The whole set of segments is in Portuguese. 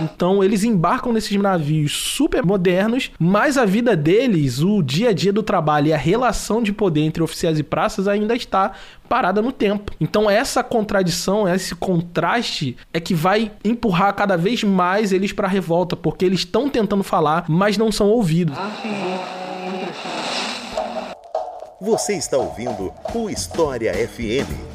Então eles embarcam nesses navios super modernos, mas a vida deles, o dia a dia do trabalho e a relação de poder entre oficiais e praças ainda está parada no tempo. Então essa contradição, esse contraste é que vai empurrar cada vez mais eles para a revolta, porque eles estão tentando falar, mas não são ouvidos. Você está ouvindo o História FM.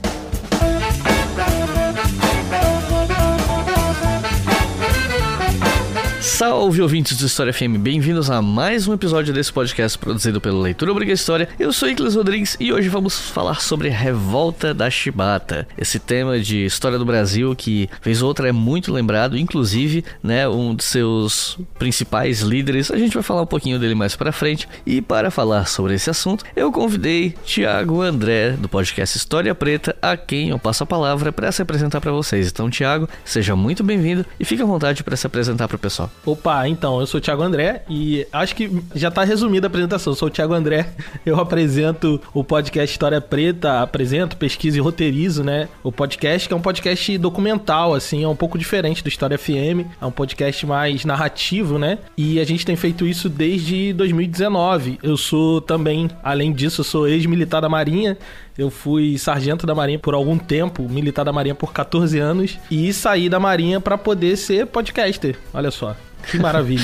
Salve ouvintes do História FM, bem-vindos a mais um episódio desse podcast produzido pelo Leitura Obriga História. Eu sou Iclis Rodrigues e hoje vamos falar sobre a Revolta da Chibata. Esse tema de história do Brasil que vez ou outra é muito lembrado, inclusive, né, um de seus principais líderes. A gente vai falar um pouquinho dele mais para frente. E para falar sobre esse assunto, eu convidei Tiago André do podcast História Preta, a quem eu passo a palavra para se apresentar para vocês. Então, Tiago, seja muito bem-vindo e fique à vontade para se apresentar para o pessoal. Opa, então, eu sou o Thiago André e acho que já tá resumida a apresentação. Eu sou o Thiago André, eu apresento o podcast História Preta, apresento, pesquiso e roteirizo, né? O podcast que é um podcast documental, assim, é um pouco diferente do História FM, é um podcast mais narrativo, né? E a gente tem feito isso desde 2019. Eu sou também, além disso, eu sou ex-militar da Marinha, eu fui sargento da Marinha por algum tempo, militar da Marinha por 14 anos e saí da Marinha para poder ser podcaster. Olha só. Que maravilha.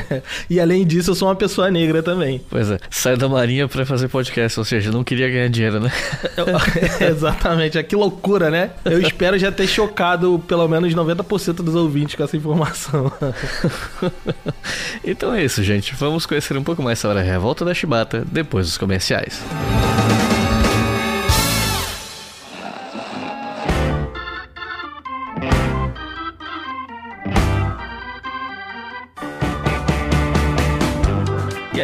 e além disso, eu sou uma pessoa negra também. Pois é, sai da marinha para fazer podcast, ou seja, não queria ganhar dinheiro, né? Exatamente, é que loucura, né? Eu espero já ter chocado pelo menos 90% dos ouvintes com essa informação. então é isso, gente. Vamos conhecer um pouco mais sobre a revolta da Chibata depois dos comerciais. Música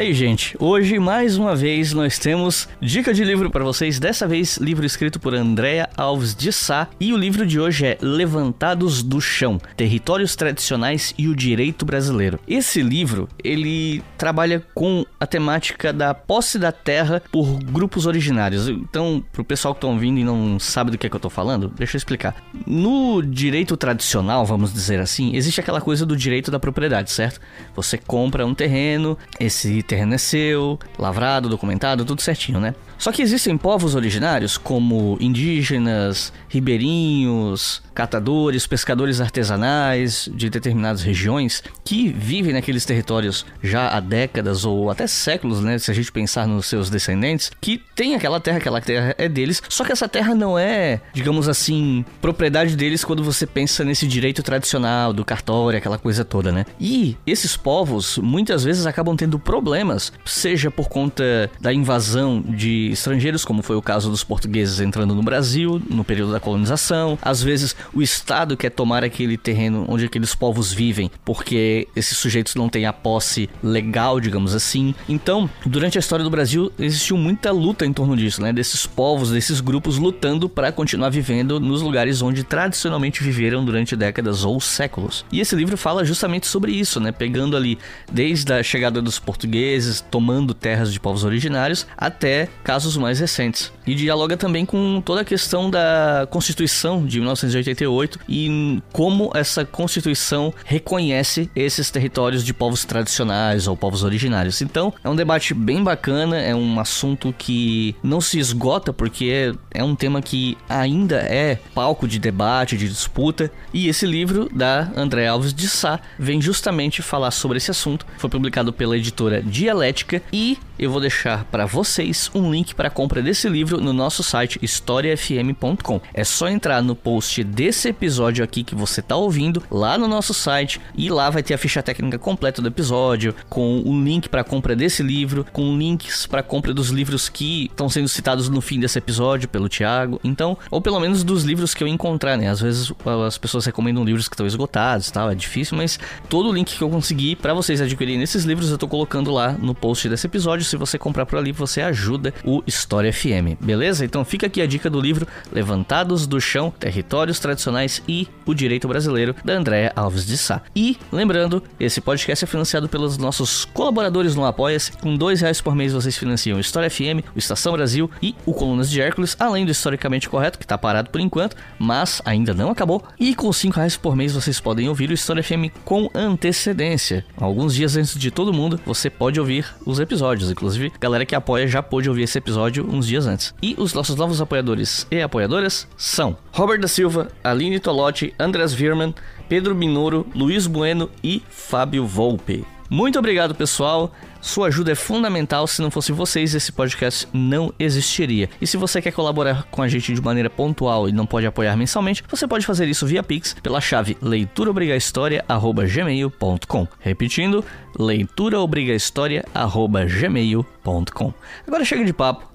aí, gente, hoje mais uma vez nós temos dica de livro para vocês. Dessa vez, livro escrito por Andréa Alves de Sá. E o livro de hoje é Levantados do Chão: Territórios Tradicionais e o Direito Brasileiro. Esse livro ele trabalha com a temática da posse da terra por grupos originários. Então, pro pessoal que tá ouvindo e não sabe do que é que eu tô falando, deixa eu explicar. No direito tradicional, vamos dizer assim, existe aquela coisa do direito da propriedade, certo? Você compra um terreno, esse terreno é seu, lavrado, documentado, tudo certinho, né? Só que existem povos originários como indígenas, ribeirinhos, catadores, pescadores artesanais de determinadas regiões que vivem naqueles territórios já há décadas ou até séculos, né? Se a gente pensar nos seus descendentes, que tem aquela terra, aquela terra é deles, só que essa terra não é, digamos assim, propriedade deles quando você pensa nesse direito tradicional do cartório, aquela coisa toda, né? E esses povos muitas vezes acabam tendo problemas, seja por conta da invasão de estrangeiros, como foi o caso dos portugueses entrando no Brasil no período da colonização. Às vezes o Estado quer tomar aquele terreno onde aqueles povos vivem, porque esses sujeitos não têm a posse legal, digamos assim. Então, durante a história do Brasil, existiu muita luta em torno disso, né? Desses povos, desses grupos lutando para continuar vivendo nos lugares onde tradicionalmente viveram durante décadas ou séculos. E esse livro fala justamente sobre isso, né? Pegando ali desde a chegada dos portugueses, tomando terras de povos originários, até casos casos mais recentes. E dialoga também com toda a questão da Constituição de 1988 e como essa Constituição reconhece esses territórios de povos tradicionais ou povos originários. Então, é um debate bem bacana, é um assunto que não se esgota porque é um tema que ainda é palco de debate, de disputa. E esse livro da André Alves de Sá vem justamente falar sobre esse assunto. Foi publicado pela editora Dialética e eu vou deixar para vocês um link para compra desse livro no nosso site historiafm.com. É só entrar no post desse episódio aqui que você está ouvindo lá no nosso site e lá vai ter a ficha técnica completa do episódio com o link para compra desse livro, com links para compra dos livros que estão sendo citados no fim desse episódio pelo Thiago. Então, ou pelo menos dos livros que eu encontrar, né? Às vezes as pessoas recomendam livros que estão esgotados, tal, é difícil, mas todo o link que eu conseguir para vocês adquirirem esses livros eu tô colocando lá no post desse episódio Se você comprar por ali, você ajuda o História FM, beleza? Então fica aqui a dica do livro Levantados do Chão, Territórios Tradicionais e o Direito Brasileiro, da Andréa Alves de Sá. E, lembrando, esse podcast é financiado pelos nossos colaboradores no Apoia-se. Com dois reais por mês vocês financiam o História FM, o Estação Brasil e o Colunas de Hércules, além do Historicamente Correto, que está parado por enquanto, mas ainda não acabou. E com cinco reais por mês vocês podem ouvir o História FM com antecedência. Alguns dias antes de todo mundo, você pode ouvir os episódios. Inclusive, galera que apoia já pôde ouvir esse episódio uns dias antes. E os nossos novos apoiadores e apoiadoras são Robert da Silva, Aline Tolotti, Andrés Virman, Pedro Minoro, Luiz Bueno e Fábio Volpe. Muito obrigado, pessoal. Sua ajuda é fundamental. Se não fosse vocês, esse podcast não existiria. E se você quer colaborar com a gente de maneira pontual e não pode apoiar mensalmente, você pode fazer isso via Pix pela chave leituraobrigahistoria@gmail.com. Repetindo, leituraobrigahistoria@gmail.com. Agora chega de papo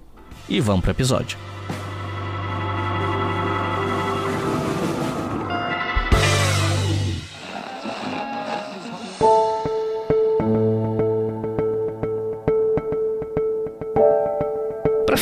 e vamos para o episódio.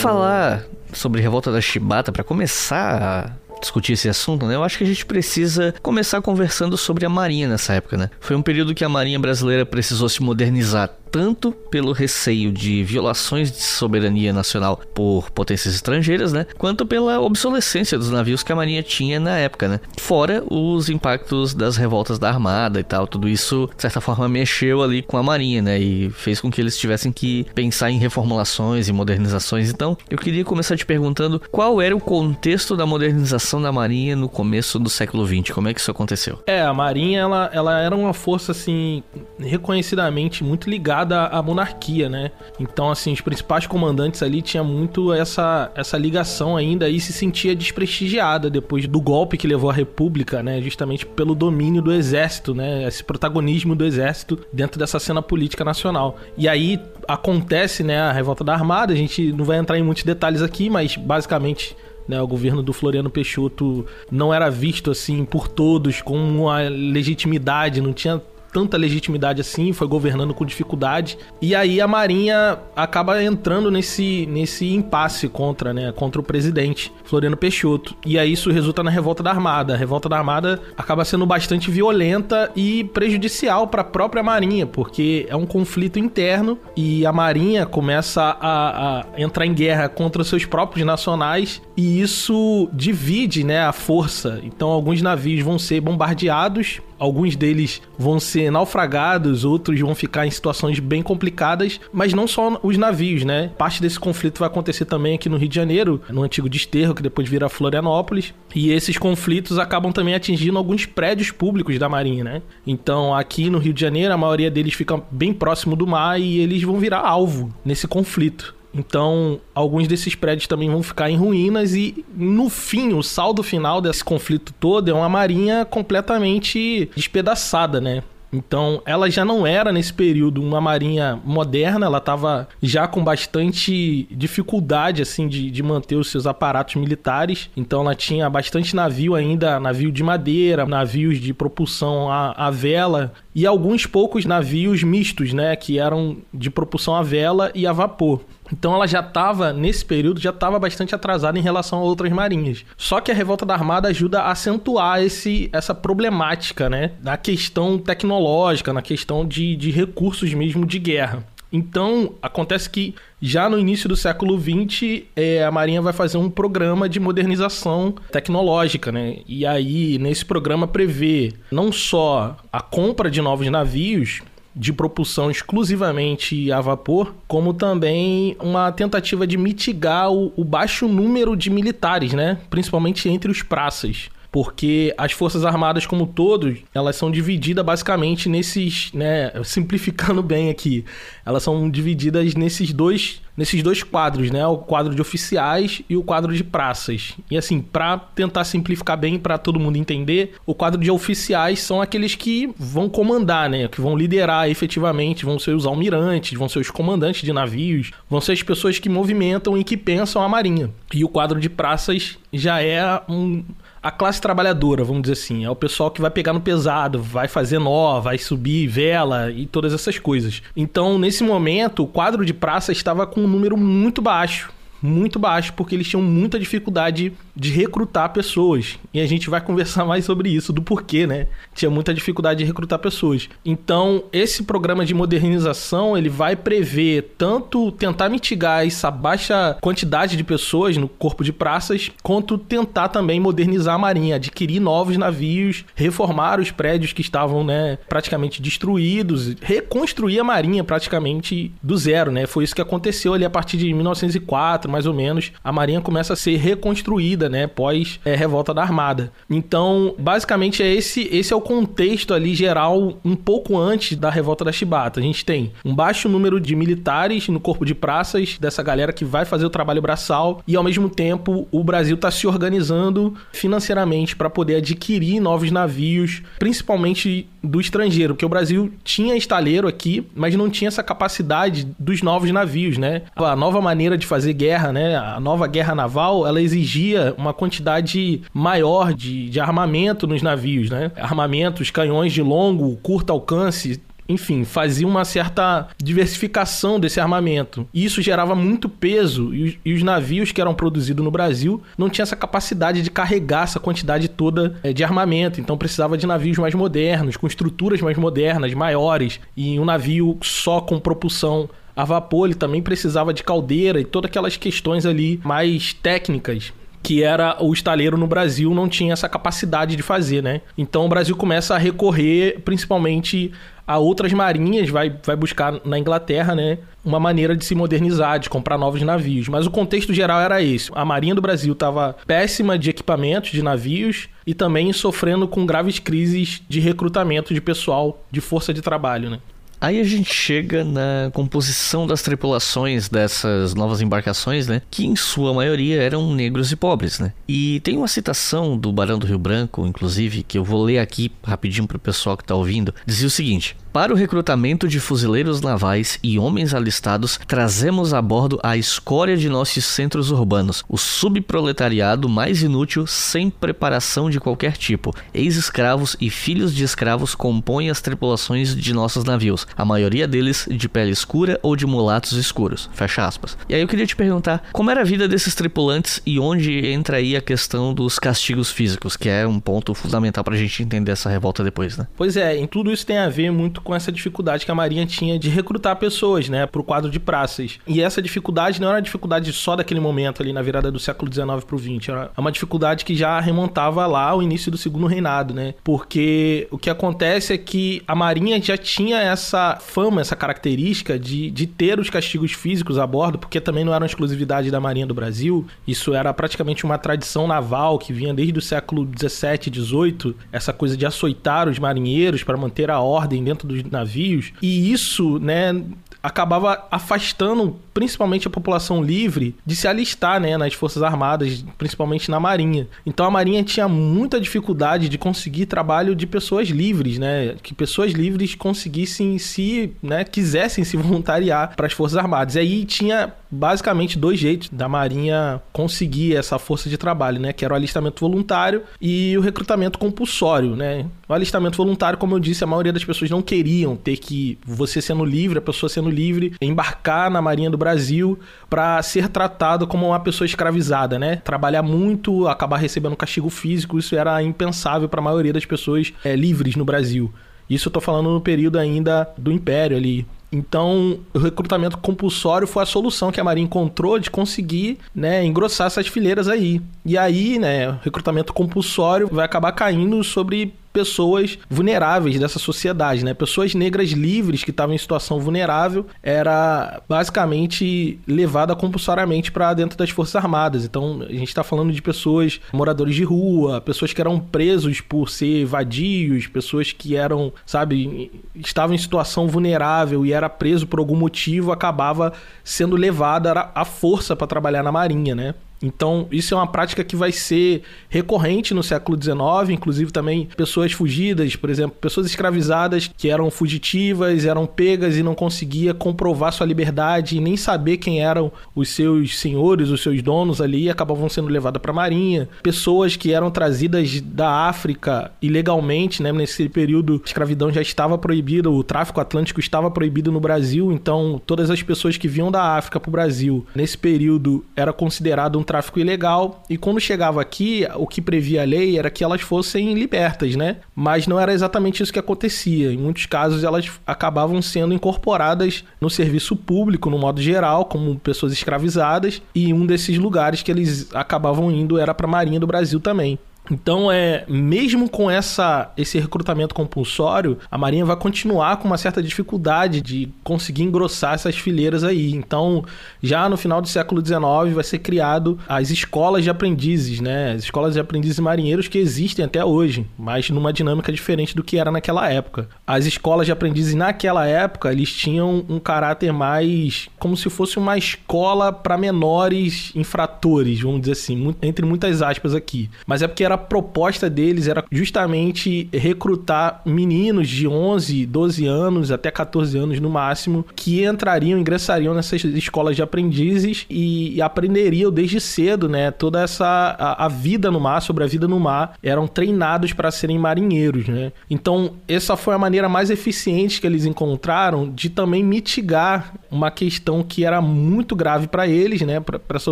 Falar sobre Revolta da Chibata, para começar a discutir esse assunto, né? Eu acho que a gente precisa começar conversando sobre a Marinha nessa época, né? Foi um período que a Marinha brasileira precisou se modernizar tanto pelo receio de violações de soberania nacional por potências estrangeiras, né, quanto pela obsolescência dos navios que a marinha tinha na época, né. Fora os impactos das revoltas da armada e tal, tudo isso de certa forma mexeu ali com a marinha, né, e fez com que eles tivessem que pensar em reformulações e modernizações. Então, eu queria começar te perguntando qual era o contexto da modernização da marinha no começo do século XX. Como é que isso aconteceu? É, a marinha ela, ela era uma força assim reconhecidamente muito ligada ligada à monarquia, né? Então, assim, os principais comandantes ali tinha muito essa, essa ligação ainda e se sentia desprestigiada depois do golpe que levou à república, né? Justamente pelo domínio do exército, né? Esse protagonismo do exército dentro dessa cena política nacional. E aí acontece, né, a revolta da Armada, a gente não vai entrar em muitos detalhes aqui, mas basicamente né, o governo do Floriano Peixoto não era visto assim por todos com uma legitimidade, não tinha tanta legitimidade assim, foi governando com dificuldade. E aí a Marinha acaba entrando nesse, nesse impasse contra, né, contra o presidente Floriano Peixoto. E aí isso resulta na revolta da Armada. A revolta da Armada acaba sendo bastante violenta e prejudicial para a própria Marinha, porque é um conflito interno e a Marinha começa a, a entrar em guerra contra seus próprios nacionais e isso divide, né, a força. Então alguns navios vão ser bombardeados Alguns deles vão ser naufragados, outros vão ficar em situações bem complicadas, mas não só os navios, né? Parte desse conflito vai acontecer também aqui no Rio de Janeiro, no antigo desterro, que depois vira Florianópolis. E esses conflitos acabam também atingindo alguns prédios públicos da Marinha, né? Então, aqui no Rio de Janeiro, a maioria deles fica bem próximo do mar e eles vão virar alvo nesse conflito. Então, alguns desses prédios também vão ficar em ruínas e no fim, o saldo final desse conflito todo é uma marinha completamente despedaçada, né? Então, ela já não era nesse período uma marinha moderna, ela estava já com bastante dificuldade assim de, de, manter os seus aparatos militares. Então, ela tinha bastante navio ainda, navio de madeira, navios de propulsão à, à vela e alguns poucos navios mistos, né, que eram de propulsão à vela e a vapor. Então ela já estava, nesse período, já estava bastante atrasada em relação a outras marinhas. Só que a revolta da Armada ajuda a acentuar esse, essa problemática, né? Na questão tecnológica, na questão de, de recursos mesmo de guerra. Então, acontece que já no início do século XX, é, a Marinha vai fazer um programa de modernização tecnológica, né? E aí, nesse programa prevê não só a compra de novos navios, de propulsão exclusivamente a vapor, como também uma tentativa de mitigar o, o baixo número de militares, né? principalmente entre os praças. Porque as forças armadas como todos, elas são divididas basicamente nesses, né, simplificando bem aqui, elas são divididas nesses dois, nesses dois quadros, né, o quadro de oficiais e o quadro de praças. E assim, para tentar simplificar bem para todo mundo entender, o quadro de oficiais são aqueles que vão comandar, né, que vão liderar efetivamente, vão ser os almirantes, vão ser os comandantes de navios, vão ser as pessoas que movimentam e que pensam a marinha. E o quadro de praças já é um a classe trabalhadora, vamos dizer assim. É o pessoal que vai pegar no pesado, vai fazer nó, vai subir vela e todas essas coisas. Então, nesse momento, o quadro de praça estava com um número muito baixo muito baixo, porque eles tinham muita dificuldade de recrutar pessoas. E a gente vai conversar mais sobre isso, do porquê, né? Tinha muita dificuldade de recrutar pessoas. Então, esse programa de modernização, ele vai prever tanto tentar mitigar essa baixa quantidade de pessoas no corpo de praças, quanto tentar também modernizar a marinha, adquirir novos navios, reformar os prédios que estavam, né, praticamente destruídos, reconstruir a marinha praticamente do zero, né? Foi isso que aconteceu ali a partir de 1904, mais ou menos, a Marinha começa a ser reconstruída, né, pós é, revolta da Armada. Então, basicamente é esse esse é o contexto ali geral um pouco antes da revolta da Chibata. A gente tem um baixo número de militares no corpo de praças dessa galera que vai fazer o trabalho braçal e ao mesmo tempo o Brasil está se organizando financeiramente para poder adquirir novos navios, principalmente do estrangeiro, porque o Brasil tinha estaleiro aqui, mas não tinha essa capacidade dos novos navios, né? A nova maneira de fazer guerra, né? A nova guerra naval, ela exigia uma quantidade maior de, de armamento nos navios, né? Armamentos, canhões de longo, curto alcance, enfim, fazia uma certa diversificação desse armamento. E isso gerava muito peso, e os, e os navios que eram produzidos no Brasil não tinham essa capacidade de carregar essa quantidade toda é, de armamento. Então precisava de navios mais modernos, com estruturas mais modernas, maiores, e um navio só com propulsão a vapor, ele também precisava de caldeira e todas aquelas questões ali mais técnicas que era o estaleiro no Brasil não tinha essa capacidade de fazer, né? Então o Brasil começa a recorrer principalmente a outras marinhas, vai, vai buscar na Inglaterra, né, uma maneira de se modernizar, de comprar novos navios. Mas o contexto geral era esse. A Marinha do Brasil estava péssima de equipamentos de navios e também sofrendo com graves crises de recrutamento de pessoal, de força de trabalho, né? Aí a gente chega na composição das tripulações dessas novas embarcações, né? Que em sua maioria eram negros e pobres, né? E tem uma citação do Barão do Rio Branco, inclusive, que eu vou ler aqui rapidinho para o pessoal que está ouvindo. Dizia o seguinte: para o recrutamento de fuzileiros navais e homens alistados, trazemos a bordo a escória de nossos centros urbanos, o subproletariado mais inútil sem preparação de qualquer tipo. Ex-escravos e filhos de escravos compõem as tripulações de nossos navios, a maioria deles de pele escura ou de mulatos escuros. Fecha aspas. E aí eu queria te perguntar, como era a vida desses tripulantes e onde entra aí a questão dos castigos físicos, que é um ponto fundamental para a gente entender essa revolta depois, né? Pois é, em tudo isso tem a ver muito com essa dificuldade que a Marinha tinha de recrutar pessoas, né, para o quadro de praças. E essa dificuldade não era uma dificuldade só daquele momento ali na virada do século XIX para o XX, era uma dificuldade que já remontava lá ao início do segundo reinado, né? Porque o que acontece é que a Marinha já tinha essa fama, essa característica de, de ter os castigos físicos a bordo, porque também não era uma exclusividade da Marinha do Brasil, isso era praticamente uma tradição naval que vinha desde o século 17, 18, essa coisa de açoitar os marinheiros para manter a ordem dentro dos navios. E isso, né, acabava afastando principalmente a população livre de se alistar né, nas Forças Armadas, principalmente na Marinha. Então a Marinha tinha muita dificuldade de conseguir trabalho de pessoas livres, né? Que pessoas livres conseguissem se, né, quisessem se voluntariar para as Forças Armadas. E aí tinha basicamente dois jeitos da Marinha conseguir essa força de trabalho, né? Que era o alistamento voluntário e o recrutamento compulsório, né? O alistamento voluntário, como eu disse, a maioria das pessoas não queriam ter que você sendo livre, a pessoa sendo livre, embarcar na Marinha do Brasil para ser tratado como uma pessoa escravizada, né? Trabalhar muito, acabar recebendo castigo físico, isso era impensável para a maioria das pessoas é, livres no Brasil. Isso eu tô falando no período ainda do Império ali. Então, o recrutamento compulsório foi a solução que a Marinha encontrou de conseguir, né, engrossar essas fileiras aí. E aí, né, o recrutamento compulsório vai acabar caindo sobre pessoas vulneráveis dessa sociedade, né? Pessoas negras livres que estavam em situação vulnerável era basicamente levada compulsoriamente para dentro das Forças Armadas. Então, a gente está falando de pessoas moradores de rua, pessoas que eram presos por ser vadios, pessoas que eram, sabe, estavam em situação vulnerável e era preso por algum motivo, acabava sendo levada à força para trabalhar na Marinha, né? Então, isso é uma prática que vai ser recorrente no século XIX, inclusive também pessoas fugidas, por exemplo, pessoas escravizadas que eram fugitivas, eram pegas e não conseguia comprovar sua liberdade e nem saber quem eram os seus senhores, os seus donos ali, e acabavam sendo levadas para a marinha. Pessoas que eram trazidas da África ilegalmente, né, nesse período a escravidão já estava proibida, o tráfico atlântico estava proibido no Brasil, então todas as pessoas que vinham da África para o Brasil nesse período era considerado um tráfico ilegal e quando chegava aqui, o que previa a lei era que elas fossem libertas, né? Mas não era exatamente isso que acontecia. Em muitos casos elas acabavam sendo incorporadas no serviço público no modo geral, como pessoas escravizadas, e um desses lugares que eles acabavam indo era para a Marinha do Brasil também. Então, é, mesmo com essa, esse recrutamento compulsório, a Marinha vai continuar com uma certa dificuldade de conseguir engrossar essas fileiras aí. Então, já no final do século XIX vai ser criado as escolas de aprendizes, né? As escolas de aprendizes marinheiros que existem até hoje, mas numa dinâmica diferente do que era naquela época. As escolas de aprendizes naquela época, eles tinham um caráter mais como se fosse uma escola para menores infratores, vamos dizer assim, entre muitas aspas aqui. Mas é porque era a proposta deles era justamente recrutar meninos de 11, 12 anos até 14 anos no máximo que entrariam, ingressariam nessas escolas de aprendizes e, e aprenderiam desde cedo, né, toda essa a, a, vida no mar, sobre a vida no mar, eram treinados para serem marinheiros, né? Então, essa foi a maneira mais eficiente que eles encontraram de também mitigar uma questão que era muito grave para eles, né, para essa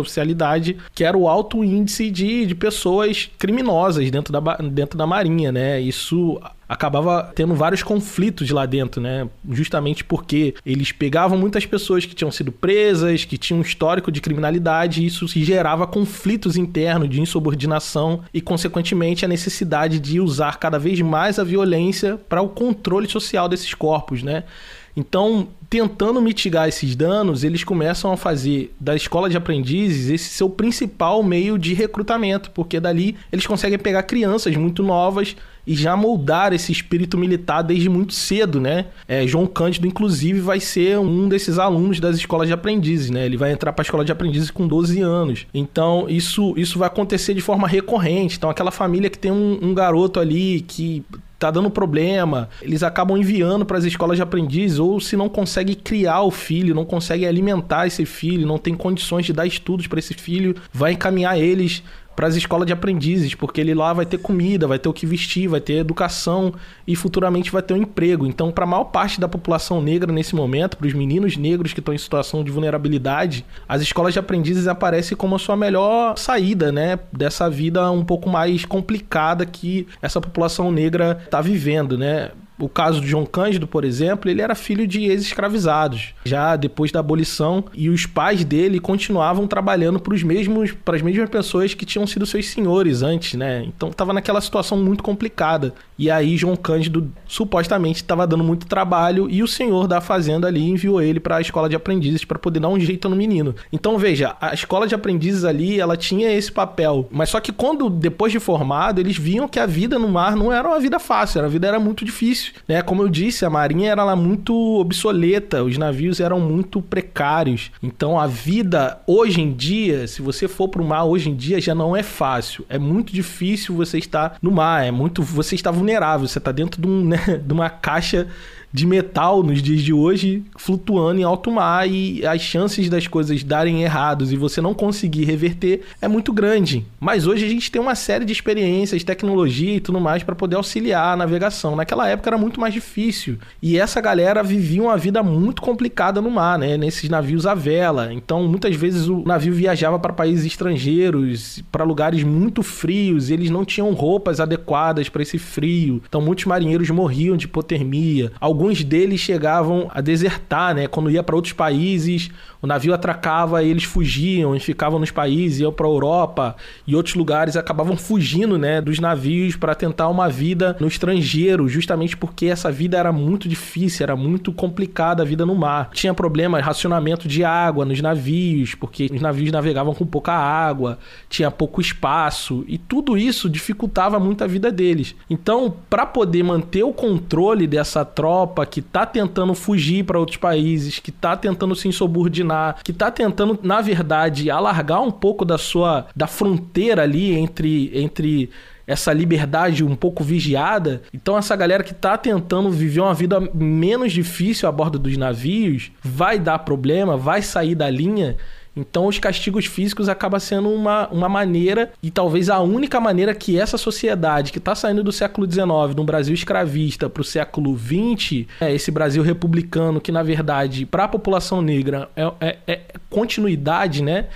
oficialidade, que era o alto índice de, de pessoas criminosas dentro da, dentro da Marinha, né? Isso acabava tendo vários conflitos lá dentro, né? Justamente porque eles pegavam muitas pessoas que tinham sido presas, que tinham um histórico de criminalidade, e isso gerava conflitos internos de insubordinação e, consequentemente, a necessidade de usar cada vez mais a violência para o controle social desses corpos, né? Então, tentando mitigar esses danos, eles começam a fazer da escola de aprendizes esse seu principal meio de recrutamento, porque dali eles conseguem pegar crianças muito novas e já moldar esse espírito militar desde muito cedo, né? É, João Cândido, inclusive, vai ser um desses alunos das escolas de aprendizes, né? Ele vai entrar para a escola de aprendizes com 12 anos. Então, isso, isso vai acontecer de forma recorrente. Então, aquela família que tem um, um garoto ali que tá dando problema, eles acabam enviando para as escolas de aprendiz ou se não consegue criar o filho, não consegue alimentar esse filho, não tem condições de dar estudos para esse filho, vai encaminhar eles para as escolas de aprendizes, porque ele lá vai ter comida, vai ter o que vestir, vai ter educação e futuramente vai ter um emprego. Então, para a maior parte da população negra nesse momento, para os meninos negros que estão em situação de vulnerabilidade, as escolas de aprendizes aparecem como a sua melhor saída, né, dessa vida um pouco mais complicada que essa população negra está vivendo, né? O caso de João Cândido, por exemplo, ele era filho de ex-escravizados, já depois da abolição, e os pais dele continuavam trabalhando para os mesmos, para as mesmas pessoas que tinham sido seus senhores antes, né? Então estava naquela situação muito complicada. E aí João Cândido supostamente estava dando muito trabalho e o senhor da fazenda ali enviou ele para a escola de aprendizes para poder dar um jeito no menino. Então veja, a escola de aprendizes ali, ela tinha esse papel, mas só que quando depois de formado, eles viam que a vida no mar não era uma vida fácil, a vida era muito difícil, né? Como eu disse, a marinha era lá muito obsoleta, os navios eram muito precários. Então a vida hoje em dia, se você for para o mar hoje em dia já não é fácil. É muito difícil você estar no mar, é muito você está vulnerável. Você está dentro de, um, né, de uma caixa de metal nos dias de hoje flutuando em alto mar e as chances das coisas darem errados e você não conseguir reverter é muito grande. Mas hoje a gente tem uma série de experiências, tecnologia e tudo mais para poder auxiliar a navegação. Naquela época era muito mais difícil e essa galera vivia uma vida muito complicada no mar, né? Nesses navios à vela. Então muitas vezes o navio viajava para países estrangeiros, para lugares muito frios, eles não tinham roupas adequadas para esse frio. Então muitos marinheiros morriam de hipotermia. Alguns deles chegavam a desertar, né? Quando ia para outros países, o navio atracava e eles fugiam e ficavam nos países, iam para Europa e outros lugares, acabavam fugindo, né, dos navios para tentar uma vida no estrangeiro, justamente porque essa vida era muito difícil, era muito complicada a vida no mar. Tinha problemas, racionamento de água nos navios, porque os navios navegavam com pouca água, tinha pouco espaço e tudo isso dificultava muito a vida deles. Então, para poder manter o controle dessa tropa que tá tentando fugir para outros países, que tá tentando se insubordinar, que tá tentando, na verdade, alargar um pouco da sua da fronteira ali entre entre essa liberdade um pouco vigiada. Então essa galera que tá tentando viver uma vida menos difícil a bordo dos navios vai dar problema, vai sair da linha. Então os castigos físicos acaba sendo uma, uma maneira, e talvez a única maneira que essa sociedade que está saindo do século XIX, no Brasil escravista, para o século XX, é esse Brasil republicano, que na verdade, para a população negra, é, é, é continuidade, né?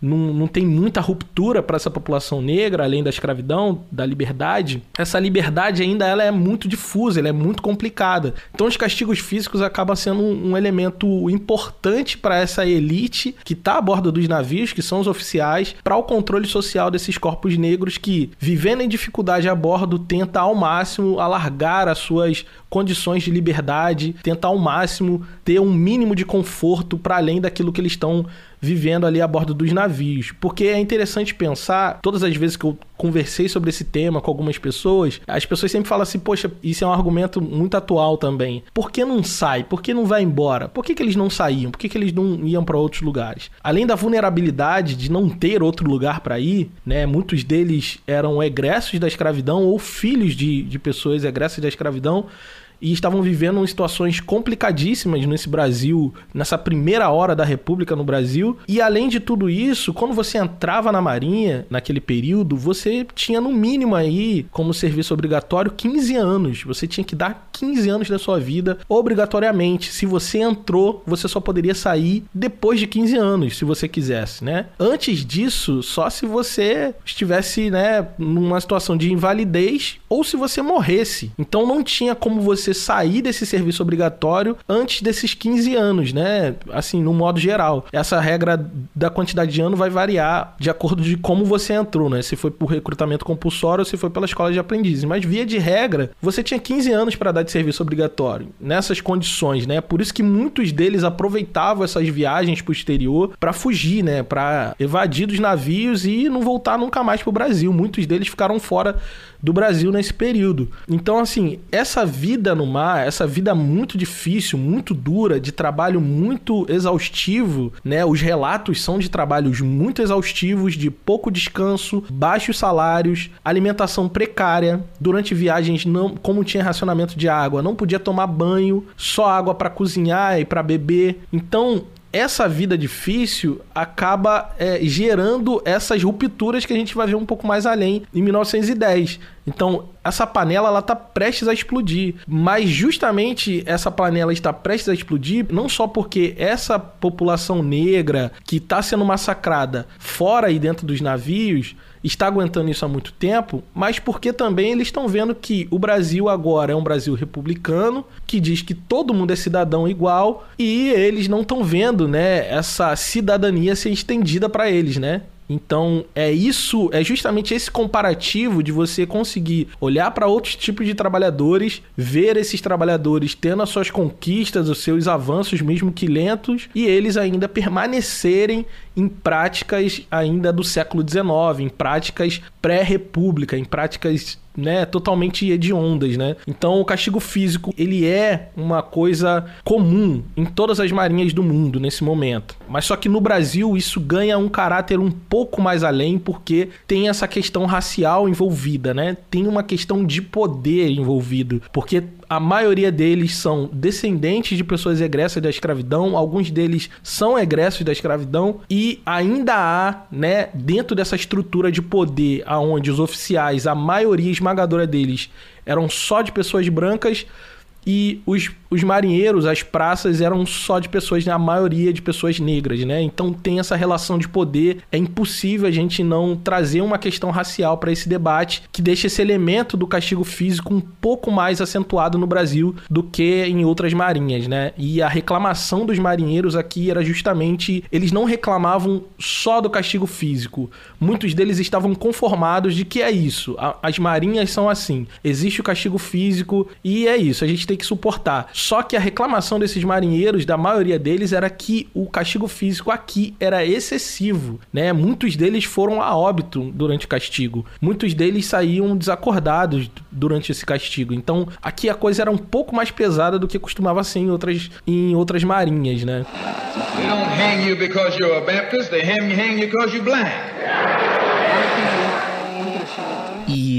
Não, não tem muita ruptura para essa população negra, além da escravidão, da liberdade, essa liberdade ainda ela é muito difusa, ela é muito complicada. Então os castigos físicos acabam sendo um, um elemento importante para essa elite que está a bordo dos navios, que são os oficiais, para o controle social desses corpos negros que, vivendo em dificuldade a bordo, tenta ao máximo alargar as suas condições de liberdade, tentar ao máximo ter um mínimo de conforto para além daquilo que eles estão vivendo ali a bordo dos navios. Porque é interessante pensar, todas as vezes que eu conversei sobre esse tema com algumas pessoas, as pessoas sempre falam assim: poxa, isso é um argumento muito atual também. Por que não sai? Por que não vai embora? Por que, que eles não saíam? Por que, que eles não iam para outros lugares? Além da vulnerabilidade de não ter outro lugar para ir, né? Muitos deles eram egressos da escravidão ou filhos de, de pessoas egressas da escravidão e estavam vivendo situações complicadíssimas nesse Brasil, nessa primeira hora da República no Brasil. E além de tudo isso, quando você entrava na Marinha, naquele período, você tinha no mínimo aí, como serviço obrigatório, 15 anos. Você tinha que dar 15 anos da sua vida obrigatoriamente. Se você entrou, você só poderia sair depois de 15 anos, se você quisesse, né? Antes disso, só se você estivesse, né, numa situação de invalidez ou se você morresse. Então não tinha como você você sair desse serviço obrigatório antes desses 15 anos, né? Assim, no modo geral. Essa regra da quantidade de ano vai variar de acordo de como você entrou, né? Se foi por recrutamento compulsório ou se foi pela escola de aprendizes. Mas via de regra, você tinha 15 anos para dar de serviço obrigatório nessas condições, né? Por isso que muitos deles aproveitavam essas viagens para o exterior para fugir, né? Para evadir dos navios e não voltar nunca mais para o Brasil. Muitos deles ficaram fora do Brasil nesse período. Então, assim, essa vida no mar, essa vida muito difícil, muito dura, de trabalho muito exaustivo, né? Os relatos são de trabalhos muito exaustivos, de pouco descanso, baixos salários, alimentação precária. Durante viagens, não, como tinha racionamento de água, não podia tomar banho, só água para cozinhar e para beber. Então, essa vida difícil acaba é, gerando essas rupturas que a gente vai ver um pouco mais além em 1910. Então, essa panela ela está prestes a explodir, mas justamente essa panela está prestes a explodir não só porque essa população negra que está sendo massacrada fora e dentro dos navios está aguentando isso há muito tempo, mas porque também eles estão vendo que o Brasil agora é um Brasil republicano, que diz que todo mundo é cidadão igual, e eles não estão vendo, né, essa cidadania ser estendida para eles, né? Então, é isso, é justamente esse comparativo de você conseguir olhar para outros tipos de trabalhadores, ver esses trabalhadores tendo as suas conquistas, os seus avanços, mesmo que lentos, e eles ainda permanecerem em práticas ainda do século XIX, em práticas pré-república, em práticas né, totalmente hediondas, né? Então o castigo físico, ele é uma coisa comum em todas as marinhas do mundo nesse momento. Mas só que no Brasil isso ganha um caráter um pouco mais além porque tem essa questão racial envolvida, né? Tem uma questão de poder envolvido, porque a maioria deles são descendentes de pessoas egressas da escravidão, alguns deles são egressos da escravidão e ainda há, né, dentro dessa estrutura de poder aonde os oficiais, a maioria esmagadora deles eram só de pessoas brancas, e os, os marinheiros, as praças eram só de pessoas, a maioria de pessoas negras, né? Então tem essa relação de poder. É impossível a gente não trazer uma questão racial para esse debate que deixa esse elemento do castigo físico um pouco mais acentuado no Brasil do que em outras marinhas, né? E a reclamação dos marinheiros aqui era justamente eles não reclamavam só do castigo físico. Muitos deles estavam conformados de que é isso. As marinhas são assim. Existe o castigo físico e é isso. A gente ter que suportar. Só que a reclamação desses marinheiros, da maioria deles, era que o castigo físico aqui era excessivo, né? Muitos deles foram a óbito durante o castigo. Muitos deles saíam desacordados durante esse castigo. Então, aqui a coisa era um pouco mais pesada do que costumava ser em outras, em outras marinhas, né? They don't hang you because you're a Baptist, they hang you because you're black.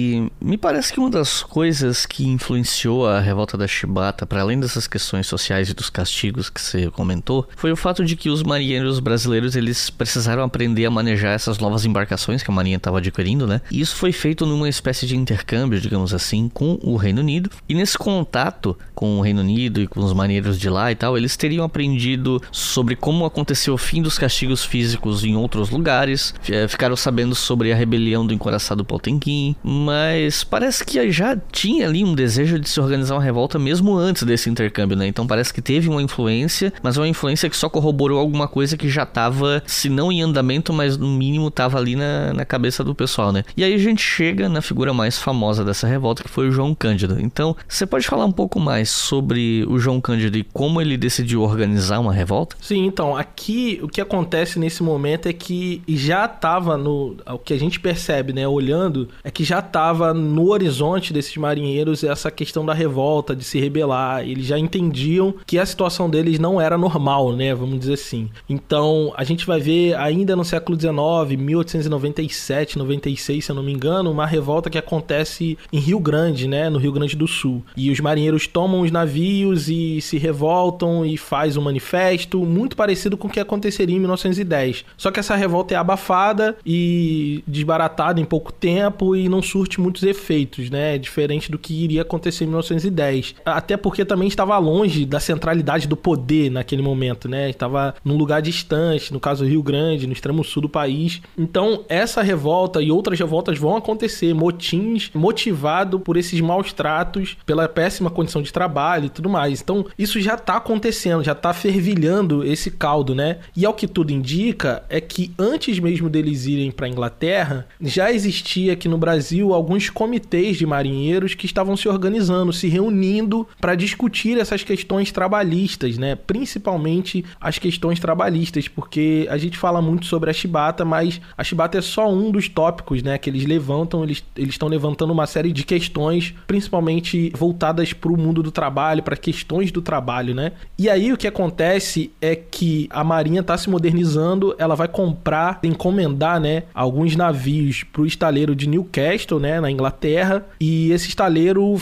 E me parece que uma das coisas que influenciou a revolta da Chibata, para além dessas questões sociais e dos castigos que você comentou, foi o fato de que os marinheiros brasileiros eles precisaram aprender a manejar essas novas embarcações que a marinha estava adquirindo, né? E isso foi feito numa espécie de intercâmbio, digamos assim, com o Reino Unido. E nesse contato com o Reino Unido e com os marinheiros de lá e tal, eles teriam aprendido sobre como aconteceu o fim dos castigos físicos em outros lugares, ficaram sabendo sobre a rebelião do encoraçado Potemkin, mas parece que já tinha ali um desejo de se organizar uma revolta mesmo antes desse intercâmbio, né? Então parece que teve uma influência, mas uma influência que só corroborou alguma coisa que já estava, se não em andamento, mas no mínimo estava ali na, na cabeça do pessoal, né? E aí a gente chega na figura mais famosa dessa revolta, que foi o João Cândido. Então, você pode falar um pouco mais sobre o João Cândido e como ele decidiu organizar uma revolta? Sim, então, aqui o que acontece nesse momento é que já estava no. O que a gente percebe, né, olhando, é que já estava no horizonte desses marinheiros essa questão da revolta, de se rebelar. Eles já entendiam que a situação deles não era normal, né? Vamos dizer assim. Então, a gente vai ver ainda no século XIX, 1897, 96, se eu não me engano, uma revolta que acontece em Rio Grande, né? No Rio Grande do Sul. E os marinheiros tomam os navios e se revoltam e faz um manifesto muito parecido com o que aconteceria em 1910. Só que essa revolta é abafada e desbaratada em pouco tempo e não surte muitos efeitos, né? Diferente do que iria acontecer em 1910. Até porque também estava longe da centralidade do poder naquele momento, né? Estava num lugar distante, no caso Rio Grande, no extremo sul do país. Então, essa revolta e outras revoltas vão acontecer, motins motivado por esses maus tratos, pela péssima condição de trabalho e tudo mais. Então, isso já está acontecendo, já está fervilhando esse caldo, né? E ao que tudo indica é que antes mesmo deles irem para Inglaterra, já existia aqui no Brasil alguns comitês de marinheiros que estavam se organizando, se reunindo para discutir essas questões trabalhistas, né? Principalmente as questões trabalhistas, porque a gente fala muito sobre a chibata, mas a chibata é só um dos tópicos, né, que eles levantam, eles estão levantando uma série de questões, principalmente voltadas para o mundo do trabalho, para questões do trabalho, né? E aí o que acontece é que a marinha está se modernizando, ela vai comprar, encomendar, né, alguns navios para o estaleiro de Newcastle, né, na Inglaterra. E esse estaleiro,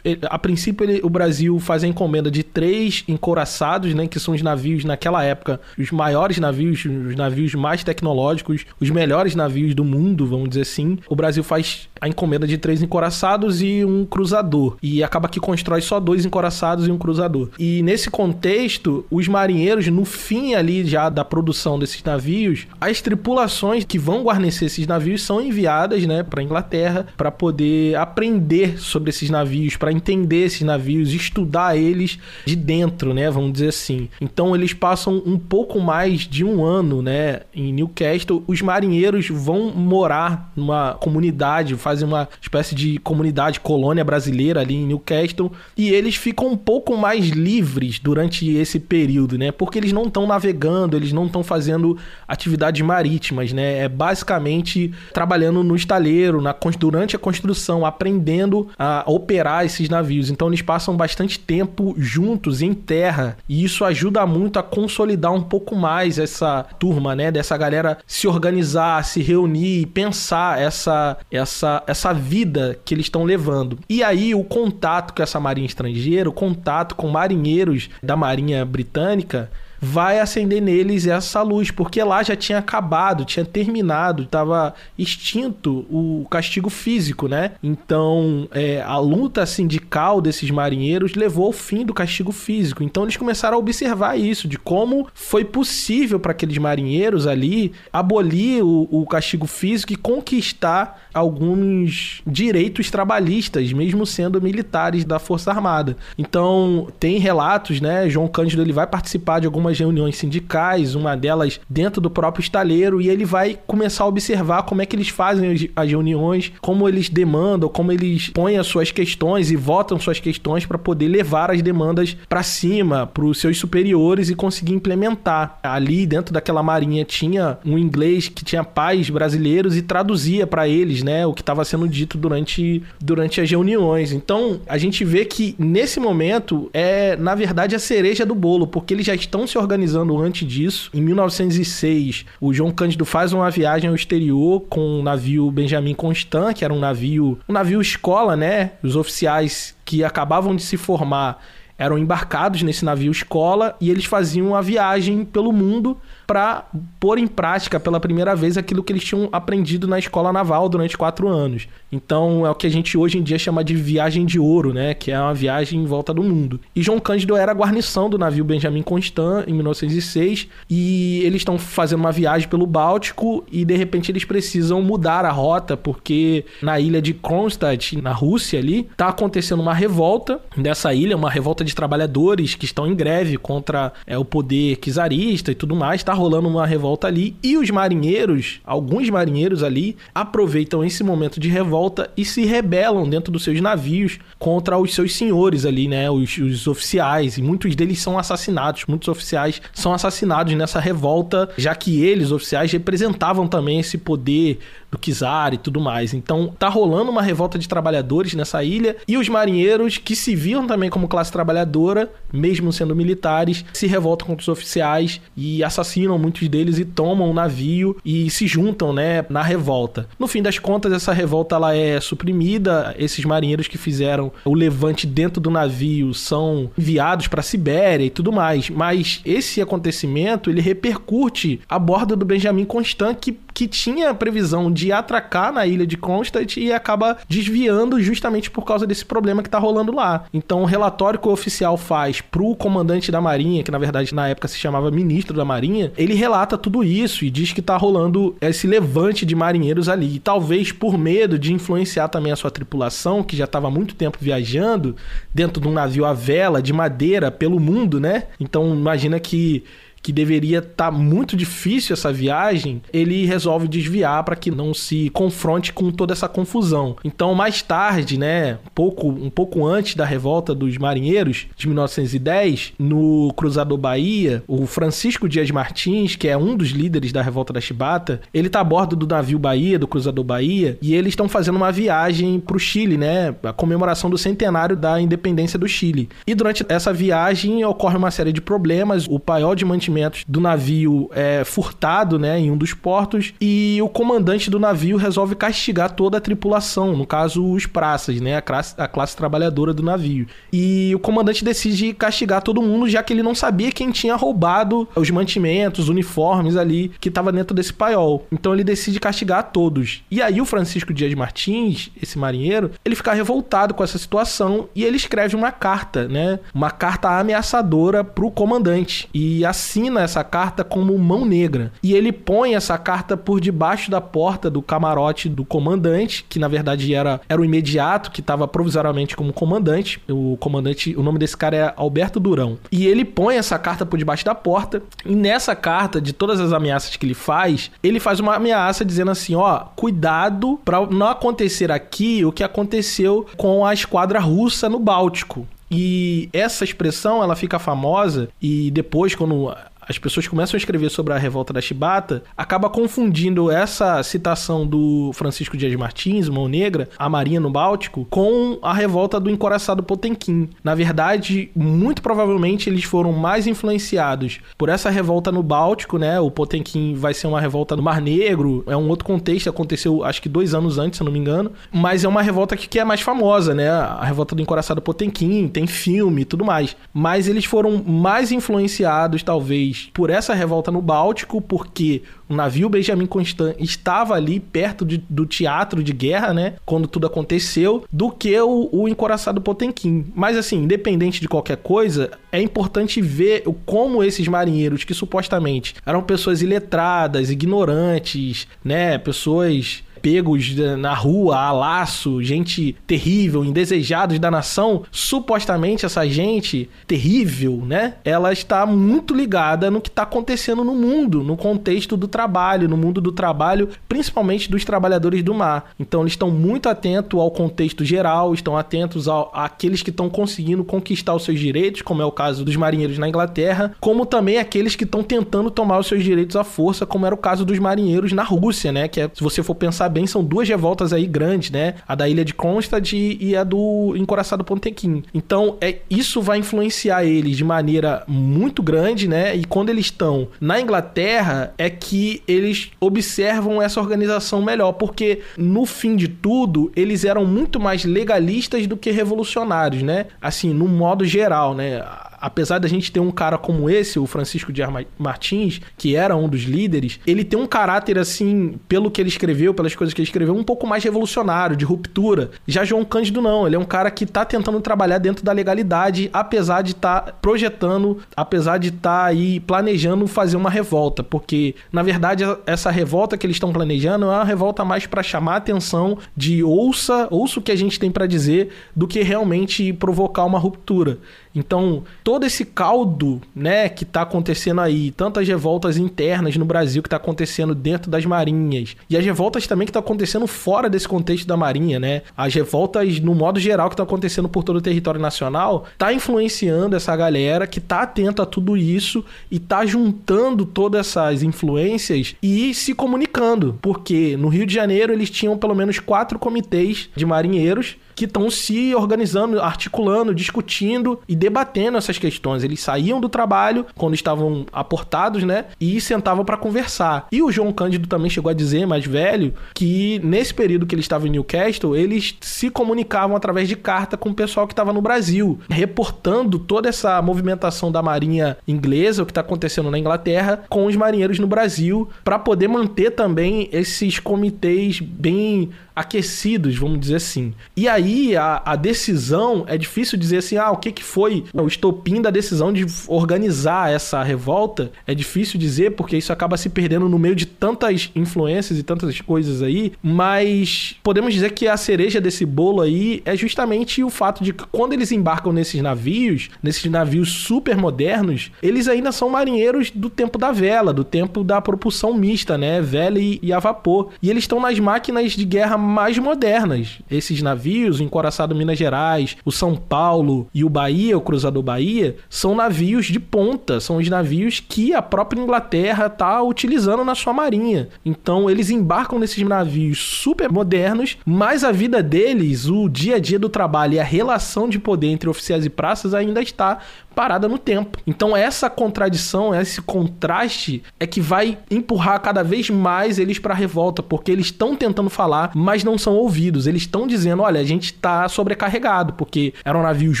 a princípio, ele, o Brasil faz a encomenda de três encoraçados, né, que são os navios naquela época, os maiores navios, os navios mais tecnológicos, os melhores navios do mundo, vamos dizer assim. O Brasil faz a encomenda de três encoraçados e um cruzador. E acaba que constrói só dois encoraçados e um cruzador. E nesse contexto, os marinheiros, no fim ali já da produção desses navios, as tripulações que vão guarnecer esses navios são enviadas, né, para Inglaterra para poder aprender sobre esses navios, para entender esses navios, estudar eles de dentro, né, vamos dizer assim. Então eles passam um pouco mais de um ano, né, em Newcastle. Os marinheiros vão morar numa comunidade, fazem uma espécie de comunidade colônia brasileira ali em Newcastle e eles ficam um pouco mais livres durante esse período, né? Porque eles não estão navegando, eles não estão fazendo atividades marítimas, né? É basicamente trabalhando no estaleiro, na, durante a construção, aprendendo a operar esses navios. Então eles passam bastante tempo juntos em terra e isso ajuda muito a consolidar um pouco mais essa turma, né? Dessa galera se organizar, se reunir e pensar essa, essa, essa vida que eles estão levando. E aí o contato com essa marinha estrangeira, o contato com marinheiros da marinha britânica vai acender neles essa luz, porque lá já tinha acabado, tinha terminado, estava extinto o castigo físico, né? Então, é, a luta sindical desses marinheiros levou ao fim do castigo físico. Então, eles começaram a observar isso, de como foi possível para aqueles marinheiros ali abolir o, o castigo físico e conquistar alguns direitos trabalhistas, mesmo sendo militares da Força Armada. Então, tem relatos, né? João Cândido ele vai participar de algumas algumas reuniões sindicais, uma delas dentro do próprio estaleiro, e ele vai começar a observar como é que eles fazem as, reuniões, como eles demandam, como eles põem as suas questões e votam suas questões para poder levar as demandas para cima, para os seus superiores e conseguir implementar. Ali dentro daquela marinha tinha um inglês que tinha pais brasileiros e traduzia para eles, né, o que estava sendo dito durante, durante as reuniões. Então, a gente vê que nesse momento é, na verdade, a cereja do bolo, porque eles já estão se organizando antes disso. Em 1906, o João Cândido faz uma viagem ao exterior com o navio Benjamin Constant, que era um navio, um navio escola, né? Os oficiais que acabavam de se formar eram embarcados nesse navio escola e eles faziam a viagem pelo mundo para pôr em prática pela primeira vez aquilo que eles tinham aprendido na escola naval durante quatro anos. Então é o que a gente hoje em dia chama de viagem de ouro, né? Que é uma viagem em volta do mundo. E João Cândido era a guarnição do navio Benjamin Constant em 1906 e eles estão fazendo uma viagem pelo Báltico e de repente eles precisam mudar a rota porque na ilha de Kronstadt, na Rússia ali, tá acontecendo uma revolta dessa ilha, uma revolta de trabalhadores que estão em greve contra é, o poder czarista e tudo mais. Tá rolando uma revolta ali e os marinheiros, alguns marinheiros ali, aproveitam esse momento de revolta e se rebelam dentro dos seus navios contra os seus senhores ali, né? Os, os oficiais. E muitos deles são assassinados. Muitos oficiais são assassinados nessa revolta, já que eles, oficiais, representavam também esse poder do Kizar e tudo mais. Então tá rolando uma revolta de trabalhadores nessa ilha e os marinheiros que se viam também como classe trabalhadora, mesmo sendo militares, se revoltam contra os oficiais e assassinam muitos deles e tomam o navio e se juntam, né, na revolta. No fim das contas, essa revolta ela é suprimida. Esses marinheiros que fizeram o levante dentro do navio são enviados para Sibéria e tudo mais. Mas esse acontecimento ele repercute a bordo do Benjamin Constant que, que tinha a previsão de atracar na ilha de Constant e acaba desviando justamente por causa desse problema que tá rolando lá. Então, o relatório que o oficial faz pro comandante da Marinha, que na verdade na época se chamava ministro da Marinha, ele relata tudo isso e diz que tá rolando esse levante de marinheiros ali. E talvez por medo de influenciar também a sua tripulação, que já estava muito tempo viajando dentro de um navio à vela de madeira pelo mundo, né? Então, imagina que que deveria estar tá muito difícil essa viagem, ele resolve desviar para que não se confronte com toda essa confusão. Então, mais tarde, né, um pouco, um pouco antes da revolta dos marinheiros de 1910, no Cruzador Bahia, o Francisco Dias Martins, que é um dos líderes da revolta da Chibata, ele tá a bordo do navio Bahia, do Cruzador Bahia, e eles estão fazendo uma viagem para o Chile, né, a comemoração do centenário da independência do Chile. E durante essa viagem ocorre uma série de problemas, o paiol de mantimento mantimentos do navio é furtado, né, em um dos portos e o comandante do navio resolve castigar toda a tripulação, no caso os praças, né, a classe, a classe trabalhadora do navio. E o comandante decide castigar todo mundo, já que ele não sabia quem tinha roubado os mantimentos, uniformes ali que estava dentro desse paiol. Então ele decide castigar todos. E aí o Francisco Dias Martins, esse marinheiro, ele fica revoltado com essa situação e ele escreve uma carta, né, uma carta ameaçadora pro comandante. E assim assina essa carta como mão negra. E ele põe essa carta por debaixo da porta do camarote do comandante, que na verdade era, era o imediato, que estava provisoriamente como comandante. O comandante, o nome desse cara é Alberto Durão. E ele põe essa carta por debaixo da porta. E nessa carta, de todas as ameaças que ele faz, ele faz uma ameaça dizendo assim: ó, cuidado para não acontecer aqui o que aconteceu com a esquadra russa no Báltico. E essa expressão ela fica famosa e depois quando as pessoas começam a escrever sobre a revolta da Chibata, acaba confundindo essa citação do Francisco Dias Martins, Mão Negra, a Marinha no Báltico, com a revolta do encoraçado Potemkin. Na verdade, muito provavelmente eles foram mais influenciados por essa revolta no Báltico, né? O Potemkin vai ser uma revolta no Mar Negro, é um outro contexto, aconteceu acho que dois anos antes, se não me engano, mas é uma revolta que, que é mais famosa, né? A revolta do encoraçado Potemkin, tem filme e tudo mais. Mas eles foram mais influenciados, talvez, por essa revolta no Báltico, porque o navio Benjamin Constant estava ali perto de, do teatro de guerra, né? Quando tudo aconteceu, do que o, o encoraçado Potemkin. Mas assim, independente de qualquer coisa, é importante ver como esses marinheiros que supostamente eram pessoas iletradas, ignorantes, né? Pessoas pegos na rua, a laço, gente terrível, indesejados da nação, supostamente essa gente terrível, né? Ela está muito ligada no que está acontecendo no mundo, no contexto do trabalho, no mundo do trabalho, principalmente dos trabalhadores do mar. Então eles estão muito atentos ao contexto geral, estão atentos ao, àqueles que estão conseguindo conquistar os seus direitos, como é o caso dos marinheiros na Inglaterra, como também aqueles que estão tentando tomar os seus direitos à força, como era o caso dos marinheiros na Rússia, né? Que é, se você for pensar bem, são duas revoltas aí grandes, né? A da ilha de Kronstadt e a do Encoraçado Pontequim. Então, é, isso vai influenciar eles de maneira muito grande, né? E quando eles estão na Inglaterra, é que eles observam essa organização melhor, porque no fim de tudo, eles eram muito mais legalistas do que revolucionários, né? Assim, no modo geral, né? Apesar da gente ter um cara como esse, o Francisco de Martins, que era um dos líderes, ele tem um caráter assim, pelo que ele escreveu, pelas coisas que ele escreveu, um pouco mais revolucionário, de ruptura. Já João Cândido não, ele é um cara que tá tentando trabalhar dentro da legalidade, apesar de estar tá projetando, apesar de estar tá aí planejando fazer uma revolta, porque na verdade essa revolta que eles estão planejando é uma revolta mais para chamar a atenção de ouça, ouça o que a gente tem para dizer, do que realmente provocar uma ruptura. Então, todo esse caldo, né, que está acontecendo aí, tantas revoltas internas no Brasil que está acontecendo dentro das marinhas, e as revoltas também que tá acontecendo fora desse contexto da marinha, né? As revoltas no modo geral que estão tá acontecendo por todo o território nacional, tá influenciando essa galera que tá atenta a tudo isso e tá juntando todas essas influências e se comunicando, porque no Rio de Janeiro eles tinham pelo menos quatro comitês de marinheiros que estão se organizando, articulando, discutindo e debatendo essas questões. Eles saíam do trabalho quando estavam aportados, né? E sentavam para conversar. E o João Cândido também chegou a dizer, mais velho, que nesse período que ele estava em Newcastle, eles se comunicavam através de carta com o pessoal que estava no Brasil, reportando toda essa movimentação da marinha inglesa, o que está acontecendo na Inglaterra, com os marinheiros no Brasil, para poder manter também esses comitês bem aquecidos, vamos dizer assim. E aí a, a decisão é difícil dizer assim, ah, o que, que foi o estopim da decisão de organizar essa revolta? É difícil dizer porque isso acaba se perdendo no meio de tantas influências e tantas coisas aí, mas podemos dizer que a cereja desse bolo aí é justamente o fato de que quando eles embarcam nesses navios, nesses navios super modernos, eles ainda são marinheiros do tempo da vela, do tempo da propulsão mista, né, vela e, e a vapor. E eles estão nas máquinas de guerra mais modernas. Esses navios, o Encoraçado Minas Gerais, o São Paulo e o Bahia, o Cruzador Bahia, são navios de ponta, são os navios que a própria Inglaterra está utilizando na sua marinha. Então eles embarcam nesses navios super modernos, mas a vida deles, o dia a dia do trabalho e a relação de poder entre oficiais e praças ainda está parada no tempo. Então essa contradição, esse contraste é que vai empurrar cada vez mais eles para a revolta, porque eles estão tentando falar, mas não são ouvidos. Eles estão dizendo, olha, a gente está sobrecarregado, porque eram navios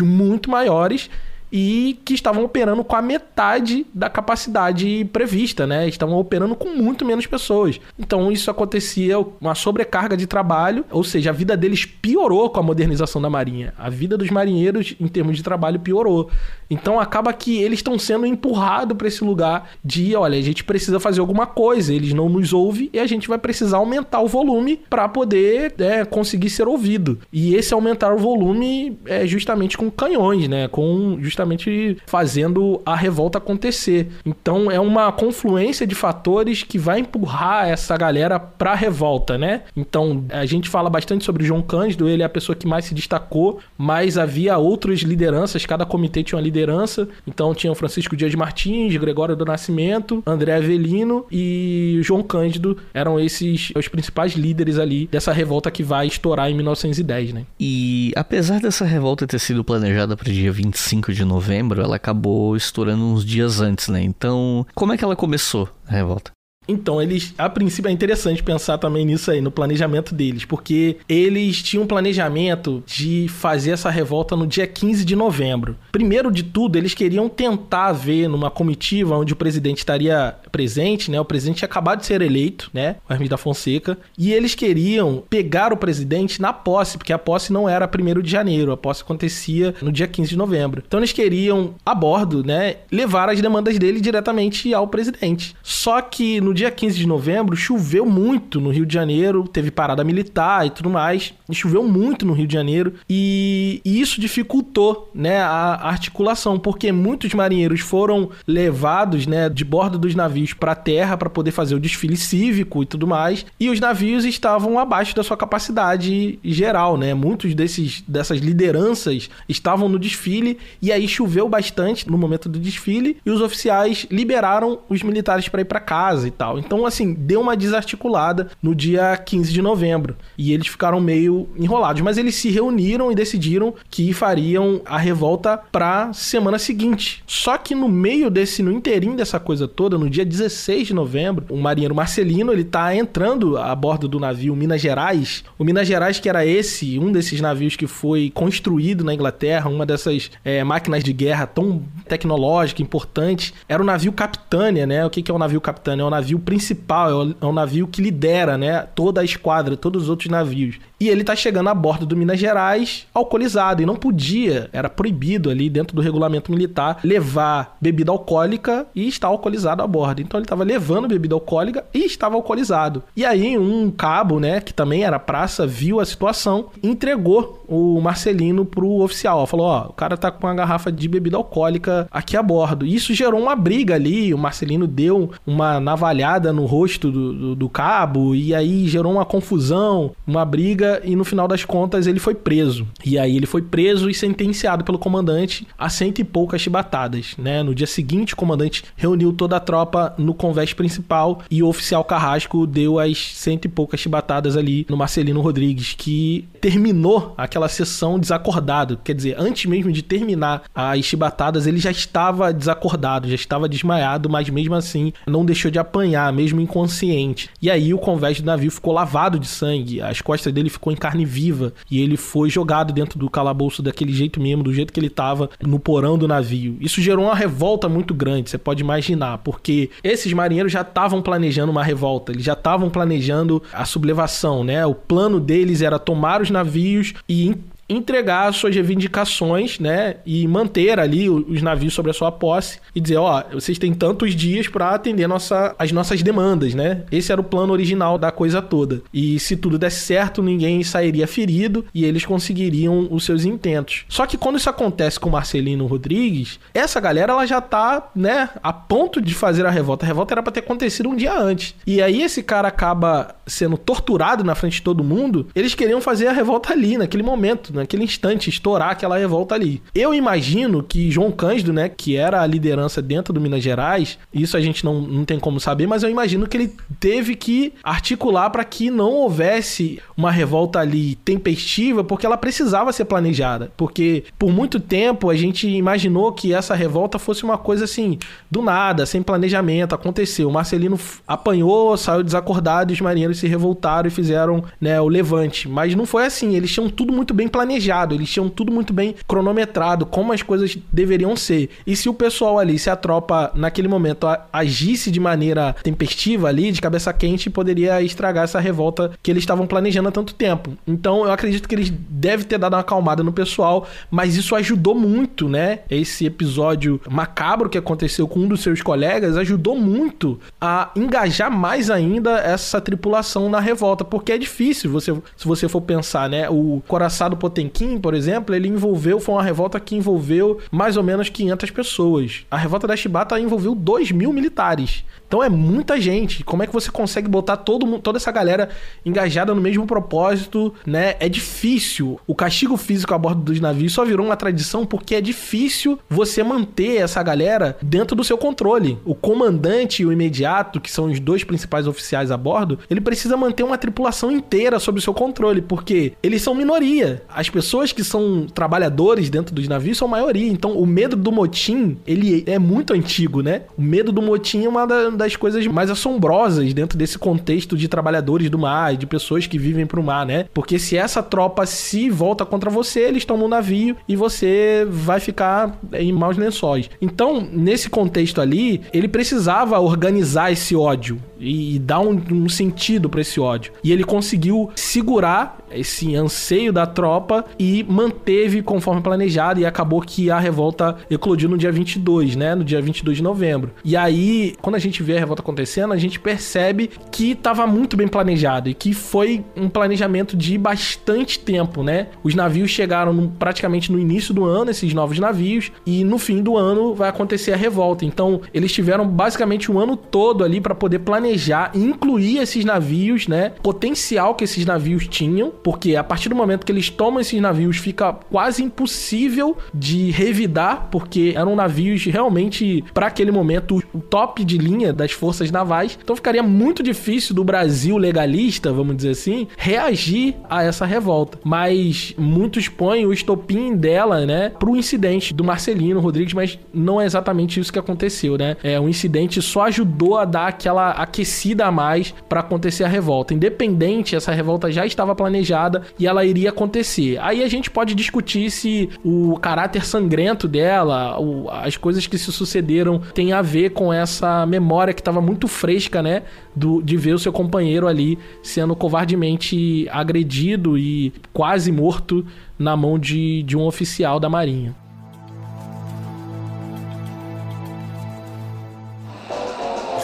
muito maiores e que estavam operando com a metade da capacidade prevista, né? Estavam operando com muito menos pessoas. Então isso acontecia uma sobrecarga de trabalho, ou seja, a vida deles piorou com a modernização da marinha. A vida dos marinheiros em termos de trabalho piorou. Então acaba que eles estão sendo empurrados para esse lugar de, olha, a gente precisa fazer alguma coisa, eles não nos ouvem e a gente vai precisar aumentar o volume para poder é, conseguir ser ouvido. E esse aumentar o volume é justamente com canhões, né? Com justamente justamente fazendo a revolta acontecer. Então é uma confluência de fatores que vai empurrar essa galera pra revolta, né? Então a gente fala bastante sobre João Cândido, ele é a pessoa que mais se destacou, mas havia outras lideranças, cada comitê tinha uma liderança. Então tinha o Francisco Dias Martins, Gregório do Nascimento, André Avelino e João Cândido eram esses os principais líderes ali dessa revolta que vai estourar em 1910, né? E apesar dessa revolta ter sido planejada para o dia 25 de novembro, ela acabou estourando uns dias antes, né? Então, como é que ela começou a revolta? Então, eles, a princípio, é interessante pensar também nisso aí, no planejamento deles, porque eles tinham um planejamento de fazer essa revolta no dia 15 de novembro. Primeiro de tudo, eles queriam tentar ver numa comitiva onde o presidente estaria presente, né? O presidente tinha acabado de ser eleito, né? O Hermes da Fonseca, e eles queriam pegar o presidente na posse, porque a posse não era 1 de janeiro, a posse acontecia no dia 15 de novembro. Então, eles queriam, a bordo, né, levar as demandas dele diretamente ao presidente. Só que no no dia 15 de novembro choveu muito no Rio de Janeiro, teve parada militar e tudo mais, e choveu muito no Rio de Janeiro, e, e isso dificultou, né, a articulação, porque muitos marinheiros foram levados, né, de bordo dos navios para terra para poder fazer o desfile cívico e tudo mais, e os navios estavam abaixo da sua capacidade geral, né? Muitos desses dessas lideranças estavam no desfile e aí choveu bastante no momento do desfile e os oficiais liberaram os militares para ir para casa e tal. Então, assim, deu uma desarticulada no dia 15 de novembro e eles ficaram meio enrolados, mas eles se reuniram e decidiram que fariam a revolta para semana seguinte. Só que no meio desse, no inteirinho dessa coisa toda, no dia 16 de novembro, o marinheiro Marcelino, ele tá entrando a bordo do navio Minas Gerais. O Minas Gerais, que era esse, um desses navios que foi construído na Inglaterra, uma dessas é, máquinas de guerra tão tecnológica, importante, era o navio Capitânia, né? O que, que é o navio Capitânia? É o navio principal, é o, é o navio que lidera, né? Toda a esquadra, todos os outros navios. E ele tá chegando a bordo do Minas Gerais alcoolizado e não podia, era proibido ali dentro do regulamento militar levar bebida alcoólica e estar alcoolizado a bordo. Então ele estava levando bebida alcoólica e estava alcoolizado. E aí um cabo, né, que também era praça, viu a situação, entregou o Marcelino pro oficial. Falou: "Ó, o cara tá com uma garrafa de bebida alcoólica aqui a bordo". E isso gerou uma briga ali, o Marcelino deu uma navalhada no rosto do, do, do cabo e aí gerou uma confusão, uma briga e no final das contas ele foi preso. E aí ele foi preso e sentenciado pelo comandante a cento e poucas chibatadas, né? No dia seguinte, o comandante reuniu toda a tropa no convés principal e o oficial Carrasco deu as cento e poucas chibatadas ali no Marcelino Rodrigues, que terminou aquela sessão desacordado. Quer dizer, antes mesmo de terminar as chibatadas, ele já estava desacordado, já estava desmaiado, mas mesmo assim não deixou de apanhar, mesmo inconsciente. E aí o convés do navio ficou lavado de sangue, as costas dele ficou em carne viva e ele foi jogado dentro do calabouço daquele jeito mesmo, do jeito que ele estava no porão do navio. Isso gerou uma revolta muito grande, você pode imaginar, porque esses marinheiros já estavam planejando uma revolta, eles já estavam planejando a sublevação, né? O plano deles era tomar os navios e entregar suas reivindicações, né, e manter ali os navios sobre a sua posse e dizer, ó, vocês têm tantos dias para atender nossa, as nossas demandas, né? Esse era o plano original da coisa toda. E se tudo desse certo, ninguém sairia ferido e eles conseguiriam os seus intentos. Só que quando isso acontece com Marcelino Rodrigues, essa galera ela já tá, né, a ponto de fazer a revolta. A revolta era para ter acontecido um dia antes. E aí esse cara acaba sendo torturado na frente de todo mundo. Eles queriam fazer a revolta ali naquele momento naquele instante, estourar aquela revolta ali. Eu imagino que João Cândido, né, que era a liderança dentro do Minas Gerais, isso a gente não, não tem como saber, mas eu imagino que ele teve que articular para que não houvesse uma revolta ali tempestiva, porque ela precisava ser planejada. Porque por muito tempo a gente imaginou que essa revolta fosse uma coisa assim, do nada, sem planejamento, aconteceu. O Marcelino apanhou, saiu desacordado os marinheiros se revoltaram e fizeram né, o levante. Mas não foi assim, eles tinham tudo muito bem planejado planejado, eles tinham tudo muito bem cronometrado, como as coisas deveriam ser. E se o pessoal ali, se a tropa naquele momento agisse de maneira tempestiva ali, de cabeça quente, poderia estragar essa revolta que eles estavam planejando há tanto tempo. Então eu acredito que eles devem ter dado uma acalmada no pessoal, mas isso ajudou muito, né? Esse episódio macabro que aconteceu com um dos seus colegas ajudou muito a engajar mais ainda essa tripulação na revolta, porque é difícil você, se você for pensar, né? O coraçado Potemkin, por exemplo, ele envolveu, foi uma revolta que envolveu mais ou menos 500 pessoas. A revolta da Chibata envolveu 2 mil militares. Então é muita gente. Como é que você consegue botar todo, toda essa galera engajada no mesmo propósito, né? É difícil. O castigo físico a bordo dos navios só virou uma tradição porque é difícil você manter essa galera dentro do seu controle. O comandante e o imediato, que são os dois principais oficiais a bordo, ele precisa manter uma tripulação inteira sob o seu controle, porque eles são minoria. As pessoas que são trabalhadores dentro dos navios são maioria. Então o medo do motim, ele é muito antigo, né? O medo do motim é uma da das coisas mais assombrosas dentro desse contexto de trabalhadores do mar, de pessoas que vivem pro mar, né? Porque se essa tropa se volta contra você, eles tomam um navio e você vai ficar em maus lençóis. Então, nesse contexto ali, ele precisava organizar esse ódio e dar um, um sentido para esse ódio. E ele conseguiu segurar esse anseio da tropa e manteve conforme planejado e acabou que a revolta eclodiu no dia 22, né? No dia 22 de novembro. E aí, quando a gente vê a revolta acontecendo, a gente percebe que estava muito bem planejado e que foi um planejamento de bastante tempo, né? Os navios chegaram no, praticamente no início do ano, esses novos navios, e no fim do ano vai acontecer a revolta. Então, eles tiveram basicamente um ano todo ali para poder planejar, incluir esses navios, né? Potencial que esses navios tinham, porque a partir do momento que eles tomam esses navios, fica quase impossível de revidar, porque eram navios realmente, para aquele momento, o top de linha das forças navais. Então ficaria muito difícil do Brasil legalista, vamos dizer assim, reagir a essa revolta. Mas muitos põem o estopim dela, né, pro incidente do Marcelino Rodrigues, mas não é exatamente isso que aconteceu, né? É, o incidente só ajudou a dar aquela aquecida a mais para acontecer a revolta. Independente, essa revolta já estava planejada e ela iria acontecer. Aí a gente pode discutir se o caráter sangrento dela, o, as coisas que se sucederam, tem a ver com essa memória que estava muito fresca, né? Do, de ver o seu companheiro ali sendo covardemente agredido e quase morto na mão de, de um oficial da Marinha.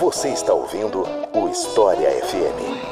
Você está ouvindo o História FM.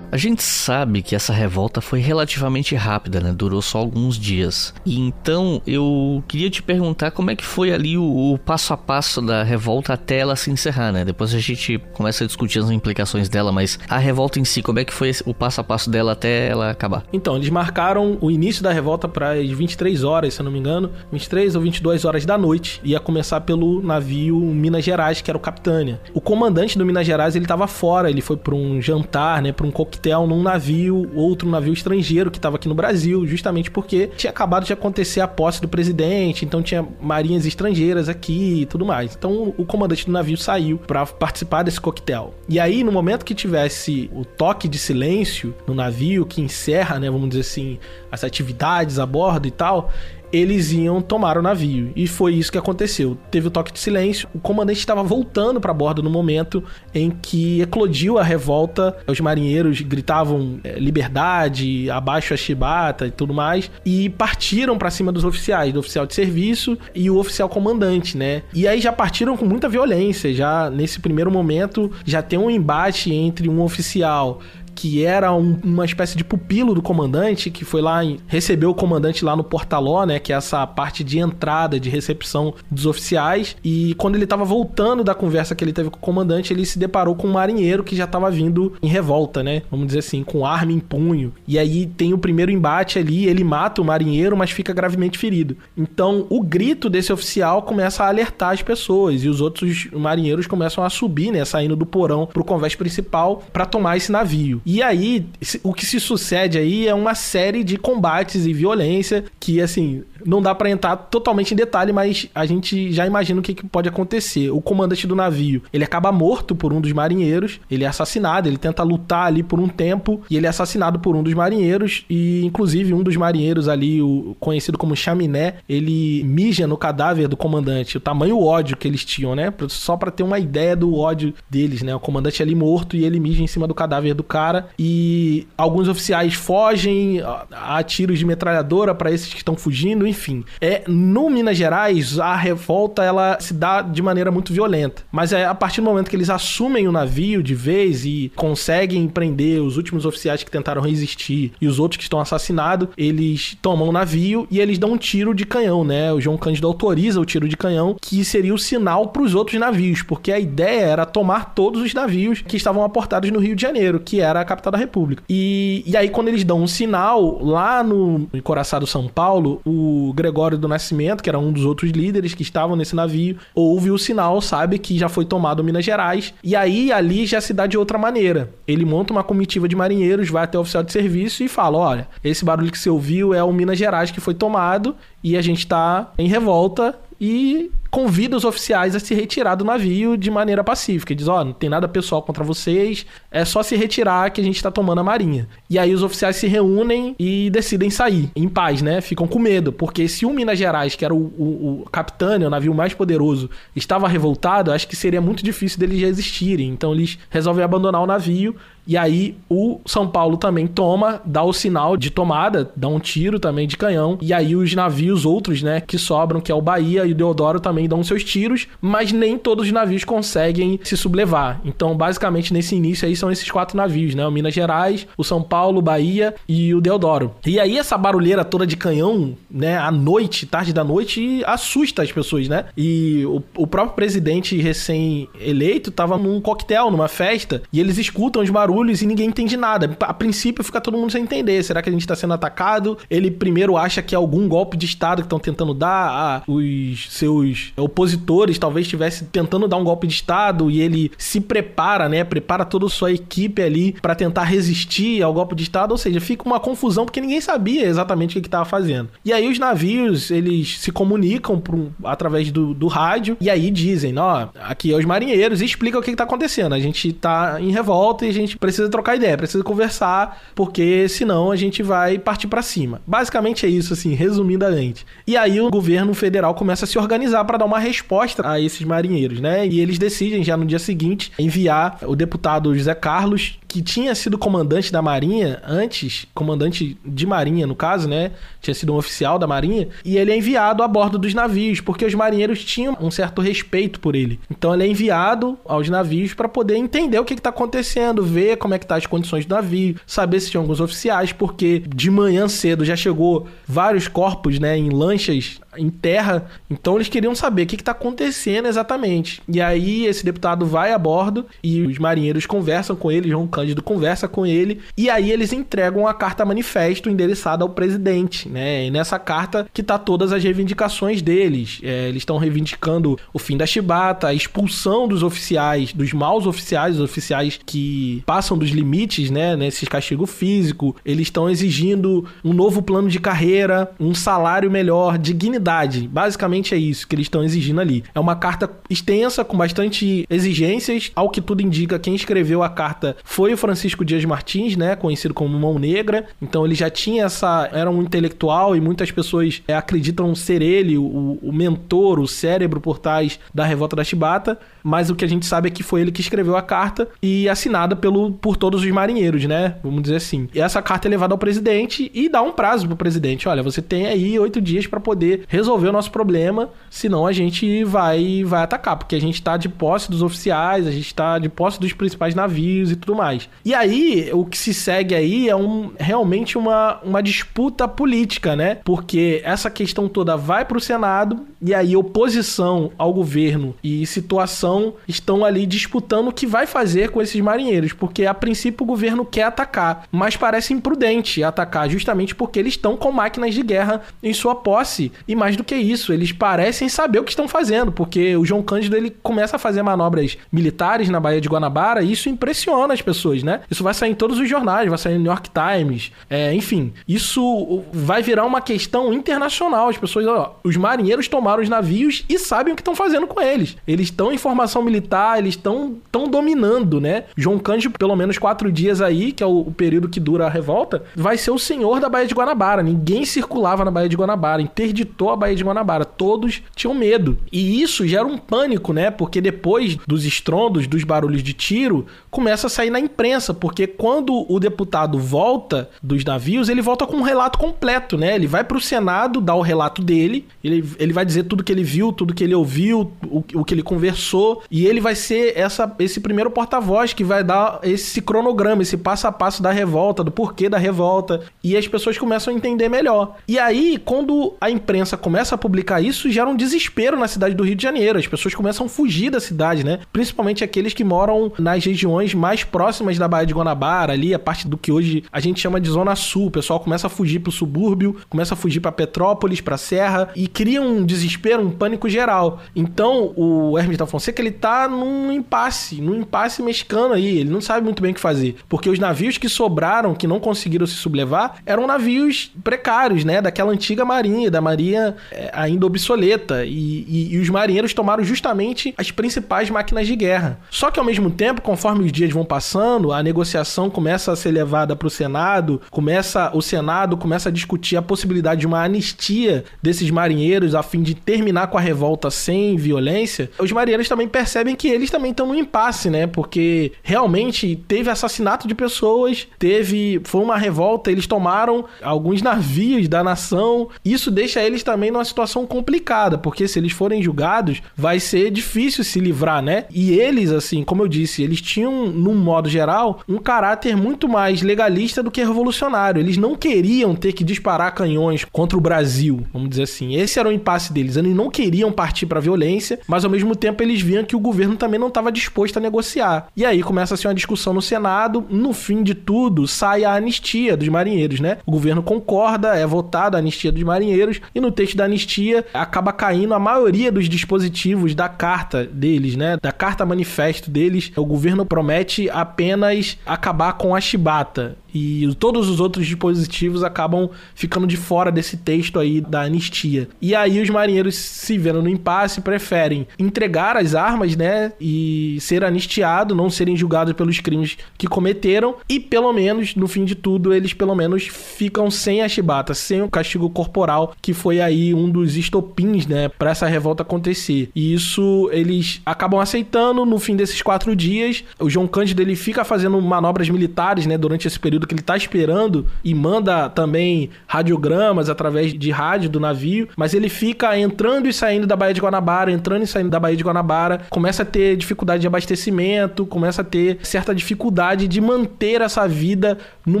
A gente sabe que essa revolta foi relativamente rápida, né? Durou só alguns dias. E então eu queria te perguntar como é que foi ali o, o, passo a passo da revolta até ela se encerrar, né? Depois a gente começa a discutir as implicações dela, mas a revolta em si, como é que foi o passo a passo dela até ela acabar? Então, eles marcaram o início da revolta para as 23 horas, se eu não me engano, 23 ou 22 horas da noite. Ia começar pelo navio Minas Gerais, que era o Capitânia. O comandante do Minas Gerais, ele estava fora, ele foi para um jantar, né, para um coquetel coquetel num navio, outro navio estrangeiro que estava aqui no Brasil, justamente porque tinha acabado de acontecer a posse do presidente, então tinha marinhas estrangeiras aqui e tudo mais. Então o comandante do navio saiu para participar desse coquetel. E aí, no momento que tivesse o toque de silêncio no navio, que encerra, né, vamos dizer assim, as atividades a bordo e tal, eles iam tomar o navio. E foi isso que aconteceu. Teve o toque de silêncio. O comandante estava voltando para bordo no momento em que eclodiu a revolta. Os marinheiros gritavam é, liberdade, abaixo a chibata e tudo mais. E partiram para cima dos oficiais, do oficial de serviço e o oficial comandante, né? E aí já partiram com muita violência. Já nesse primeiro momento, já tem um embate entre um oficial que era um, uma espécie de pupilo do comandante, que foi lá e recebeu o comandante lá no Portaló, né? Que é essa parte de entrada, de recepção dos oficiais. E quando ele estava voltando da conversa que ele teve com o comandante, ele se deparou com um marinheiro que já estava vindo em revolta, né? Vamos dizer assim, com arma em punho. E aí tem o primeiro embate ali, ele mata o marinheiro, mas fica gravemente ferido. Então o grito desse oficial começa a alertar as pessoas e os outros marinheiros começam a subir, né? Saindo do porão pro convés principal para tomar esse navio. E aí, o que se sucede aí é uma série de combates e violência que, assim, não dá para entrar totalmente em detalhe, mas a gente já imagina o que, que, pode acontecer. O comandante do navio, ele acaba morto por um dos marinheiros, ele é assassinado, ele tenta lutar ali por um tempo e ele é assassinado por um dos marinheiros e inclusive um dos marinheiros ali, o conhecido como Chaminé, ele mija no cadáver do comandante, o tamanho ódio que eles tinham, né? Só para ter uma ideia do ódio deles, né? O comandante ali morto e ele mija em cima do cadáver do cara cara e alguns oficiais fogem a, tiros de metralhadora para esses que estão fugindo, enfim. É no Minas Gerais a revolta ela se dá de maneira muito violenta, mas é a partir do momento que eles assumem o navio de vez e conseguem prender os últimos oficiais que tentaram resistir e os outros que estão assassinados, eles tomam o navio e eles dão um tiro de canhão, né? O João Cândido autoriza o tiro de canhão, que seria o sinal para os outros navios, porque a ideia era tomar todos os navios que estavam aportados no Rio de Janeiro, que era capital da República. E, e aí, quando eles dão um sinal, lá no encoraçado São Paulo, o Gregório do Nascimento, que era um dos outros líderes que estavam nesse navio, ouve o sinal, sabe que já foi tomado Minas Gerais. E aí, ali já se dá de outra maneira. Ele monta uma comitiva de marinheiros, vai até o oficial de serviço e fala: olha, esse barulho que você ouviu é o Minas Gerais que foi tomado e a gente tá em revolta e convida os oficiais a se retirar do navio de maneira pacífica. Diz: Ó, oh, não tem nada pessoal contra vocês, é só se retirar que a gente tá tomando a marinha. E aí os oficiais se reúnem e decidem sair em paz, né? Ficam com medo, porque se o Minas Gerais, que era o, o, o capitão, o navio mais poderoso, estava revoltado, acho que seria muito difícil deles resistirem. Então eles resolvem abandonar o navio e aí o São Paulo também toma, dá o sinal de tomada, dá um tiro também de canhão. E aí os navios outros, né, que sobram, que é o Bahia e o Deodoro também dão seus tiros, mas nem todos os navios conseguem se sublevar. Então, basicamente nesse início aí são esses quatro navios, né? O Minas Gerais, o São Paulo, Bahia e o Deodoro. E aí essa barulheira toda de canhão, né, à noite, tarde da noite, assusta as pessoas, né? E o, o próprio presidente recém-eleito tava num coquetel, numa festa, e eles escutam os barulhos e ninguém entende nada. A princípio fica todo mundo sem entender. Será que a gente está sendo atacado? Ele primeiro acha que é algum golpe de Estado que estão tentando dar. Ah, os seus opositores talvez estivessem tentando dar um golpe de Estado e ele se prepara, né? Prepara toda a sua equipe ali para tentar resistir ao golpe de Estado. Ou seja, fica uma confusão porque ninguém sabia exatamente o que estava fazendo. E aí os navios, eles se comunicam por, através do, do rádio e aí dizem, ó, aqui é os marinheiros e explica o que está acontecendo. A gente está em revolta e a gente precisa trocar ideia, precisa conversar, porque senão a gente vai partir para cima. Basicamente é isso, assim, resumidamente. E aí o governo federal começa a se organizar para dar uma resposta a esses marinheiros, né? E eles decidem já no dia seguinte enviar o deputado José Carlos, que tinha sido comandante da Marinha antes, comandante de Marinha no caso, né? Tinha sido um oficial da Marinha, e ele é enviado a bordo dos navios, porque os marinheiros tinham um certo respeito por ele. Então ele é enviado aos navios para poder entender o que está acontecendo, ver como é que tá as condições do navio, saber se tinha alguns oficiais, porque de manhã cedo já chegou vários corpos, né, em lanchas em terra. Então eles queriam saber o que está acontecendo exatamente. E aí esse deputado vai a bordo e os marinheiros conversam com ele, João Cândido conversa com ele, e aí eles entregam a carta manifesto endereçada ao presidente, né? E nessa carta que tá todas as reivindicações deles. É, eles estão reivindicando o fim da chibata, a expulsão dos oficiais, dos maus oficiais, os oficiais que passam dos limites, né? Nesse castigo físico. Eles estão exigindo um novo plano de carreira, um salário melhor, dignidade Basicamente é isso que eles estão exigindo ali. É uma carta extensa, com bastante exigências. Ao que tudo indica, quem escreveu a carta foi o Francisco Dias Martins, né? Conhecido como Mão Negra. Então ele já tinha essa. Era um intelectual e muitas pessoas é, acreditam ser ele o, o mentor, o cérebro por trás da revolta da Chibata. Mas o que a gente sabe é que foi ele que escreveu a carta e assinada pelo, por todos os marinheiros, né? Vamos dizer assim. E essa carta é levada ao presidente e dá um prazo pro presidente. Olha, você tem aí oito dias para poder resolver o nosso problema, senão a gente vai vai atacar, porque a gente tá de posse dos oficiais, a gente tá de posse dos principais navios e tudo mais. E aí, o que se segue aí é um, realmente uma, uma disputa política, né? Porque essa questão toda vai pro Senado e aí oposição ao governo e situação estão ali disputando o que vai fazer com esses marinheiros, porque a princípio o governo quer atacar, mas parece imprudente atacar justamente porque eles estão com máquinas de guerra em sua posse e mais do que isso, eles parecem saber o que estão fazendo, porque o João Cândido ele começa a fazer manobras militares na Baía de Guanabara e isso impressiona as pessoas, né? Isso vai sair em todos os jornais, vai sair no New York Times, é, enfim, isso vai virar uma questão internacional. As pessoas, ó, os marinheiros tomaram os navios e sabem o que estão fazendo com eles. Eles estão em formação militar, eles estão tão dominando, né? João Cândido, pelo menos quatro dias aí, que é o, o período que dura a revolta, vai ser o senhor da Baía de Guanabara. Ninguém circulava na Baía de Guanabara, interditou a Baía de Guanabara. Todos tinham medo. E isso gera um pânico, né? Porque depois dos estrondos, dos barulhos de tiro, começa a sair na imprensa. Porque quando o deputado volta dos navios, ele volta com um relato completo, né? Ele vai pro Senado dar o relato dele, ele, ele vai dizer tudo que ele viu, tudo que ele ouviu, o, o que ele conversou, e ele vai ser essa, esse primeiro porta-voz que vai dar esse cronograma, esse passo a passo da revolta, do porquê da revolta, e as pessoas começam a entender melhor. E aí, quando a imprensa começa a publicar isso, gera um desespero na cidade do Rio de Janeiro. As pessoas começam a fugir da cidade, né? Principalmente aqueles que moram nas regiões mais próximas da Baía de Guanabara, ali, a parte do que hoje a gente chama de Zona Sul. O pessoal começa a fugir pro subúrbio, começa a fugir para Petrópolis, pra Serra, e cria um desespero desespero, um pânico geral. Então, o Hermes da Fonseca, ele tá num impasse, num impasse mexicano aí, ele não sabe muito bem o que fazer, porque os navios que sobraram, que não conseguiram se sublevar, eram navios precários, né, daquela antiga marinha, da marinha é, ainda obsoleta, e, e, e os marinheiros tomaram justamente as principais máquinas de guerra. Só que ao mesmo tempo, conforme os dias vão passando, a negociação começa a ser levada para o Senado, começa o Senado começa a discutir a possibilidade de uma anistia desses marinheiros a fim de terminar com a revolta sem violência. Os marinheiros também percebem que eles também estão no impasse, né? Porque realmente teve assassinato de pessoas, teve foi uma revolta, eles tomaram alguns navios da nação. Isso deixa eles também numa situação complicada, porque se eles forem julgados, vai ser difícil se livrar, né? E eles assim, como eu disse, eles tinham, num modo geral, um caráter muito mais legalista do que revolucionário. Eles não queriam ter que disparar canhões contra o Brasil, vamos dizer assim. Esse era o impasse deles. Eles não queriam partir para violência, mas ao mesmo tempo eles viam que o governo também não estava disposto a negociar. E aí começa-se uma discussão no Senado. No fim de tudo, sai a anistia dos marinheiros, né? O governo concorda, é votada a anistia dos marinheiros, e no texto da anistia acaba caindo a maioria dos dispositivos da carta deles, né? Da carta manifesto deles. O governo promete apenas acabar com a chibata e todos os outros dispositivos acabam ficando de fora desse texto aí da anistia. E aí os marinheiros se vendo no impasse preferem entregar as armas, né, e ser anistiado, não serem julgados pelos crimes que cometeram e pelo menos no fim de tudo eles pelo menos ficam sem a chibata, sem o castigo corporal, que foi aí um dos estopins, né, para essa revolta acontecer. E isso eles acabam aceitando no fim desses quatro dias. O João Cândido ele fica fazendo manobras militares, né, durante esse período que ele tá esperando e manda também radiogramas através de rádio do navio, mas ele fica entrando e saindo da Baía de Guanabara, entrando e saindo da Baía de Guanabara, começa a ter dificuldade de abastecimento, começa a ter certa dificuldade de manter essa vida no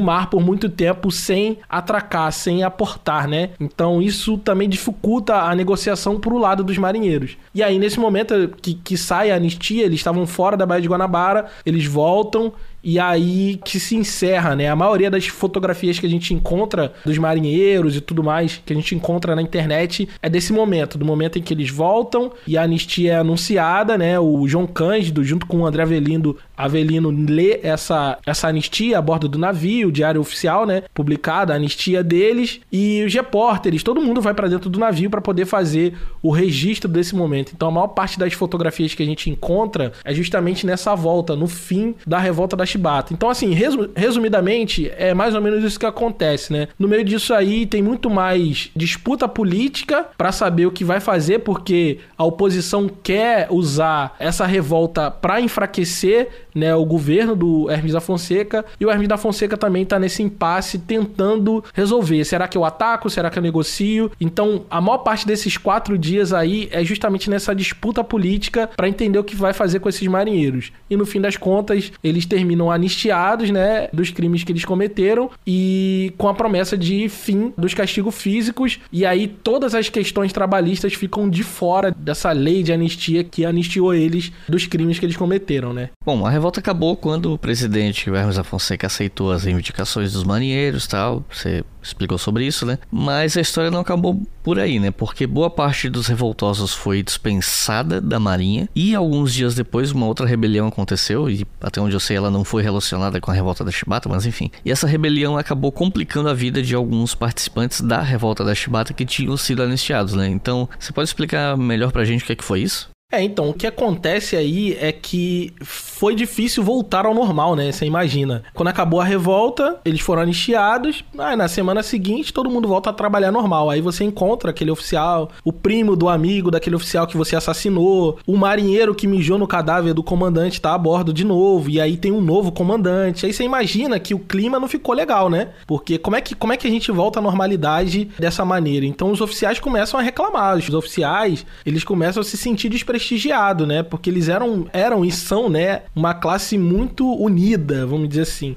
mar por muito tempo sem atracar, sem aportar, né? Então isso também dificulta a negociação pro lado dos marinheiros. E aí, nesse momento que, que sai a anistia, eles estavam fora da Baía de Guanabara, eles voltam e aí que se encerra, né? A maioria das fotografias que a gente encontra dos marinheiros e tudo mais que a gente encontra na internet é desse momento, do momento em que eles voltam e a anistia é anunciada, né? O João Cândido, junto com o André Avelino, Avelino lê essa, essa anistia a bordo do navio, o diário oficial, né? Publicada, a anistia deles e os repórteres, todo mundo vai para dentro do navio para poder fazer o registro desse momento. Então a maior parte das fotografias que a gente encontra é justamente nessa volta, no fim da revolta da Chibata. Então, assim, resumidamente, é mais ou menos isso que acontece, né? No meio disso aí tem muito mais disputa política para saber o que vai fazer, porque a oposição quer usar essa revolta para enfraquecer né, o governo do Hermes da Fonseca e o Hermes da Fonseca também está nesse impasse tentando resolver. Será que eu ataco? Será que eu negocio? Então, a maior parte desses quatro dias aí é justamente nessa disputa política para entender o que vai fazer com esses marinheiros. E no fim das contas, eles terminam anistiados, né, dos crimes que eles cometeram e com a promessa de fim dos castigos físicos. E aí todas as questões trabalhistas ficam de fora dessa lei de anistia que anistiou eles dos crimes que eles cometeram, né? Bom, a revolta acabou quando o presidente Hermes da Fonseca aceitou as reivindicações dos marinheiros tal. Você explicou sobre isso, né? Mas a história não acabou por aí, né? Porque boa parte dos revoltosos foi dispensada da marinha e alguns dias depois uma outra rebelião aconteceu e até onde eu sei ela não foi relacionada com a revolta da Chibata, mas enfim. E essa rebelião acabou complicando a vida de alguns participantes da revolta da Chibata que tinham sido anistiados, né? Então, você pode explicar melhor pra gente o que é que foi isso? É, então, o que acontece aí é que foi difícil voltar ao normal, né? Você imagina. Quando acabou a revolta, eles foram anistiados. Aí na semana seguinte, todo mundo volta a trabalhar normal. Aí você encontra aquele oficial, o primo do amigo daquele oficial que você assassinou, o marinheiro que mijou no cadáver do comandante tá a bordo de novo. E aí tem um novo comandante. Aí você imagina que o clima não ficou legal, né? Porque como é que, como é que a gente volta à normalidade dessa maneira? Então os oficiais começam a reclamar. Os oficiais, eles começam a se sentir desprestigiados prestigiado, né? Porque eles eram, eram e são, né, uma classe muito unida, vamos dizer assim.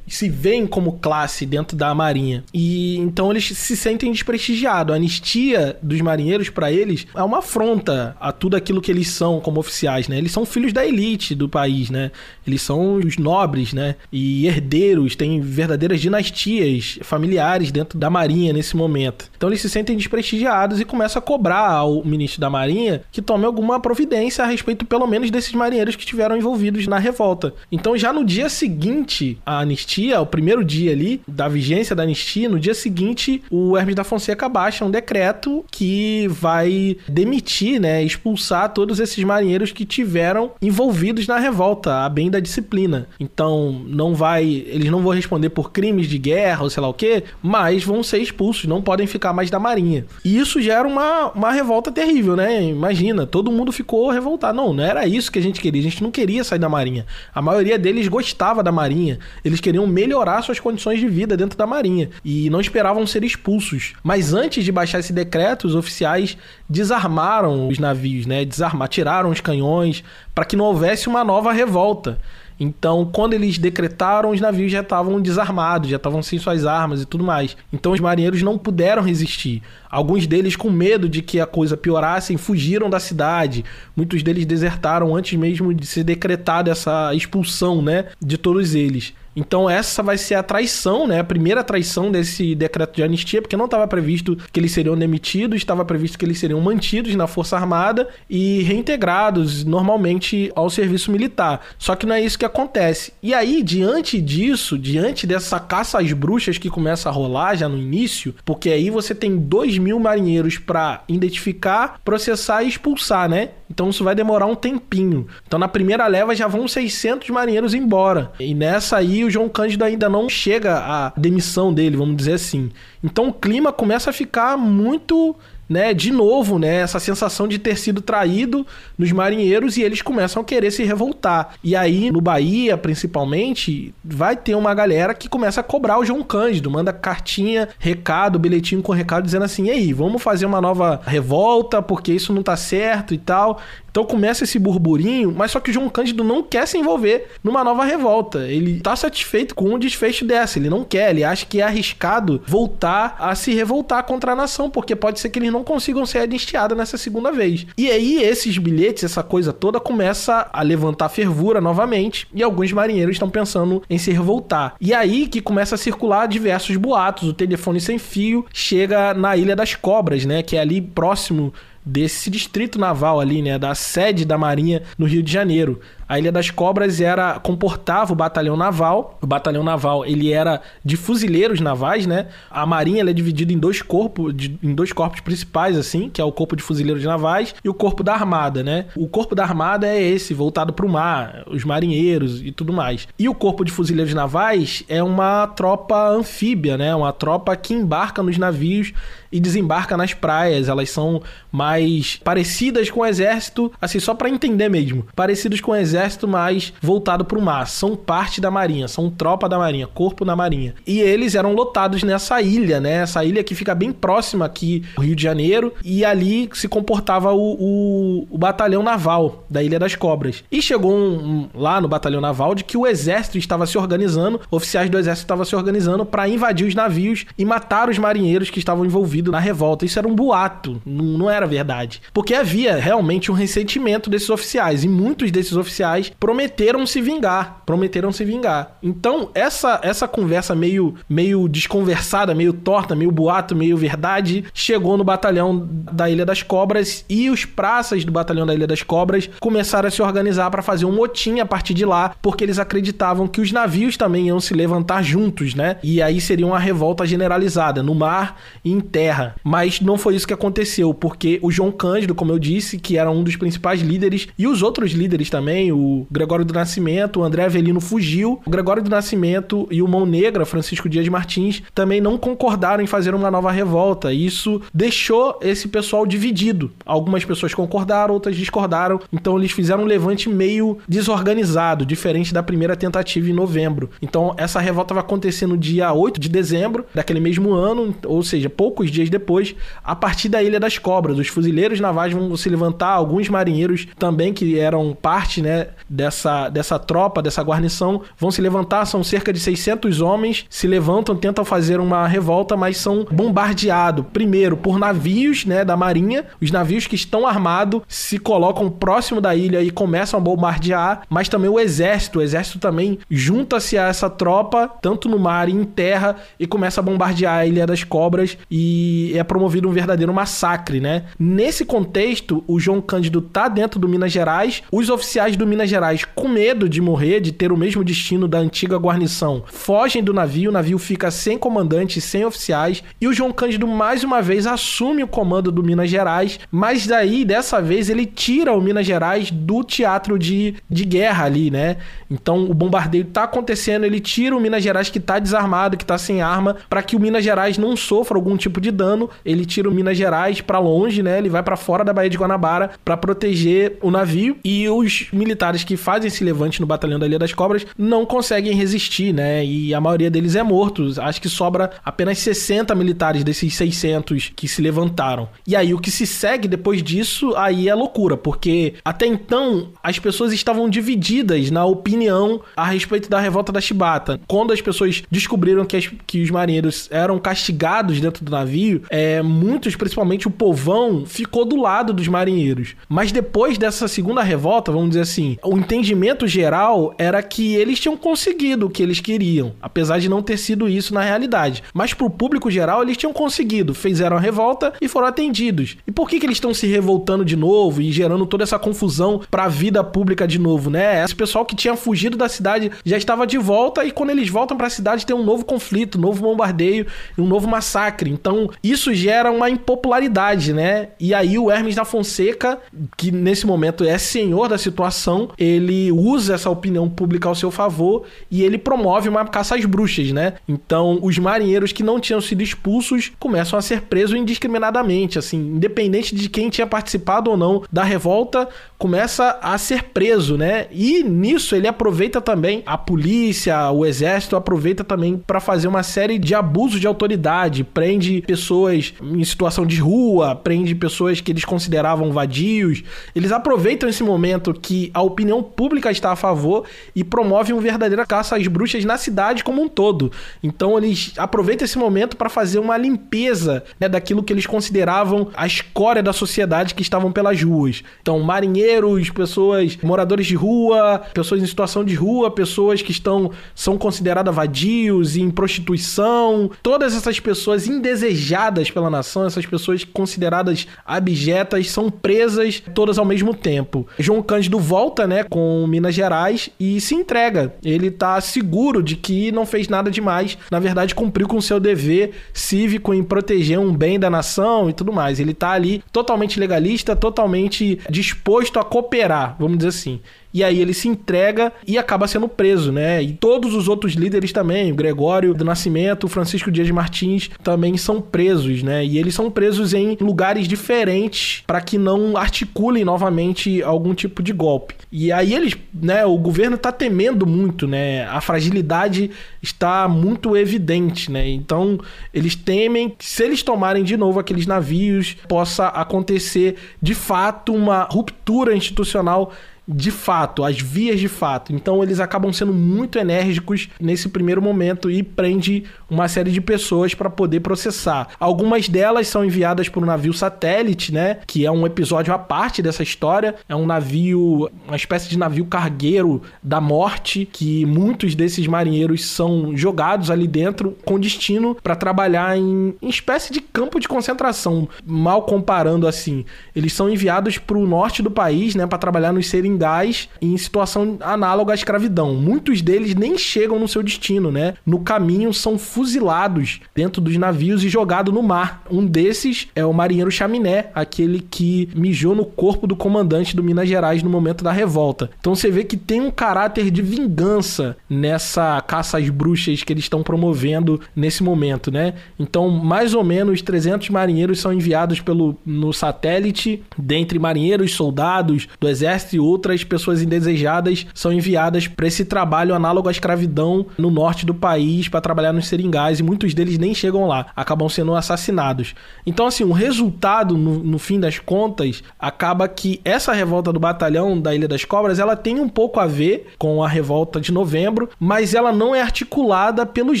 Se veem como classe dentro da marinha. E então eles se sentem desprestigiados. A anistia dos marinheiros para eles é uma afronta a tudo aquilo que eles são como oficiais, né? Eles são filhos da elite do país, né? Eles são os nobres, né? E herdeiros, têm verdadeiras dinastias familiares dentro da marinha nesse momento. Então eles se sentem desprestigiados e começam a cobrar ao ministro da marinha que tome alguma providência a respeito pelo menos desses marinheiros que estiveram envolvidos na revolta. Então já no dia seguinte à anistia, o primeiro dia ali da vigência da anistia, no dia seguinte o Hermes da Fonseca baixa um decreto que vai demitir, né, expulsar todos esses marinheiros que tiveram envolvidos na revolta, a bem da disciplina. Então, não vai, eles não vão responder por crimes de guerra ou sei lá o que, mas vão ser expulsos, não podem ficar mais da marinha. E isso gera uma, uma revolta terrível, né? Imagina, todo mundo ficou revoltado. Não, não era isso que a gente queria, a gente não queria sair da marinha. A maioria deles gostava da marinha, eles queriam melhorar suas condições de vida dentro da marinha e não esperavam ser expulsos. Mas antes de baixar esse decreto, os oficiais desarmaram os navios, né? Desarmar, tiraram os canhões para que não houvesse uma nova revolta. Então, quando eles decretaram, os navios já estavam desarmados, já estavam sem suas armas e tudo mais. Então, os marinheiros não puderam resistir. Alguns deles, com medo de que a coisa piorasse, fugiram da cidade. Muitos deles desertaram antes mesmo de ser decretada essa expulsão, né, de todos eles. Então essa vai ser a traição, né? A primeira traição desse decreto de anistia, porque não estava previsto que eles seriam demitidos, estava previsto que eles seriam mantidos na Força Armada e reintegrados normalmente ao serviço militar. Só que não é isso que acontece. E aí, diante disso, diante dessa caça às bruxas que começa a rolar já no início, porque aí você tem dois mil marinheiros para identificar, processar e expulsar, né? Então isso vai demorar um tempinho. Então na primeira leva já vão 600 marinheiros embora. E nessa aí o João Cândido ainda não chega à demissão dele, vamos dizer assim. Então o clima começa a ficar muito né, de novo, né, essa sensação de ter sido traído nos marinheiros e eles começam a querer se revoltar. E aí, no Bahia, principalmente, vai ter uma galera que começa a cobrar o João Cândido, manda cartinha, recado, bilhetinho com recado dizendo assim: "E aí, vamos fazer uma nova revolta porque isso não tá certo e tal". Então começa esse burburinho, mas só que o João Cândido não quer se envolver numa nova revolta. Ele tá satisfeito com o desfecho dessa, ele não quer, ele acha que é arriscado voltar a se revoltar contra a nação, porque pode ser que eles não consigam ser anistiados nessa segunda vez. E aí esses bilhetes, essa coisa toda começa a levantar fervura novamente, e alguns marinheiros estão pensando em se revoltar. E aí que começa a circular diversos boatos, o telefone sem fio chega na Ilha das Cobras, né, que é ali próximo desse distrito naval ali, né, da sede da Marinha no Rio de Janeiro. A Ilha das Cobras era comportava o batalhão naval. O batalhão naval ele era de fuzileiros navais, né? A marinha é dividida em dois corpos, de, em dois corpos principais assim, que é o corpo de fuzileiros navais e o corpo da armada, né? O corpo da armada é esse, voltado para o mar, os marinheiros e tudo mais. E o corpo de fuzileiros navais é uma tropa anfíbia, né? Uma tropa que embarca nos navios e desembarca nas praias. Elas são mais parecidas com o exército, assim, só para entender mesmo. Parecidos com o exército exército mais voltado para o mar. São parte da marinha, são tropa da marinha, corpo da marinha. E eles eram lotados nessa ilha, né? Essa ilha que fica bem próxima aqui do Rio de Janeiro. E ali se comportava o, o, o batalhão naval da Ilha das Cobras. E chegou um, um, lá no batalhão naval de que o exército estava se organizando, oficiais do exército estavam se organizando para invadir os navios e matar os marinheiros que estavam envolvidos na revolta. Isso era um boato, não, não era verdade. Porque havia realmente um ressentimento desses oficiais e muitos desses oficiais prometeram se vingar, prometeram se vingar. Então, essa essa conversa meio meio desconversada, meio torta, meio boato, meio verdade, chegou no batalhão da Ilha das Cobras e os praças do batalhão da Ilha das Cobras começaram a se organizar para fazer um motim a partir de lá, porque eles acreditavam que os navios também iam se levantar juntos, né? E aí seria uma revolta generalizada no mar e em terra. Mas não foi isso que aconteceu, porque o João Cândido, como eu disse, que era um dos principais líderes, e os outros líderes também, o Gregório do Nascimento, o André Avelino fugiu. O Gregório do Nascimento e o Mão Negra, Francisco Dias Martins, também não concordaram em fazer uma nova revolta. Isso deixou esse pessoal dividido. Algumas pessoas concordaram, outras discordaram. Então eles fizeram um levante meio desorganizado, diferente da primeira tentativa em novembro. Então essa revolta vai acontecer no dia 8 de dezembro daquele mesmo ano, ou seja, poucos dias depois, a partir da Ilha das Cobras. Os fuzileiros navais vão se levantar, alguns marinheiros também que eram parte, né, dessa, dessa tropa, dessa guarnição, vão se levantar, são cerca de 600 homens, se levantam, tentam fazer uma revolta, mas são bombardeados, primeiro por navios, né, da marinha, os navios que estão armados se colocam próximo da ilha e começam a bombardear, mas também o exército, o exército também junta-se a essa tropa, tanto no mar e em terra, e começa a bombardear a Ilha das Cobras e é promovido um verdadeiro massacre, né? Nesse contexto, o João Cândido tá dentro do Minas Gerais, os oficiais do Minas Gerais, com medo de morrer, de ter o mesmo destino da antiga guarnição, fogem do navio, o navio fica sem comandante, sem oficiais, e o João Cândido mais uma vez assume o comando do Minas Gerais, mas daí, dessa vez, ele tira o Minas Gerais do teatro de, de guerra ali, né? Então o bombardeio tá acontecendo, ele tira o Minas Gerais que tá desarmado, que tá sem arma, para que o Minas Gerais não sofra algum tipo de dano. Ele tira o Minas Gerais para longe, né? Ele vai para fora da Baía de Guanabara para proteger o navio e os militares que fazem esse levante no batalhão da Ilha das Cobras não conseguem resistir, né? E a maioria deles é morto. Acho que sobra apenas 60 militares desses 600 que se levantaram. E aí o que se segue depois disso aí é loucura, porque até então as pessoas estavam divididas na opinião a respeito da revolta da Chibata. Quando as pessoas descobriram que, as, que os marinheiros eram castigados dentro do navio, é, muitos, principalmente o povão, ficou do lado dos marinheiros. Mas depois dessa segunda revolta, vamos dizer assim, o entendimento geral era que eles tinham conseguido o que eles queriam, apesar de não ter sido isso na realidade. Mas pro público geral, eles tinham conseguido, fizeram a revolta e foram atendidos. E por que, que eles estão se revoltando de novo e gerando toda essa confusão pra vida pública de novo, né? Esse pessoal que tinha fugido da cidade já estava de volta e quando eles voltam para a cidade tem um novo conflito, um novo bombardeio e um novo massacre. Então, isso gera uma impopularidade, né? E aí o Hermes da Fonseca, que nesse momento é senhor da situação, ele usa essa opinião pública ao seu favor e ele promove uma caça às bruxas, né? Então, os marinheiros que não tinham sido expulsos começam a ser presos indiscriminadamente, assim, independente de quem tinha participado ou não da revolta, começa a ser preso, né? E nisso ele aproveita também a polícia, o exército aproveita também para fazer uma série de abusos de autoridade, prende pessoas em situação de rua, prende pessoas que eles consideravam vadios. Eles aproveitam esse momento que a opinião pública está a favor e promovem uma verdadeira caça às bruxas na cidade como um todo. Então eles aproveitam esse momento para fazer uma limpeza né, daquilo que eles consideravam a escória da sociedade que estavam pelas ruas. Então, marinheiros, pessoas, moradores de rua, pessoas em situação de rua, pessoas que estão são consideradas vadios em prostituição, todas essas pessoas indesejadas pela nação, essas pessoas consideradas abjetas são presas todas ao mesmo tempo. João Cândido volta, né, com Minas Gerais e se entrega. Ele tá seguro de que não fez nada demais, na verdade cumpriu com seu dever cívico em proteger um bem da nação e tudo mais. Ele tá ali totalmente legalista, totalmente disposto a cooperar, vamos dizer assim. E aí ele se entrega e acaba sendo preso, né? E todos os outros líderes também, o Gregório do Nascimento, o Francisco Dias Martins, também são presos, né? E eles são presos em lugares diferentes para que não articulem novamente algum tipo de golpe. E aí eles, né, o governo tá temendo muito, né? A fragilidade está muito evidente, né? Então, eles temem que se eles tomarem de novo aqueles navios, possa acontecer de fato uma ruptura institucional de fato, as vias de fato. Então eles acabam sendo muito enérgicos nesse primeiro momento e prende uma série de pessoas para poder processar. Algumas delas são enviadas por um navio satélite, né, que é um episódio à parte dessa história. É um navio, uma espécie de navio cargueiro da morte que muitos desses marinheiros são jogados ali dentro com destino para trabalhar em, em espécie de campo de concentração, mal comparando assim. Eles são enviados para o norte do país, né, para trabalhar nos seringais em situação análoga à escravidão. Muitos deles nem chegam no seu destino, né? No caminho são fuzilados dentro dos navios e jogados no mar. Um desses é o marinheiro Chaminé, aquele que mijou no corpo do comandante do Minas Gerais no momento da revolta. Então você vê que tem um caráter de vingança nessa caça às bruxas que eles estão promovendo nesse momento, né? Então, mais ou menos 300 marinheiros são enviados pelo no satélite, dentre marinheiros, soldados do exército e outras pessoas indesejadas são enviadas para esse trabalho análogo à escravidão no norte do país para trabalhar nos seringais e muitos deles nem chegam lá, acabam sendo assassinados. Então, assim, o resultado, no, no fim das contas, acaba que essa revolta do batalhão da Ilha das Cobras ela tem um pouco a ver com a revolta de novembro, mas ela não é articulada pelos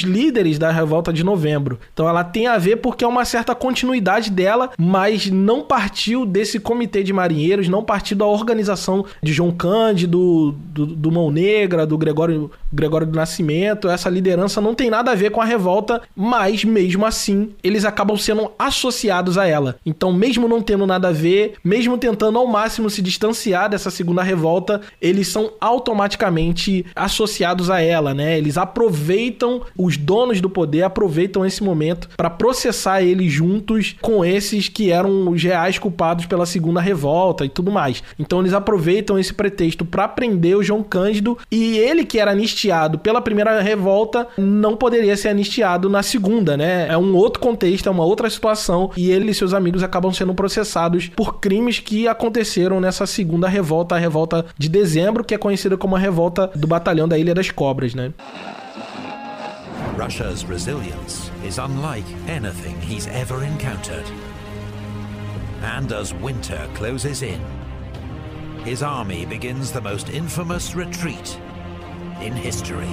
líderes da revolta de novembro. Então, ela tem a ver porque é uma certa continuidade dela, mas não partiu desse comitê de marinheiros, não partiu da organização de João Cândido, do, do Mão Negra, do Gregório, Gregório do Nascimento. Essa liderança não tem nada a ver com a revolta, mas mesmo assim eles acabam sendo associados a ela. Então, mesmo não tendo nada a ver, mesmo tentando ao máximo se distanciar dessa segunda revolta, eles são automaticamente associados a ela, né? Eles aproveitam os donos do poder, aproveitam esse momento para processar eles juntos com esses que eram os reais culpados pela segunda revolta e tudo mais. Então eles aproveitam esse pretexto para prender o João Cândido e ele que era anistiado pela primeira revolta não poderia ser anistiado na segunda, né? É um outro contexto, é uma outra situação e ele e seus amigos acabam sendo processados por crimes que aconteceram nessa segunda revolta, a revolta de dezembro, que é conhecida como a revolta do batalhão da Ilha das Cobras, né? Russia's resilience is unlike anything he's ever encountered. And as winter closes in, his army begins the most infamous retreat in history.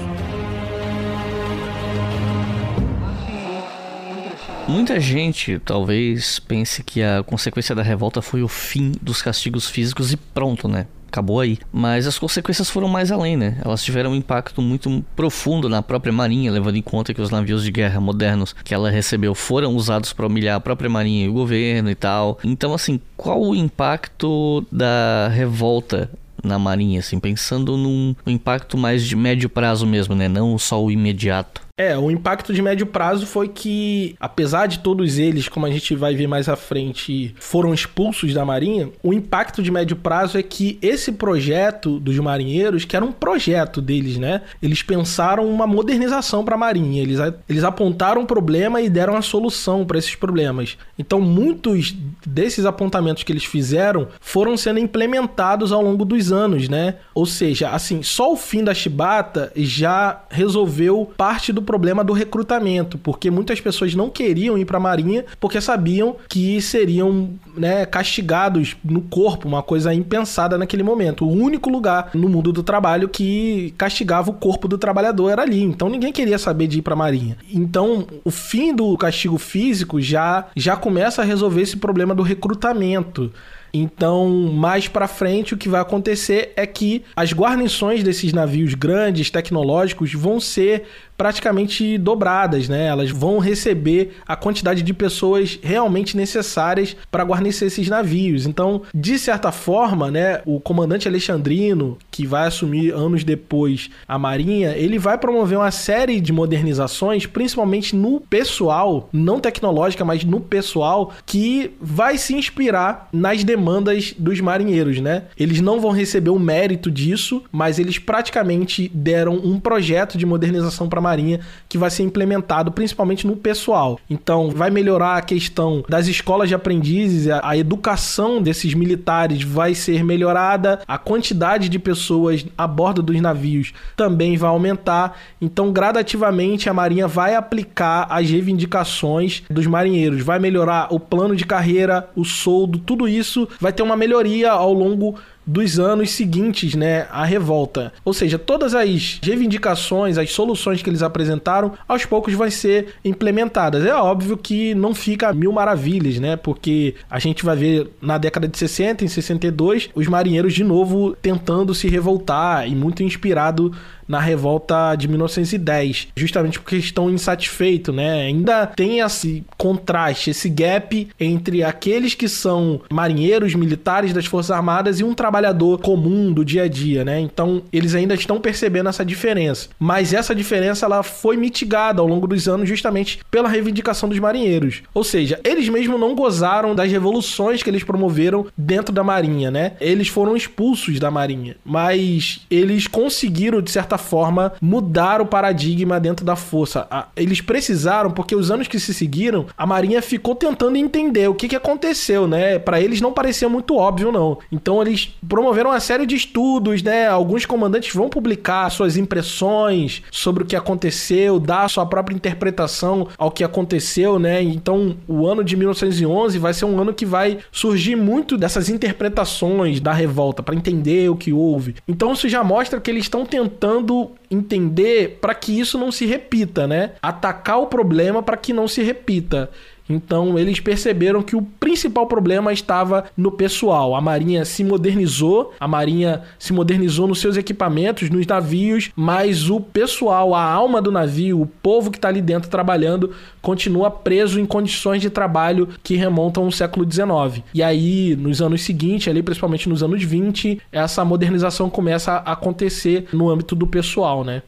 Muita gente talvez pense que a consequência da revolta foi o fim dos castigos físicos e pronto, né? acabou aí. Mas as consequências foram mais além, né? Elas tiveram um impacto muito profundo na própria marinha, levando em conta que os navios de guerra modernos que ela recebeu foram usados para humilhar a própria marinha e o governo e tal. Então, assim, qual o impacto da revolta na marinha, assim, pensando num impacto mais de médio prazo mesmo, né? Não só o imediato. É, o impacto de médio prazo foi que, apesar de todos eles, como a gente vai ver mais à frente, foram expulsos da Marinha, o impacto de médio prazo é que esse projeto dos marinheiros, que era um projeto deles, né? Eles pensaram uma modernização para a Marinha, eles, eles apontaram um problema e deram a solução para esses problemas. Então, muitos desses apontamentos que eles fizeram foram sendo implementados ao longo dos anos, né? Ou seja, assim, só o fim da chibata já resolveu parte do problema do recrutamento, porque muitas pessoas não queriam ir para a Marinha porque sabiam que seriam né, castigados no corpo, uma coisa impensada naquele momento. O único lugar no mundo do trabalho que castigava o corpo do trabalhador era ali. Então ninguém queria saber de ir para a Marinha. Então o fim do castigo físico já já começa a resolver esse problema do recrutamento. Então, mais para frente, o que vai acontecer é que as guarnições desses navios grandes, tecnológicos, vão ser praticamente dobradas, né? Elas vão receber a quantidade de pessoas realmente necessárias para guarnecer esses navios. Então, de certa forma, né, o comandante Alexandrino, que vai assumir anos depois a Marinha, ele vai promover uma série de modernizações, principalmente no pessoal, não tecnológica, mas no pessoal, que vai se inspirar nas demandas dos marinheiros, né? Eles não vão receber o mérito disso, mas eles praticamente deram um projeto de modernização para Marinha que vai ser implementado principalmente no pessoal. Então, vai melhorar a questão das escolas de aprendizes, a, educação desses militares vai ser melhorada, a quantidade de pessoas a bordo dos navios também vai aumentar. Então, gradativamente, a Marinha vai aplicar as reivindicações dos marinheiros, vai melhorar o plano de carreira, o soldo, tudo isso vai ter uma melhoria ao longo dos anos seguintes, né, à revolta. Ou seja, todas as reivindicações, as soluções que eles apresentaram, aos poucos vão ser implementadas. É óbvio que não fica mil maravilhas, né, porque a gente vai ver na década de 60, em 62, os marinheiros de novo tentando se revoltar e muito inspirado na revolta de 1910, justamente porque estão insatisfeitos, né? Ainda tem esse contraste, esse gap entre aqueles que são marinheiros, militares das Forças Armadas e um trabalhador comum do dia a dia, né? Então, eles ainda estão percebendo essa diferença. Mas essa diferença ela foi mitigada ao longo dos anos justamente pela reivindicação dos marinheiros. Ou seja, eles mesmo não gozaram das revoluções que eles promoveram dentro da marinha, né? Eles foram expulsos da marinha, mas eles conseguiram de certa certa forma, mudar o paradigma dentro da força. Eles precisaram, porque os anos que se seguiram, a Marinha ficou tentando entender o que, que aconteceu, né? Para eles não parecia muito óbvio, não. Então eles promoveram uma série de estudos, né? Alguns comandantes vão publicar suas impressões sobre o que aconteceu, dar a sua própria interpretação ao que aconteceu, né? Então o ano de 1911 vai ser um ano que vai surgir muito dessas interpretações da revolta para entender o que houve. Então isso já mostra que eles estão tentando entender para que isso não se repita, né? Atacar o problema para que não se repita. Então eles perceberam que o principal problema estava no pessoal. A Marinha se modernizou, a Marinha se modernizou nos seus equipamentos, nos navios, mas o pessoal, a alma do navio, o povo que está ali dentro trabalhando, continua preso em condições de trabalho que remontam ao século XIX. E aí, nos anos seguintes, ali principalmente nos anos 20, essa modernização começa a acontecer no âmbito do pessoal, né?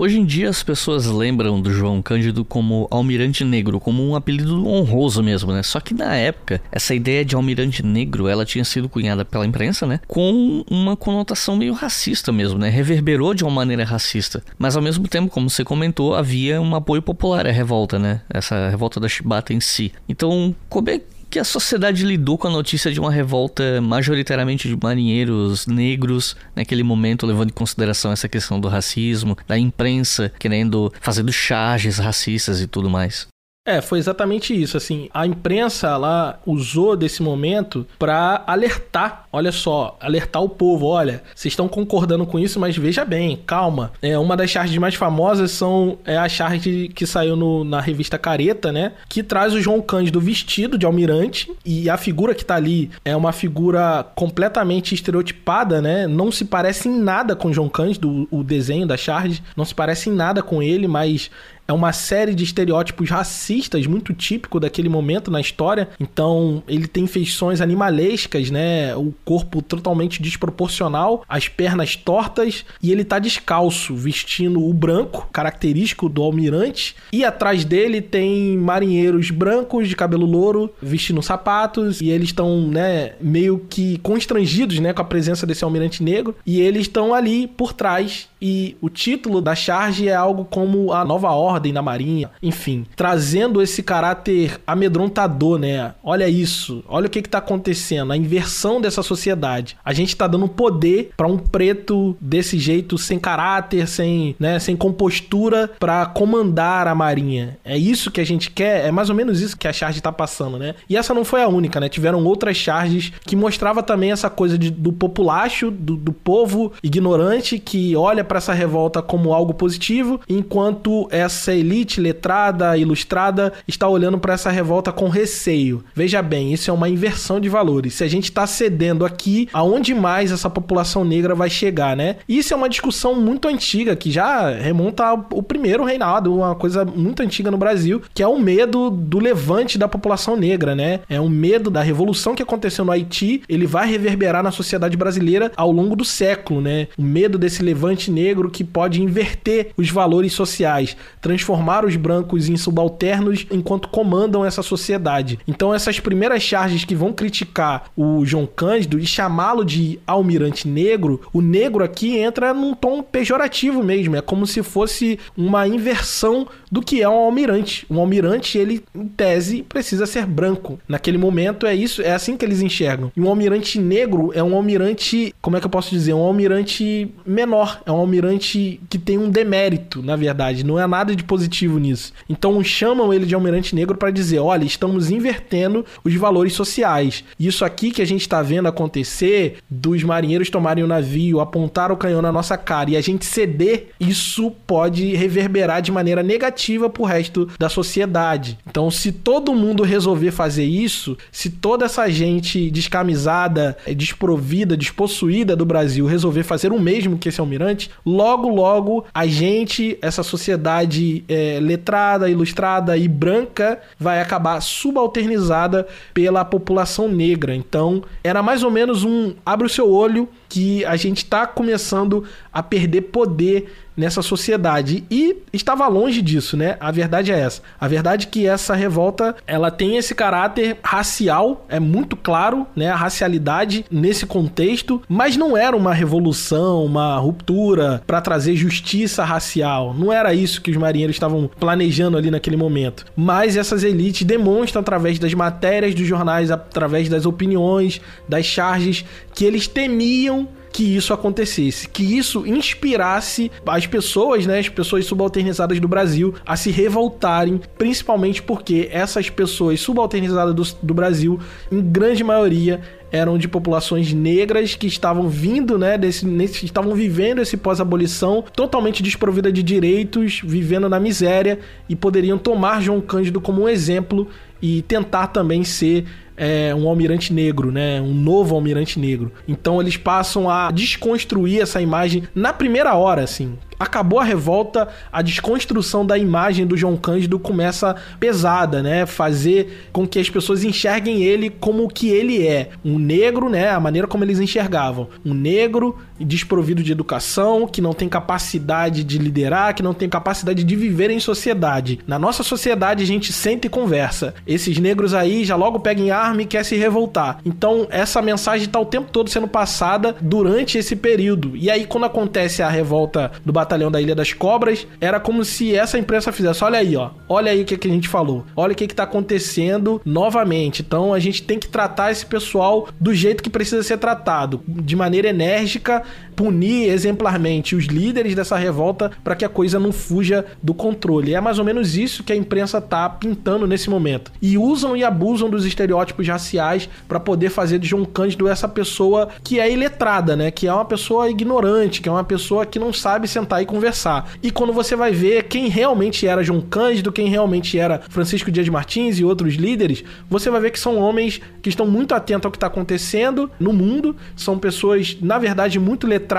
Hoje em dia as pessoas lembram do João Cândido como Almirante Negro, como um apelido honroso mesmo, né? Só que na época, essa ideia de Almirante Negro, ela tinha sido cunhada pela imprensa, né? Com uma conotação meio racista mesmo, né? Reverberou de uma maneira racista. Mas ao mesmo tempo, como você comentou, havia um apoio popular à revolta, né? Essa revolta da Chibata em si. Então, como é que a sociedade lidou com a notícia de uma revolta majoritariamente de marinheiros negros naquele momento, levando em consideração essa questão do racismo, da imprensa querendo fazendo charges racistas e tudo mais. É, foi exatamente isso. Assim, a imprensa lá usou desse momento para alertar, olha só, alertar o povo. Olha, vocês estão concordando com isso, mas veja bem, calma. É, uma das charges mais famosas são é a charge que saiu no, na revista Careta, né? Que traz o João Cândido vestido de almirante e a figura que tá ali é uma figura completamente estereotipada, né? Não se parece em nada com o João Cândido, o, o desenho da charge, não se parece em nada com ele, mas é uma série de estereótipos racistas muito típico daquele momento na história. Então, ele tem feições animalescas, né? O corpo totalmente desproporcional, as pernas tortas e ele tá descalço, vestindo o branco, característico do almirante. E atrás dele tem marinheiros brancos de cabelo louro vestindo sapatos e eles estão, né, meio que constrangidos, né, com a presença desse almirante negro e eles estão ali por trás e o título da charge é algo como a nova ordem da Marinha, enfim, trazendo esse caráter amedrontador, né? Olha isso, olha o que está acontecendo, a inversão dessa sociedade. A gente está dando poder para um preto desse jeito, sem caráter, sem, né, sem compostura, para comandar a Marinha. É isso que a gente quer, é mais ou menos isso que a charge está passando, né? E essa não foi a única, né? Tiveram outras charges que mostrava também essa coisa de, do populacho, do, do povo ignorante que olha para essa revolta como algo positivo, enquanto essa elite letrada, ilustrada, está olhando para essa revolta com receio. Veja bem, isso é uma inversão de valores. Se a gente está cedendo aqui, aonde mais essa população negra vai chegar, né? Isso é uma discussão muito antiga, que já remonta ao primeiro reinado, uma coisa muito antiga no Brasil, que é o medo do levante da população negra, né? É um medo da revolução que aconteceu no Haiti, ele vai reverberar na sociedade brasileira ao longo do século, né? O medo desse levante negro negro que pode inverter os valores sociais, transformar os brancos em subalternos enquanto comandam essa sociedade. Então, essas primeiras charges que vão criticar o João Cândido e chamá-lo de almirante negro, o negro aqui entra num tom pejorativo mesmo. É como se fosse uma inversão do que é um almirante. Um almirante, ele, em tese, precisa ser branco. Naquele momento é isso, é assim que eles enxergam. E um almirante negro é um almirante, como é que eu posso dizer? Um almirante menor, é um almirante que tem um demérito, na verdade, não é nada de positivo nisso. Então chamam ele de almirante negro para dizer, olha, estamos invertendo os valores sociais. Isso aqui que a gente está vendo acontecer, dos marinheiros tomarem o navio, apontar o canhão na nossa cara e a gente ceder, isso pode reverberar de maneira negativa pro resto da sociedade. Então, se todo mundo resolver fazer isso, se toda essa gente descamisada, desprovida, despossuída do Brasil resolver fazer o mesmo que esse almirante, logo, logo, a gente, essa sociedade é, letrada, ilustrada e branca, vai acabar subalternizada pela população negra. Então, era mais ou menos um abre o seu olho que a gente está começando a perder poder nessa sociedade e estava longe disso, né? A verdade é essa. A verdade é que essa revolta, ela tem esse caráter racial, é muito claro, né? A racialidade nesse contexto, mas não era uma revolução, uma ruptura para trazer justiça racial. Não era isso que os marinheiros estavam planejando ali naquele momento. Mas essas elites demonstram através das matérias dos jornais, através das opiniões, das charges que eles temiam que isso acontecesse, que isso inspirasse as pessoas, né, as pessoas subalternizadas do Brasil a se revoltarem, principalmente porque essas pessoas subalternizadas do, do Brasil, em grande maioria, eram de populações negras que estavam vindo, né, desse, nesse, estavam vivendo esse pós-abolição totalmente desprovida de direitos, vivendo na miséria e poderiam tomar João Cândido como um exemplo e tentar também ser é, um almirante negro, né? Um novo almirante negro. Então eles passam a desconstruir essa imagem na primeira hora, assim acabou a revolta, a desconstrução da imagem do João Cândido começa pesada, né? Fazer com que as pessoas enxerguem ele como o que ele é. Um negro, né? A maneira como eles enxergavam. Um negro desprovido de educação, que não tem capacidade de liderar, que não tem capacidade de viver em sociedade. Na nossa sociedade a gente senta e conversa. Esses negros aí já logo pegam arma e quer se revoltar. Então essa mensagem tá o tempo todo sendo passada durante esse período. E aí quando acontece a revolta do batalhão da Ilha das Cobras, era como se essa imprensa fizesse: olha aí, ó, olha aí o que, que a gente falou, olha o que, que tá acontecendo novamente. Então a gente tem que tratar esse pessoal do jeito que precisa ser tratado, de maneira enérgica, punir exemplarmente os líderes dessa revolta para que a coisa não fuja do controle. É mais ou menos isso que a imprensa tá pintando nesse momento. E usam e abusam dos estereótipos raciais para poder fazer de João Cândido essa pessoa que é iletrada, né? Que é uma pessoa ignorante, que é uma pessoa que não sabe sentar e conversar. E quando você vai ver quem realmente era João Cândido, quem realmente era Francisco Dias Martins e outros líderes, você vai ver que são homens que estão muito atentos ao que está acontecendo no mundo, são pessoas, na verdade, muito letradas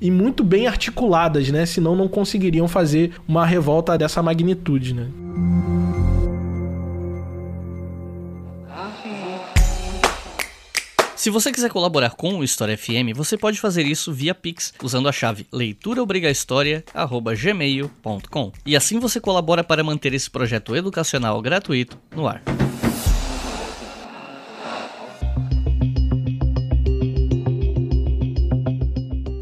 e muito bem articuladas, né? Senão não conseguiriam fazer uma revolta dessa magnitude, né? Se você quiser colaborar com o História FM, você pode fazer isso via Pix usando a chave leituraobrigahistoria@gmail.com. E assim você colabora para manter esse projeto educacional gratuito no ar.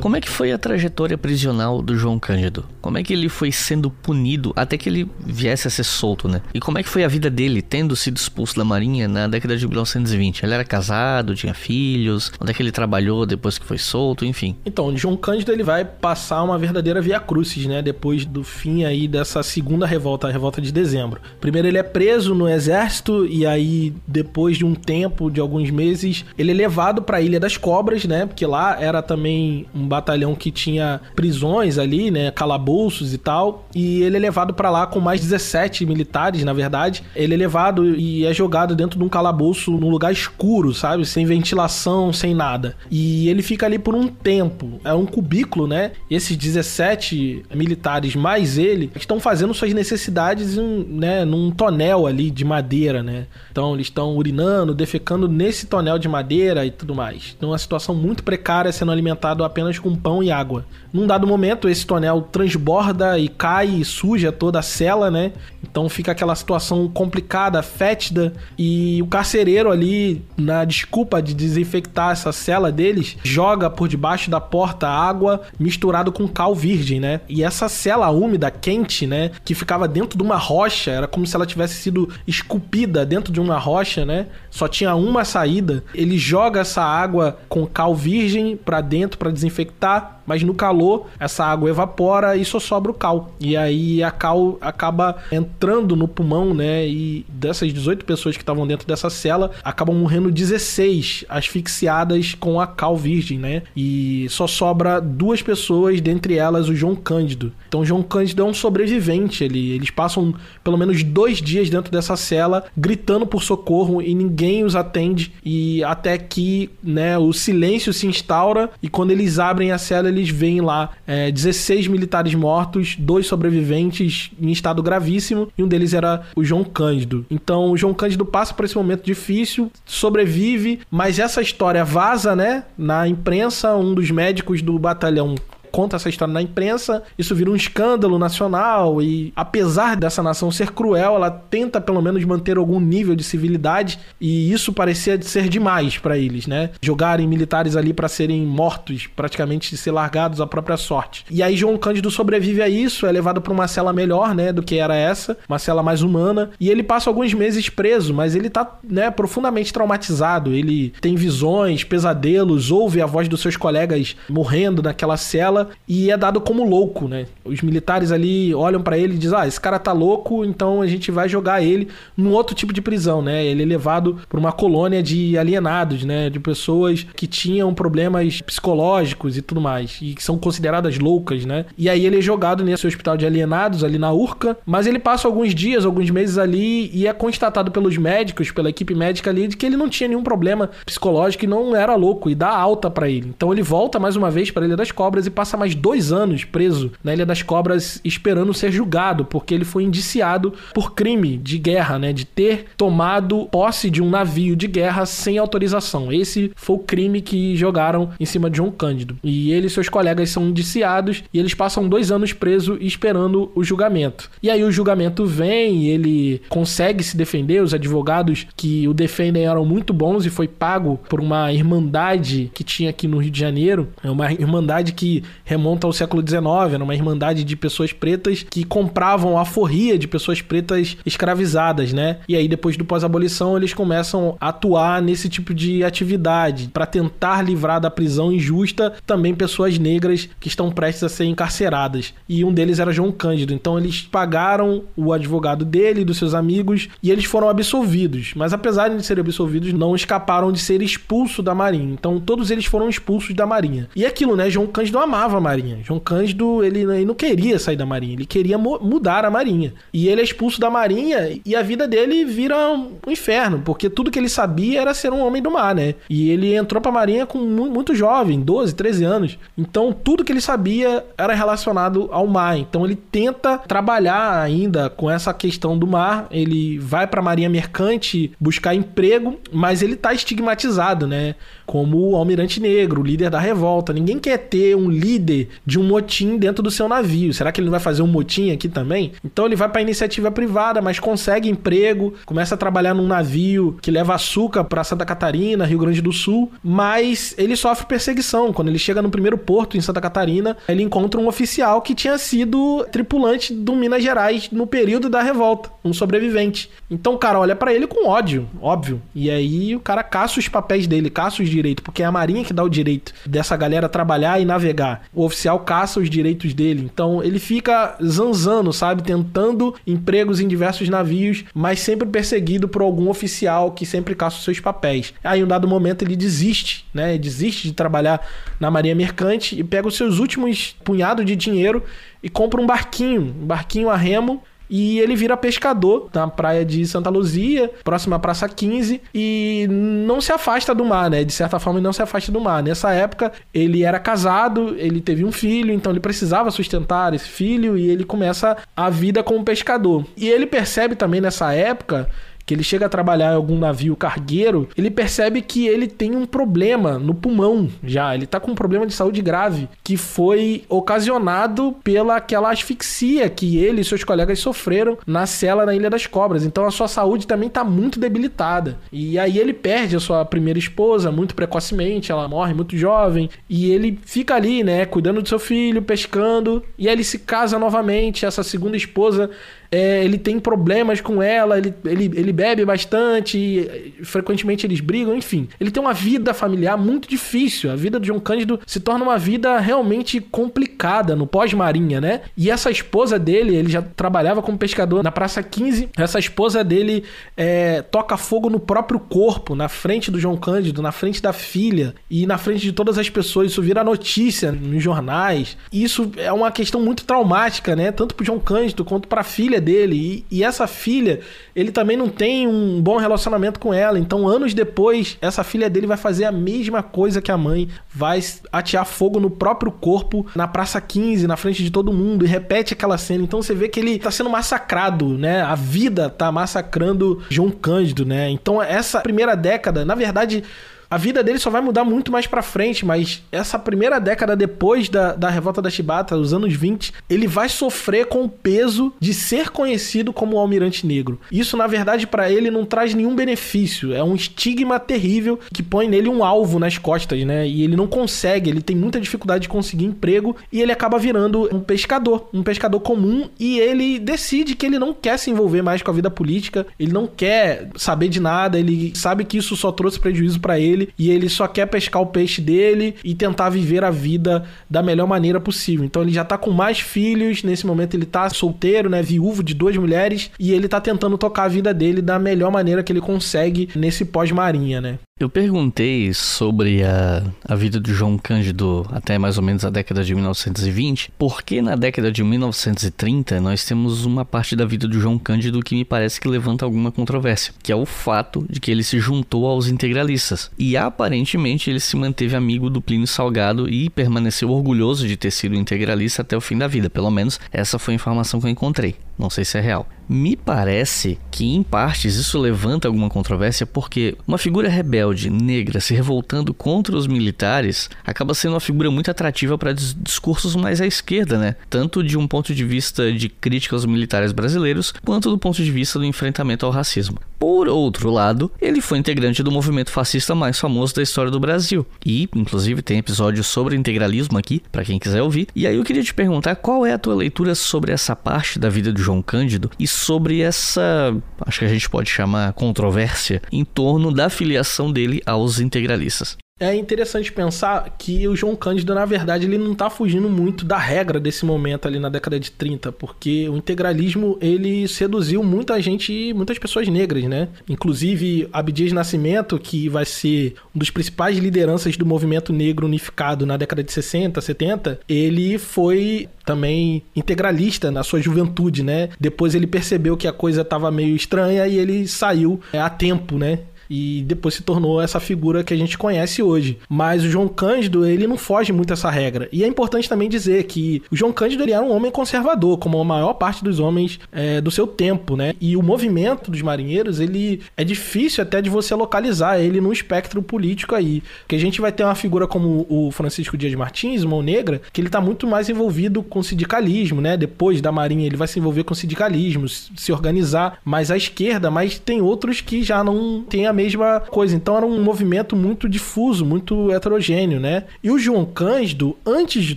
Como é que foi a trajetória prisional do João Cândido? Como é que ele foi sendo punido até que ele viesse a ser solto, né? E como é que foi a vida dele tendo sido expulso da Marinha na década de 1920? Ele era casado, tinha filhos? Onde é que ele trabalhou depois que foi solto? Enfim. Então, João Cândido ele vai passar uma verdadeira via crucis, né? Depois do fim aí dessa segunda revolta, a revolta de dezembro. Primeiro ele é preso no exército e aí depois de um tempo, de alguns meses, ele é levado para a Ilha das Cobras, né? Porque lá era também um batalhão que tinha prisões ali, né, calabouços e tal, e ele é levado para lá com mais 17 militares, na verdade. Ele é levado e é jogado dentro de um calabouço num lugar escuro, sabe, sem ventilação, sem nada. E ele fica ali por um tempo. É um cubículo, né? E esses 17 militares mais ele estão fazendo suas necessidades em, né, num tonel ali de madeira, né? Então eles estão urinando, defecando nesse tonel de madeira e tudo mais. Então é uma situação muito precária, sendo alimentado apenas com pão e água. Num dado momento, esse tonel transborda e cai e suja toda a cela, né? Então fica aquela situação complicada, fétida, e o carcereiro ali, na desculpa de desinfectar essa cela deles, joga por debaixo da porta água misturado com cal virgem, né? E essa cela úmida, quente, né, que ficava dentro de uma rocha, era como se ela tivesse sido esculpida dentro de uma rocha, né? Só tinha uma saída. Ele joga essa água com cal virgem para dentro para desinfectar mas no calor essa água evapora e só sobra o cal. E aí a cal acaba entrando no pulmão, né? E dessas 18 pessoas que estavam dentro dessa cela, acabam morrendo 16 asfixiadas com a cal virgem, né? E só sobra duas pessoas, dentre elas o João Cândido. Então João Cândido é um sobrevivente, ele, eles passam pelo menos dois dias dentro dessa cela gritando por socorro e ninguém os atende e até que né, o silêncio se instaura e quando eles abrem a cela eles veem lá é, 16 militares mortos, dois sobreviventes em estado gravíssimo, e um deles era o João Cândido. Então o João Cândido passa por esse momento difícil, sobrevive, mas essa história vaza, né, na imprensa, um dos médicos do batalhão conta essa história na imprensa, isso vira um escândalo nacional e apesar dessa nação ser cruel, ela tenta pelo menos manter algum nível de civilidade e isso parecia ser demais para eles, né? Jogarem militares ali para serem mortos, praticamente ser largados à própria sorte. E aí João Cândido sobrevive a isso, é levado para uma cela melhor, né, do que era essa, uma cela mais humana, e ele passa alguns meses preso, mas ele tá, né, profundamente traumatizado. Ele tem visões, pesadelos, ouve a voz dos seus colegas morrendo naquela cela e é dado como louco, né? Os militares ali olham para ele e dizem: "Ah, esse cara tá louco, então a gente vai jogar ele num outro tipo de prisão, né? Ele é levado para uma colônia de alienados, né, de pessoas que tinham problemas psicológicos e tudo mais e que são consideradas loucas, né? E aí ele é jogado nesse hospital de alienados ali na Urca, mas ele passa alguns dias, alguns meses ali e é constatado pelos médicos, pela equipe médica ali de que ele não tinha nenhum problema psicológico e não era louco e dá alta para ele. Então ele volta mais uma vez para Ilha das Cobras e passa passa mais dois anos preso na Ilha das Cobras esperando ser julgado, porque ele foi indiciado por crime de guerra, né? De ter tomado posse de um navio de guerra sem autorização. Esse foi o crime que jogaram em cima de João Cândido. E ele e seus colegas são indiciados e eles passam dois anos presos esperando o julgamento. E aí o julgamento vem ele consegue se defender. Os advogados que o defendem eram muito bons e foi pago por uma irmandade que tinha aqui no Rio de Janeiro. É uma irmandade que remonta ao século XIX, era uma irmandade de pessoas pretas que compravam a forria de pessoas pretas escravizadas, né? E aí depois do pós-abolição eles começam a atuar nesse tipo de atividade para tentar livrar da prisão injusta também pessoas negras que estão prestes a ser encarceradas. E um deles era João Cândido. Então eles pagaram o advogado dele, dos seus amigos, e eles foram absolvidos. Mas apesar de serem absolvidos, não escaparam de ser expulsos da Marinha. Então todos eles foram expulsos da Marinha. E aquilo, né? João Cândido amava a Marinha. João Cândido, ele, ele não queria sair da Marinha, ele queria mudar a Marinha. E ele é expulso da Marinha e a vida dele vira um inferno, porque tudo que ele sabia era ser um homem do mar, né? E ele entrou pra Marinha com muito jovem, 12, 13 anos. Então tudo que ele sabia era relacionado ao mar. Então ele tenta trabalhar ainda com essa questão do mar. Ele vai pra Marinha Mercante buscar emprego, mas ele tá estigmatizado, né? Como o almirante negro, líder da revolta. Ninguém quer ter um líder de um motim dentro do seu navio. Será que ele não vai fazer um motim aqui também? Então ele vai para iniciativa privada, mas consegue emprego, começa a trabalhar num navio que leva açúcar para Santa Catarina, Rio Grande do Sul, mas ele sofre perseguição. Quando ele chega no primeiro porto em Santa Catarina, ele encontra um oficial que tinha sido tripulante do Minas Gerais no período da revolta, um sobrevivente. Então o cara olha para ele com ódio, óbvio. E aí o cara caça os papéis dele, caça os direitos, porque é a Marinha que dá o direito dessa galera trabalhar e navegar o oficial caça os direitos dele. Então ele fica zanzando, sabe? Tentando empregos em diversos navios, mas sempre perseguido por algum oficial que sempre caça os seus papéis. Aí, em um dado momento, ele desiste, né? Desiste de trabalhar na Marinha Mercante e pega os seus últimos punhados de dinheiro e compra um barquinho, um barquinho a remo e ele vira pescador na praia de Santa Luzia, próxima à Praça 15, e não se afasta do mar, né? De certa forma, ele não se afasta do mar. Nessa época, ele era casado, ele teve um filho, então ele precisava sustentar esse filho e ele começa a vida como pescador. E ele percebe também nessa época que ele chega a trabalhar em algum navio cargueiro, ele percebe que ele tem um problema no pulmão já. Ele tá com um problema de saúde grave que foi ocasionado pela aquela asfixia que ele e seus colegas sofreram na cela na Ilha das Cobras. Então a sua saúde também tá muito debilitada. E aí ele perde a sua primeira esposa muito precocemente, ela morre muito jovem, e ele fica ali, né, cuidando do seu filho, pescando, e aí ele se casa novamente, essa segunda esposa é, ele tem problemas com ela, ele, ele, ele bebe bastante, frequentemente eles brigam, enfim. Ele tem uma vida familiar muito difícil. A vida do João Cândido se torna uma vida realmente complicada no pós-marinha, né? E essa esposa dele, ele já trabalhava como pescador na Praça 15. Essa esposa dele é, toca fogo no próprio corpo, na frente do João Cândido, na frente da filha e na frente de todas as pessoas. Isso vira notícia nos jornais. E isso é uma questão muito traumática, né? Tanto pro João Cândido quanto pra filha filha dele. E, e, essa filha, ele também não tem um bom relacionamento com ela. Então, anos depois, essa filha dele vai fazer a mesma coisa que a mãe, vai atear fogo no próprio corpo na Praça 15, na frente de todo mundo, e repete aquela cena. Então você vê que ele tá sendo massacrado, né? A vida tá massacrando João Cândido, né? Então essa primeira década, na verdade, a vida dele só vai mudar muito mais pra frente, mas essa primeira década depois da, da revolta da Chibata, os anos 20, ele vai sofrer com o peso de ser conhecido como o Almirante Negro. Isso, na verdade, para ele não traz nenhum benefício. É um estigma terrível que põe nele um alvo nas costas, né? E ele não consegue, ele tem muita dificuldade de conseguir emprego e ele acaba virando um pescador, um pescador comum e ele decide que ele não quer se envolver mais com a vida política, ele não quer saber de nada, ele sabe que isso só trouxe prejuízo para ele dele e ele só quer pescar o peixe dele e tentar viver a vida da melhor maneira possível. Então ele já tá com mais filhos, nesse momento ele tá solteiro, né, viúvo de duas mulheres e ele tá tentando tocar a vida dele da melhor maneira que ele consegue nesse pós-marinha, né? Eu perguntei sobre a, a vida do João Cândido até mais ou menos a década de 1920, porque na década de 1930 nós temos uma parte da vida do João Cândido que me parece que levanta alguma controvérsia, que é o fato de que ele se juntou aos integralistas. E aparentemente ele se manteve amigo do Plínio Salgado e permaneceu orgulhoso de ter sido integralista até o fim da vida. Pelo menos essa foi a informação que eu encontrei. Não sei se é real. Me parece que, em partes, isso levanta alguma controvérsia porque uma figura rebelde, negra, se revoltando contra os militares acaba sendo uma figura muito atrativa para discursos mais à esquerda, né? Tanto de um ponto de vista de crítica aos militares brasileiros, quanto do ponto de vista do enfrentamento ao racismo. Por outro lado, ele foi integrante do movimento fascista mais famoso da história do Brasil. E, inclusive, tem episódio sobre integralismo aqui, para quem quiser ouvir. E aí eu queria te perguntar qual é a tua leitura sobre essa parte da vida do João Cândido e sobre essa, acho que a gente pode chamar controvérsia, em torno da filiação dele aos integralistas. É interessante pensar que o João Cândido, na verdade, ele não está fugindo muito da regra desse momento ali na década de 30, porque o integralismo ele seduziu muita gente, muitas pessoas negras, né? Inclusive Abdias Nascimento, que vai ser um dos principais lideranças do movimento negro unificado na década de 60, 70, ele foi também integralista na sua juventude, né? Depois ele percebeu que a coisa estava meio estranha e ele saiu é, a tempo, né? E depois se tornou essa figura que a gente conhece hoje. Mas o João Cândido, ele não foge muito essa regra. E é importante também dizer que o João Cândido ele era um homem conservador, como a maior parte dos homens é, do seu tempo, né? E o movimento dos marinheiros, ele é difícil até de você localizar ele no espectro político aí. Porque a gente vai ter uma figura como o Francisco Dias Martins, mão negra, que ele tá muito mais envolvido com sindicalismo, né? Depois da Marinha, ele vai se envolver com sindicalismo, se organizar mais à esquerda, mas tem outros que já não têm a mesma coisa. Então era um movimento muito difuso, muito heterogêneo, né? E o João Cândido, antes de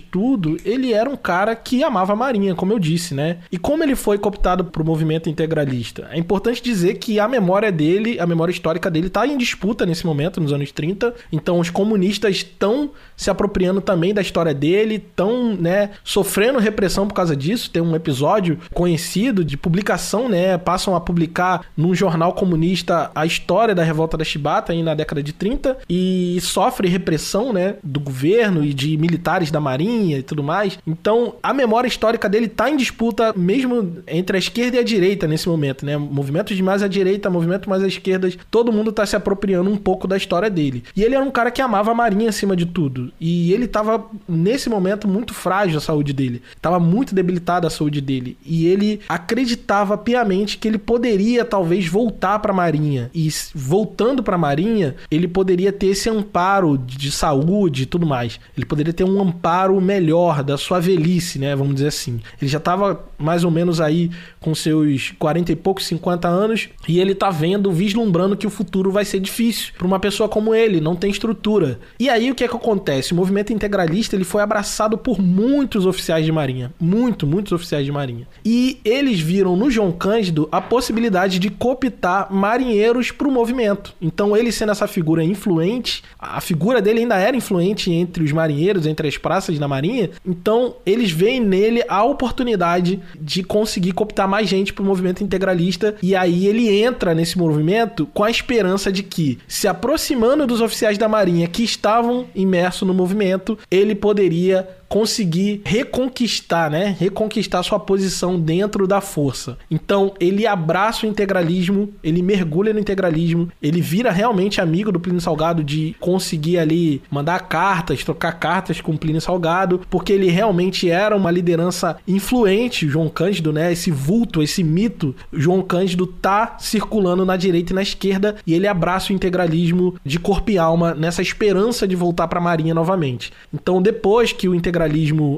tudo, ele era um cara que amava a Marinha, como eu disse, né? E como ele foi cooptado pro movimento integralista? É importante dizer que a memória dele, a memória histórica dele tá em disputa nesse momento, nos anos 30. Então os comunistas estão se apropriando também da história dele, estão, né, sofrendo repressão por causa disso. Tem um episódio conhecido de publicação, né? Passam a publicar num jornal comunista a história da revolta da Chibata aí na década de 30 e sofre repressão, né, do governo e de militares da marinha e tudo mais. Então, a memória histórica dele tá em disputa mesmo entre a esquerda e a direita nesse momento, né? Movimentos de mais à direita, movimento mais à esquerda, todo mundo tá se apropriando um pouco da história dele. E ele era um cara que amava a marinha acima de tudo. E ele tava nesse momento muito frágil a saúde dele. Tava muito debilitada a saúde dele. E ele acreditava piamente que ele poderia talvez voltar para a marinha e voltar voltando para a Marinha, ele poderia ter esse amparo de saúde e tudo mais. Ele poderia ter um amparo melhor da sua velhice, né? Vamos dizer assim. Ele já estava mais ou menos aí com seus 40 e poucos, 50 anos, e ele tá vendo, vislumbrando que o futuro vai ser difícil para uma pessoa como ele, não tem estrutura. E aí o que é que acontece? O movimento integralista ele foi abraçado por muitos oficiais de marinha, muito, muitos oficiais de marinha. E eles viram no João Cândido a possibilidade de cooptar marinheiros para o movimento. Então, ele sendo essa figura influente, a figura dele ainda era influente entre os marinheiros, entre as praças da marinha. Então, eles veem nele a oportunidade de conseguir cooptar mais gente para o movimento integralista. E aí ele entra nesse movimento com a esperança de que, se aproximando dos oficiais da marinha que estavam imersos no movimento, ele poderia conseguir reconquistar, né? Reconquistar sua posição dentro da força. Então, ele abraça o integralismo, ele mergulha no integralismo, ele vira realmente amigo do Plínio Salgado de conseguir ali mandar cartas, trocar cartas com o Plínio Salgado, porque ele realmente era uma liderança influente, João Cândido, né? Esse vulto, esse mito, João Cândido tá circulando na direita e na esquerda e ele abraça o integralismo de corpo e alma nessa esperança de voltar para a Marinha novamente. Então, depois que o integralismo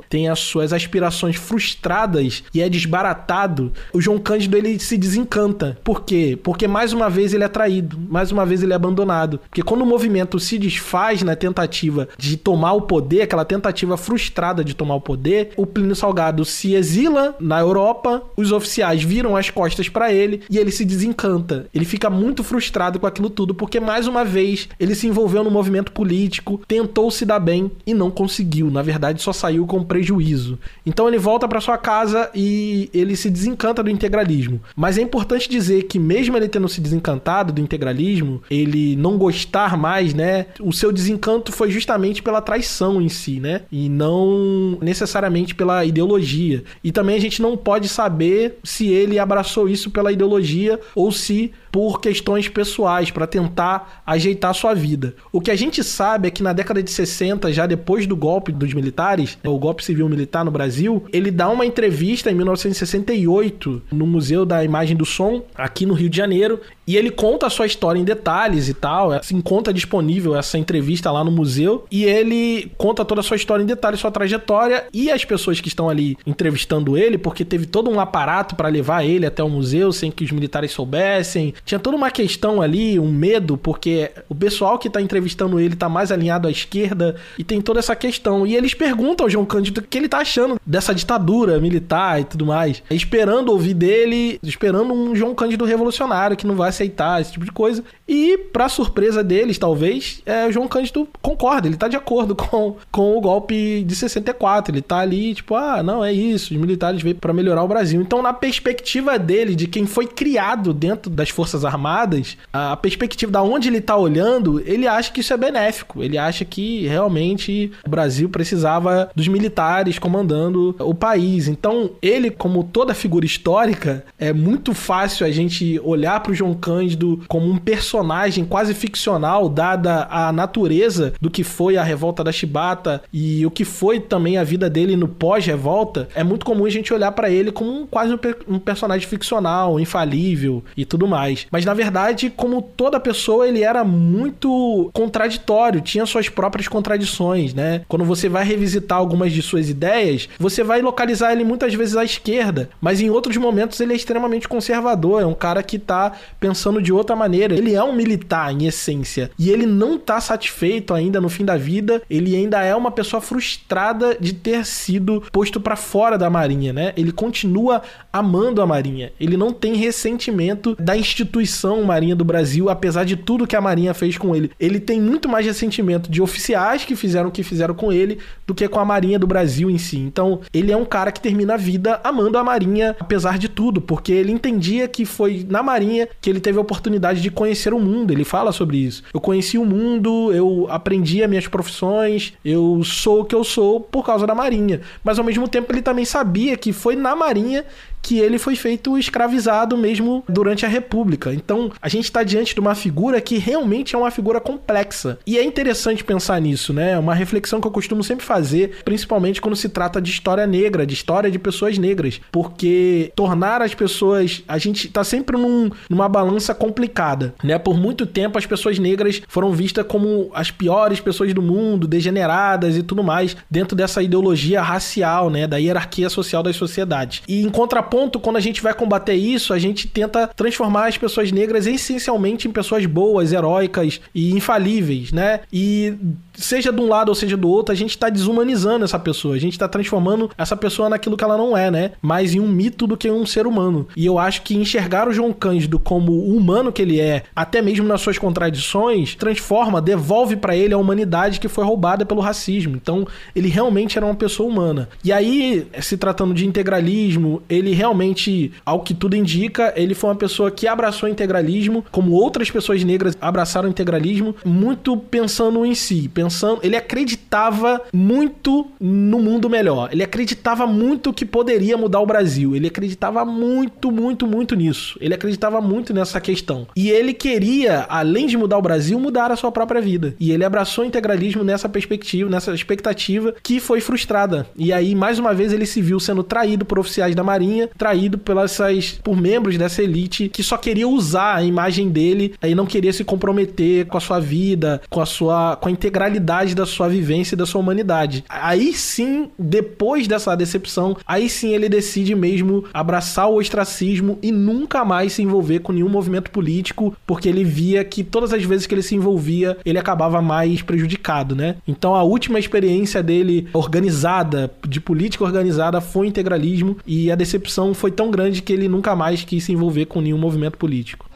tem as suas aspirações frustradas e é desbaratado, o João Cândido ele se desencanta. Por quê? Porque mais uma vez ele é traído, mais uma vez ele é abandonado. Porque quando o movimento se desfaz na tentativa de tomar o poder, aquela tentativa frustrada de tomar o poder, o Plínio Salgado se exila na Europa, os oficiais viram as costas para ele e ele se desencanta. Ele fica muito frustrado com aquilo tudo, porque mais uma vez ele se envolveu no movimento político, tentou se dar bem e não conseguiu. Na verdade, só saiu com prejuízo. Então ele volta para sua casa e ele se desencanta do integralismo. Mas é importante dizer que mesmo ele tendo se desencantado do integralismo, ele não gostar mais, né? O seu desencanto foi justamente pela traição em si, né? E não necessariamente pela ideologia. E também a gente não pode saber se ele abraçou isso pela ideologia ou se por questões pessoais, para tentar ajeitar sua vida. O que a gente sabe é que na década de 60, já depois do golpe dos militares, o golpe civil militar no Brasil, ele dá uma entrevista em 1968 no Museu da Imagem do Som, aqui no Rio de Janeiro, e ele conta a sua história em detalhes e tal. Se assim, encontra disponível essa entrevista lá no museu. E ele conta toda a sua história em detalhes, sua trajetória. E as pessoas que estão ali entrevistando ele, porque teve todo um aparato para levar ele até o museu sem que os militares soubessem. Tinha toda uma questão ali, um medo, porque o pessoal que tá entrevistando ele tá mais alinhado à esquerda. E tem toda essa questão. E eles perguntam ao João Cândido o que ele tá achando dessa ditadura militar e tudo mais. Esperando ouvir dele, esperando um João Cândido revolucionário que não vai aceitar esse tipo de coisa. E, para surpresa deles, talvez, é, o João Cândido concorda, ele tá de acordo com, com o golpe de 64. Ele tá ali, tipo, ah, não, é isso, os militares veio para melhorar o Brasil. Então, na perspectiva dele, de quem foi criado dentro das Forças Armadas, a perspectiva da onde ele tá olhando, ele acha que isso é benéfico. Ele acha que realmente o Brasil precisava dos militares comandando o país. Então, ele, como toda figura histórica, é muito fácil a gente olhar para o João Cândido como um personagem quase ficcional, dada a natureza do que foi a revolta da Chibata e o que foi também a vida dele no pós-revolta, é muito comum a gente olhar para ele como um, quase um, um, personagem ficcional, infalível e tudo mais. Mas na verdade, como toda pessoa, ele era muito contraditório, tinha suas próprias contradições, né? Quando você vai revisitar algumas de suas ideias, você vai localizar ele muitas vezes à esquerda, mas em outros momentos ele é extremamente conservador, é um cara que tá pensando de outra maneira. Ele é um militar em essência e ele não tá satisfeito ainda no fim da vida. Ele ainda é uma pessoa frustrada de ter sido posto para fora da Marinha, né? Ele continua amando a Marinha. Ele não tem ressentimento da instituição Marinha do Brasil, apesar de tudo que a Marinha fez com ele. Ele tem muito mais ressentimento de oficiais que fizeram o que fizeram com ele do que com a Marinha do Brasil em si. Então, ele é um cara que termina a vida amando a Marinha, apesar de tudo, porque ele entendia que foi na Marinha que ele teve a oportunidade de conhecer o mundo. Ele fala sobre isso. Eu conheci o mundo, eu aprendi as minhas profissões, eu sou o que eu sou por causa da Marinha. Mas ao mesmo tempo ele também sabia que foi na Marinha que ele foi feito escravizado mesmo durante a República. Então, a gente está diante de uma figura que realmente é uma figura complexa. E é interessante pensar nisso, né? É uma reflexão que eu costumo sempre fazer, principalmente quando se trata de história negra, de história de pessoas negras, porque tornar as pessoas, a gente está sempre num, numa balança complicada, né? Por muito tempo as pessoas negras foram vistas como as piores pessoas do mundo, degeneradas e tudo mais, dentro dessa ideologia racial, né, da hierarquia social das sociedades. E em contraponto ponto, quando a gente vai combater isso, a gente tenta transformar as pessoas negras essencialmente em pessoas boas, heróicas e infalíveis, né? E seja de um lado ou seja do outro, a gente está desumanizando essa pessoa. A gente está transformando essa pessoa naquilo que ela não é, né? Mais em um mito do que em um ser humano. E eu acho que enxergar o João Cândido como o humano que ele é, até mesmo nas suas contradições, transforma, devolve para ele a humanidade que foi roubada pelo racismo. Então, ele realmente era uma pessoa humana. E aí, se tratando de integralismo, ele realmente, ao que tudo indica, ele foi uma pessoa que abraçou o integralismo, como outras pessoas negras abraçaram o integralismo, muito pensando em si, pensando, ele acreditava muito no mundo melhor. Ele acreditava muito que poderia mudar o Brasil. Ele acreditava muito, muito, muito nisso. Ele acreditava muito nessa questão. E ele queria, além de mudar o Brasil, mudar a sua própria vida. E ele abraçou o integralismo nessa perspectiva, nessa expectativa que foi frustrada. E aí, mais uma vez, ele se viu sendo traído por oficiais da Marinha, traído pelas, por membros dessa elite que só queria usar a imagem dele e não queria se comprometer com a sua vida, com a sua com a integralidade da sua vivência e da sua humanidade. Aí sim, depois dessa decepção, aí sim ele decide mesmo abraçar o ostracismo e nunca mais se envolver com nenhum movimento político, porque ele via que todas as vezes que ele se envolvia, ele acabava mais prejudicado, né? Então a última experiência dele organizada, de política organizada, foi o integralismo e a decepção foi tão grande que ele nunca mais quis se envolver com nenhum movimento político.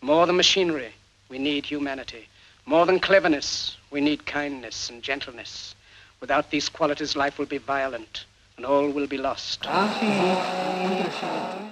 More than machinery, we need humanity. More than cleverness, we need kindness and gentleness. Without these qualities, life will be violent and all will be lost.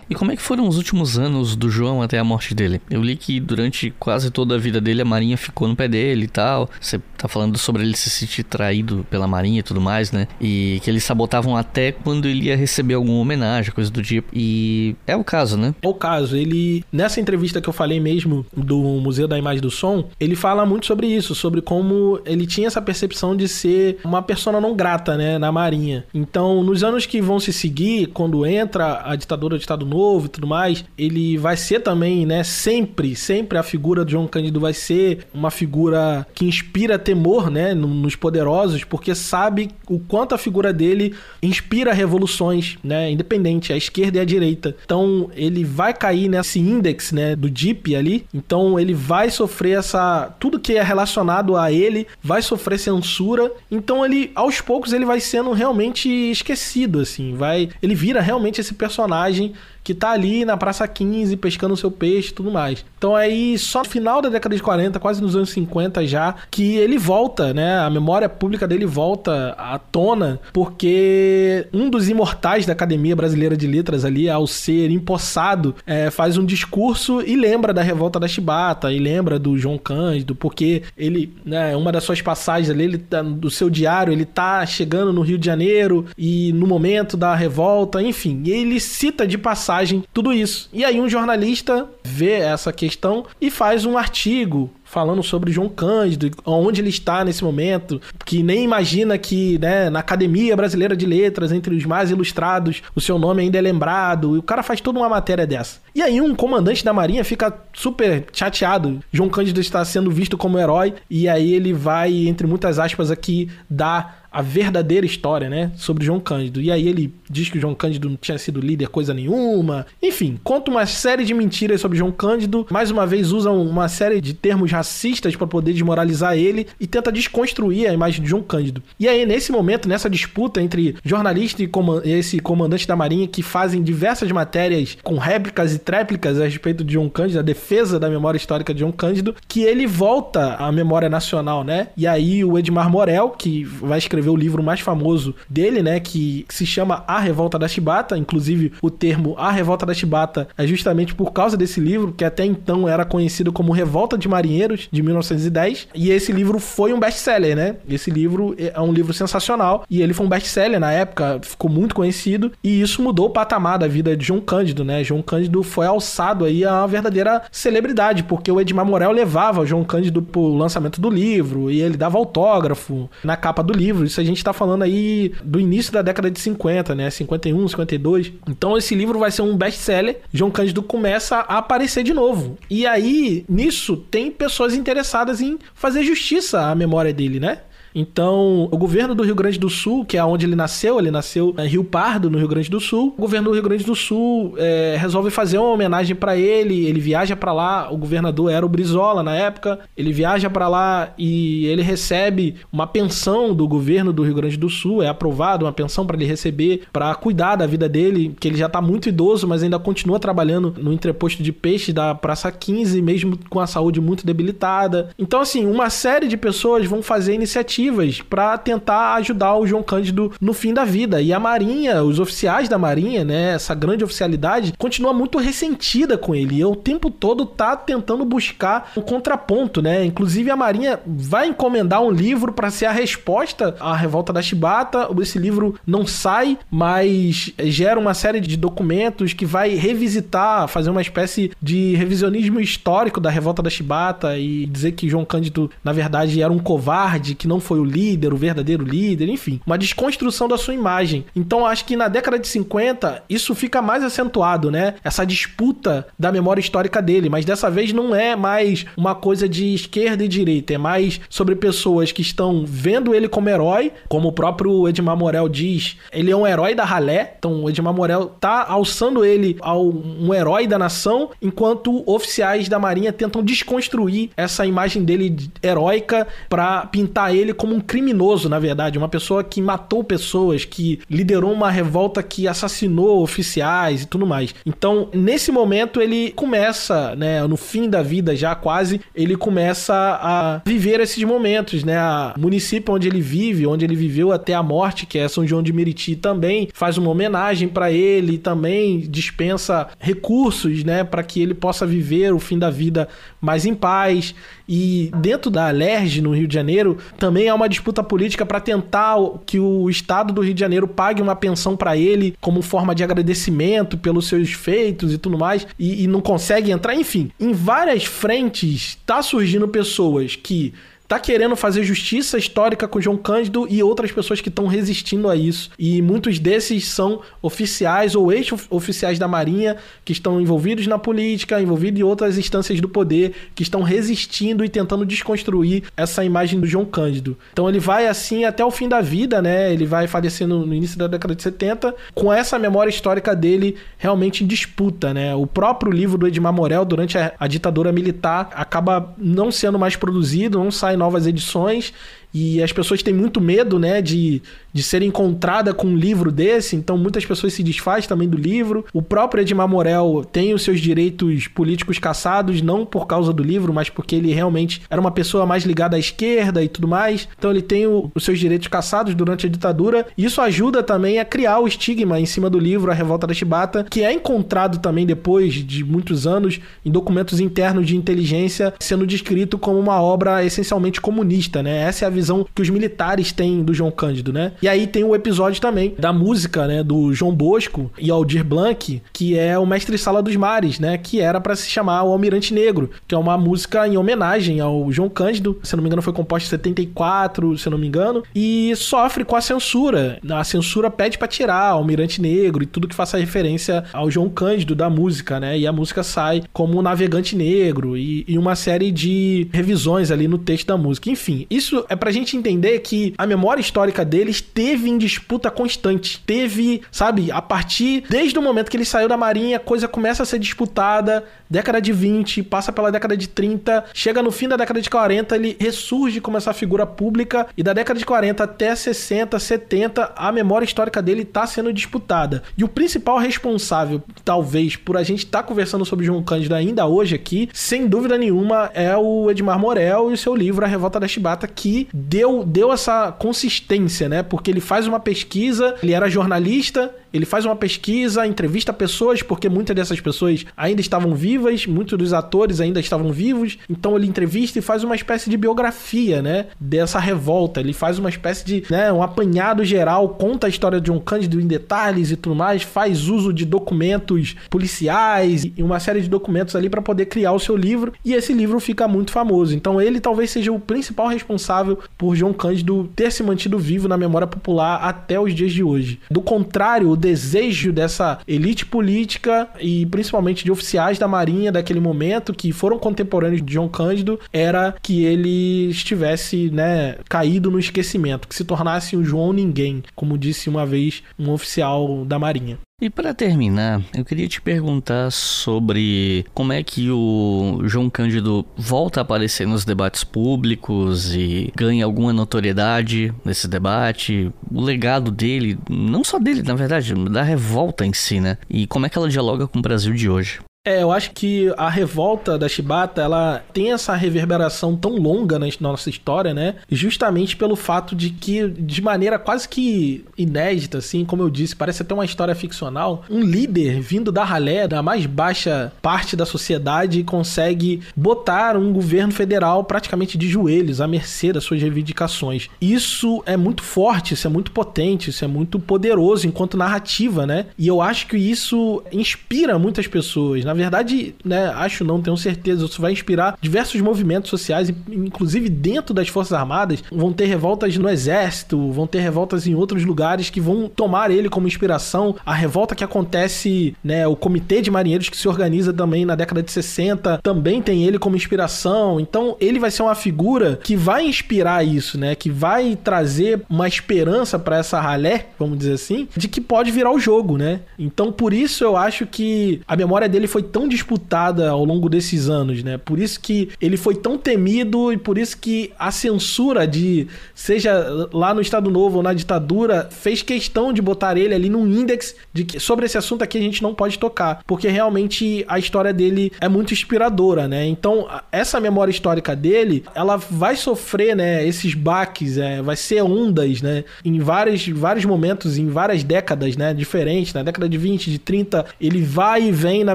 E como é que foram os últimos anos do João até a morte dele? Eu li que durante quase toda a vida dele a Marinha ficou no pé dele e tal. Você tá falando sobre ele se sentir traído pela Marinha e tudo mais, né? E que eles sabotavam até quando ele ia receber alguma homenagem, coisa do tipo. E é o caso, né? É o caso. Ele, nessa entrevista que eu falei mesmo do Museu da Imagem do Som, ele fala muito sobre isso, sobre como ele tinha essa percepção de ser uma persona não grata, né, na Marinha. Então, nos anos que vão se seguir, quando entra a ditadura do Estado Novo, e tudo mais, ele vai ser também, né, sempre, sempre a figura do João Cândido vai ser uma figura que inspira temor, né, nos poderosos, porque sabe o quanto a figura dele inspira revoluções, né, independente, a esquerda e a direita. Então, ele vai cair nesse índice, né, do DIP ali. Então, ele vai sofrer essa tudo que é relacionado a ele vai sofrer censura. Então, ele aos poucos ele vai sendo realmente esquecido assim, vai, ele vira realmente esse personagem que tá ali na Praça 15 pescando seu peixe e tudo mais. Então aí, só no final da década de 40, quase nos anos 50 já, que ele volta, né? A memória pública dele volta à tona, porque um dos imortais da Academia Brasileira de Letras ali, ao ser empossado, é, faz um discurso e lembra da revolta da Chibata, e lembra do João Cândido, porque ele, né, uma das suas passagens ali, ele tá, do seu diário, ele tá chegando no Rio de Janeiro e no momento da revolta, enfim, ele cita de passagem tudo isso. E aí um jornalista vê essa questão e faz um artigo falando sobre João Cândido, onde ele está nesse momento, que nem imagina que né, na Academia Brasileira de Letras, entre os mais ilustrados, o seu nome ainda é lembrado. E o cara faz toda uma matéria dessa. E aí um comandante da Marinha fica super chateado. João Cândido está sendo visto como herói e aí ele vai, entre muitas aspas aqui, dar a verdadeira história, né, sobre João Cândido. E aí ele diz que o João Cândido não tinha sido líder coisa nenhuma. Enfim, conta uma série de mentiras sobre João Cândido. Mais uma vez usam uma série de termos racistas para poder desmoralizar ele e tenta desconstruir a imagem de João Cândido. E aí nesse momento, nessa disputa entre jornalista e esse comandante da Marinha que fazem diversas matérias com réplicas e tréplicas a respeito de João Cândido, a defesa da memória histórica de João Cândido, que ele volta à memória nacional, né? E aí o Edmar Morel, que vai escrever o livro mais famoso dele, né? Que, que se chama A Revolta da Chibata. Inclusive, o termo A Revolta da Chibata é justamente por causa desse livro, que até então era conhecido como Revolta de De 1910. E esse livro foi um best-seller, né? Esse livro é um livro sensacional. E ele foi um best-seller na época, ficou muito conhecido. E isso mudou o patamar da vida de João Cândido, né? João Cândido foi alçado aí a uma verdadeira celebridade, porque o Edmar Morel levava João Cândido pro lançamento do livro e ele dava autógrafo na capa do livro. Isso a gente tá falando aí do início da década de 50, né? 51, 52. Então esse livro vai ser um best-seller. João Cândido começa a aparecer de novo. E aí, nisso, tem pessoas interessadas em fazer justiça à memória dele, né? Então, o governo do Rio Grande do Sul, que é onde ele nasceu, ele nasceu em Rio Pardo, no Rio Grande do Sul. O governo do Rio Grande do Sul é, resolve fazer uma homenagem para ele. Ele viaja para lá. O governador era o Brizola na época. Ele viaja para lá e ele recebe uma pensão do governo do Rio Grande do Sul. É aprovado uma pensão para ele receber para cuidar da vida dele, que ele já tá muito idoso, mas ainda continua trabalhando no entreposto de peixe da Praça 15, mesmo com a saúde muito debilitada. Então, assim, uma série de pessoas vão fazer iniciativas para tentar ajudar o João Cândido no fim da vida. E a Marinha, os oficiais da Marinha, né, essa grande oficialidade, continua muito ressentida com ele. E o tempo todo tá tentando buscar um contraponto, né? Inclusive a Marinha vai encomendar um livro para ser a resposta à revolta da Chibata. Esse livro não sai, mas gera uma série de documentos que vai revisitar, fazer uma espécie de revisionismo histórico da revolta da Chibata e dizer que João Cândido, na verdade, era um covarde, que não foi o líder, o verdadeiro líder, enfim, uma desconstrução da sua imagem. Então acho que na década de 50 isso fica mais acentuado, né? Essa disputa da memória histórica dele, mas dessa vez não é mais uma coisa de esquerda e direita, é mais sobre pessoas que estão vendo ele como herói, como o próprio Edmar Morel diz, ele é um herói da ralé, então o Edmar Morel tá alçando ele ao um herói da nação, enquanto oficiais da Marinha tentam desconstruir essa imagem dele heróica para pintar ele como um criminoso, na verdade, uma pessoa que matou pessoas, que liderou uma revolta que assassinou oficiais e tudo mais. Então, nesse momento ele começa, né, no fim da vida já quase, ele começa a viver esses momentos, né? O município onde ele vive, onde ele viveu até a morte, que é São João de Meriti, também faz uma homenagem para ele, também dispensa recursos, né, para que ele possa viver o fim da vida mais em paz. E dentro da Alerj, no Rio de Janeiro, também há uma disputa política para tentar que o Estado do Rio de Janeiro pague uma pensão para ele como forma de agradecimento pelos seus feitos e tudo mais, e, e não consegue entrar. Enfim, em várias frentes tá surgindo pessoas que tá querendo fazer justiça histórica com João Cândido e outras pessoas que estão resistindo a isso. E muitos desses são oficiais ou ex-oficiais da Marinha que estão envolvidos na política, envolvidos em outras instâncias do poder, que estão resistindo e tentando desconstruir essa imagem do João Cândido. Então ele vai assim até o fim da vida, né? Ele vai falecendo no início da década de 70, com essa memória histórica dele realmente em disputa, né? O próprio livro do Edmar Morel, durante a, a ditadura militar, acaba não sendo mais produzido, não sai novas edições e as pessoas têm muito medo, né, de, de ser encontrada com um livro desse, então muitas pessoas se desfazem também do livro. O próprio Edmar Morel tem os seus direitos políticos caçados, não por causa do livro, mas porque ele realmente era uma pessoa mais ligada à esquerda e tudo mais. Então ele tem o, os seus direitos caçados durante a ditadura. E isso ajuda também a criar o estigma em cima do livro A Revolta da Chibata, que é encontrado também depois de muitos anos em documentos internos de inteligência, sendo descrito como uma obra essencialmente comunista, né? Essa é a visão que os militares têm do João Cândido, né? E aí tem o episódio também da música, né, do João Bosco e Aldir Blanc, que é o Mestre Sala dos Mares, né, que era para se chamar o Almirante Negro, que é uma música em homenagem ao João Cândido, se não me engano foi composta em 74, se não me engano, e sofre com a censura. A censura pede para tirar o Almirante Negro e tudo que faça referência ao João Cândido da música, né? E a música sai como Navegante Negro e, e uma série de revisões ali no texto da música. Enfim, isso é pra gente entender que a memória histórica deles teve em disputa constante. Teve, sabe, a partir desde o momento que ele saiu da Marinha, a coisa começa a ser disputada, década de 20, passa pela década de 30, chega no fim da década de 40, ele ressurge como essa figura pública e da década de 40 até 60, 70, a memória histórica dele está sendo disputada. E o principal responsável, talvez, por a gente estar tá conversando sobre João Cândido ainda hoje aqui, sem dúvida nenhuma, é o Edmar Morel e o seu livro A Revolta da Chibata, que deu, deu essa consistência, né? Porque ele faz uma pesquisa, ele era jornalista, ele faz uma pesquisa, entrevista pessoas, porque muitas dessas pessoas ainda estavam vivas, muitos dos atores ainda estavam vivos. Então ele entrevista e faz uma espécie de biografia, né? Dessa revolta. Ele faz uma espécie de, né, um apanhado geral, conta a história de um Cândido em detalhes e tudo mais, faz uso de documentos policiais e uma série de documentos ali para poder criar o seu livro. E esse livro fica muito famoso. Então ele talvez seja o principal responsável por João Cândido ter se mantido vivo na memória popular até os dias de hoje. Do contrário, o desejo dessa elite política e principalmente de oficiais da Marinha daquele momento que foram contemporâneos de João Cândido era que ele estivesse, né, caído no esquecimento, que se tornasse um João ninguém, como disse uma vez um oficial da Marinha. E para terminar, eu queria te perguntar sobre como é que o João Cândido volta a aparecer nos debates públicos e ganha alguma notoriedade nesse debate, o legado dele, não só dele, na verdade, da revolta em si, né? E como é que ela dialoga com o Brasil de hoje? É, eu acho que a revolta da Shibata, ela tem essa reverberação tão longa na nossa história, né? Justamente pelo fato de que, de maneira quase que inédita, assim, como eu disse, parece até uma história ficcional, um líder vindo da ralé, da mais baixa parte da sociedade, consegue botar um governo federal praticamente de joelhos, à mercê das suas reivindicações. Isso é muito forte, isso é muito potente, isso é muito poderoso enquanto narrativa, né? E eu acho que isso inspira muitas pessoas. Na verdade, né, acho não, tenho certeza, isso vai inspirar diversos movimentos sociais, inclusive dentro das Forças Armadas, vão ter revoltas no exército, vão ter revoltas em outros lugares que vão tomar ele como inspiração. A revolta que acontece, né, o comitê de marinheiros que se organiza também na década de 60, também tem ele como inspiração. Então, ele vai ser uma figura que vai inspirar isso, né, que vai trazer uma esperança para essa ralé, vamos dizer assim, de que pode virar o jogo, né? Então, por isso eu acho que a memória dele foi tão disputada ao longo desses anos, né? Por isso que ele foi tão temido e por isso que a censura de, seja lá no Estado Novo ou na ditadura, fez questão de botar ele ali num índex de que sobre esse assunto aqui a gente não pode tocar, porque realmente a história dele é muito inspiradora, né? Então, essa memória histórica dele, ela vai sofrer, né, esses baques, é, vai ser ondas, né, em vários, vários momentos, em várias décadas, né, diferentes, na década de 20, de 30, ele vai e vem na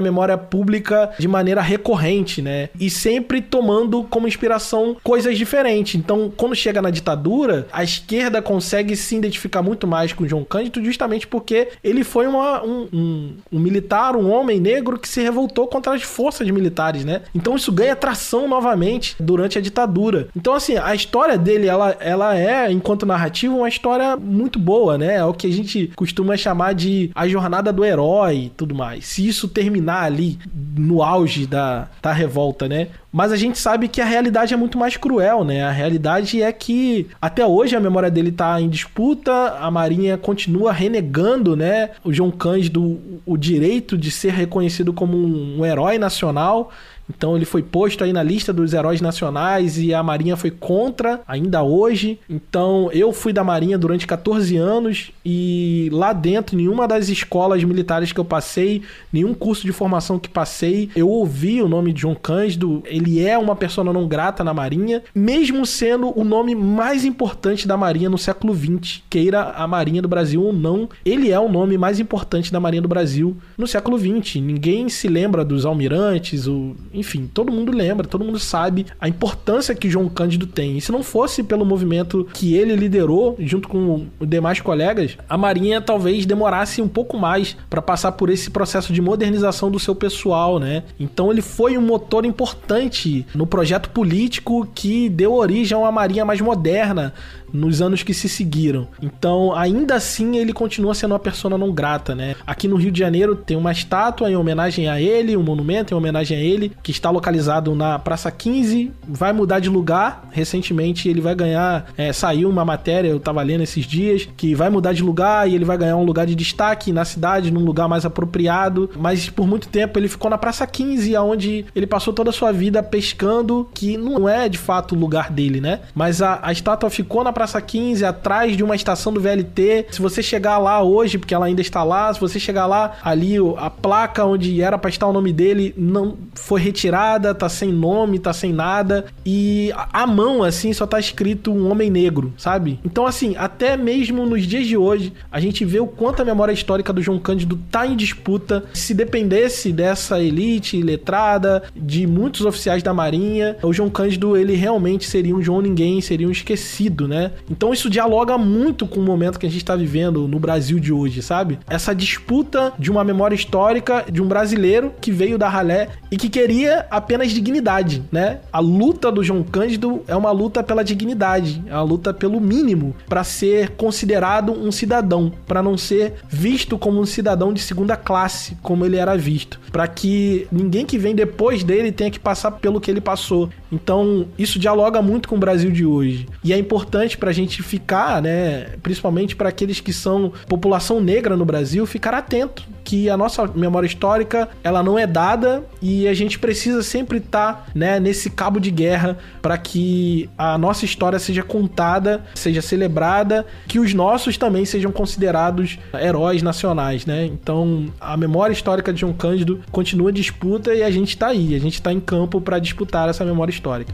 memória pública de maneira recorrente, né? E sempre tomando como inspiração coisas diferentes. Então, quando chega na ditadura, a esquerda consegue se identificar muito mais com João Cândido justamente porque ele foi uma, um, um, um, militar, um homem negro que se revoltou contra as forças militares, né? Então isso ganha tração novamente durante a ditadura. Então, assim, a história dele, ela, ela é, enquanto narrativa, uma história muito boa, né? É o que a gente costuma chamar de a jornada do herói e tudo mais. Se isso terminar ali no auge da, da revolta, né? Mas a gente sabe que a realidade é muito mais cruel, né? A realidade é que até hoje a memória dele tá em disputa, a Marinha continua renegando, né, o João Cândido o direito de ser reconhecido como um herói nacional. Então ele foi posto aí na lista dos heróis nacionais e a Marinha foi contra ainda hoje. Então eu fui da Marinha durante 14 anos e lá dentro, nenhuma das escolas militares que eu passei, nenhum curso de formação que passei, eu ouvi o nome de João Cândido. Ele é uma persona não grata na Marinha, mesmo sendo o nome mais importante da Marinha no século XX. Queira a Marinha do Brasil ou não, ele é o nome mais importante da Marinha do Brasil no século XX. Ninguém se lembra dos almirantes, o enfim, todo mundo lembra, todo mundo sabe a importância que João Cândido tem. E se não fosse pelo movimento que ele liderou, junto com demais colegas, a Marinha talvez demorasse um pouco mais para passar por esse processo de modernização do seu pessoal, né? Então ele foi um motor importante no projeto político que deu origem a uma Marinha mais moderna, nos anos que se seguiram. Então, ainda assim, ele continua sendo uma persona não grata, né? Aqui no Rio de Janeiro tem uma estátua em homenagem a ele, um monumento em homenagem a ele, que está localizado na Praça 15. Vai mudar de lugar. Recentemente ele vai ganhar. É, saiu uma matéria, eu tava lendo esses dias, que vai mudar de lugar e ele vai ganhar um lugar de destaque na cidade, num lugar mais apropriado. Mas por muito tempo ele ficou na Praça 15, onde ele passou toda a sua vida pescando, que não é de fato o lugar dele, né? Mas a, a estátua ficou na Praça Praça 15, atrás de uma estação do VLT. Se você chegar lá hoje, porque ela ainda está lá, se você chegar lá, ali a placa onde era para estar o nome dele não foi retirada, tá sem nome, tá sem nada. E a mão, assim, só tá escrito um homem negro, sabe? Então, assim, até mesmo nos dias de hoje, a gente vê o quanto a memória histórica do João Cândido tá em disputa. Se dependesse dessa elite letrada, de muitos oficiais da Marinha, o João Cândido, ele realmente seria um João Ninguém, seria um esquecido, né? Então isso dialoga muito com o momento que a gente está vivendo no Brasil de hoje, sabe? Essa disputa de uma memória histórica de um brasileiro que veio da ralé e que queria apenas dignidade, né? A luta do João Cândido é uma luta pela dignidade, é uma luta pelo mínimo para ser considerado um cidadão, para não ser visto como um cidadão de segunda classe, como ele era visto, para que ninguém que vem depois dele tenha que passar pelo que ele passou. Então, isso dialoga muito com o Brasil de hoje. E é importante pra gente ficar, né, principalmente para aqueles que são população negra no Brasil, ficar atento que a nossa memória histórica, ela não é dada e a gente precisa sempre estar, tá, né, nesse cabo de guerra para que a nossa história seja contada, seja celebrada, que os nossos também sejam considerados heróis nacionais, né? Então, a memória histórica de João Cândido continua disputa e a gente está aí, a gente está em campo para disputar essa memória histórica.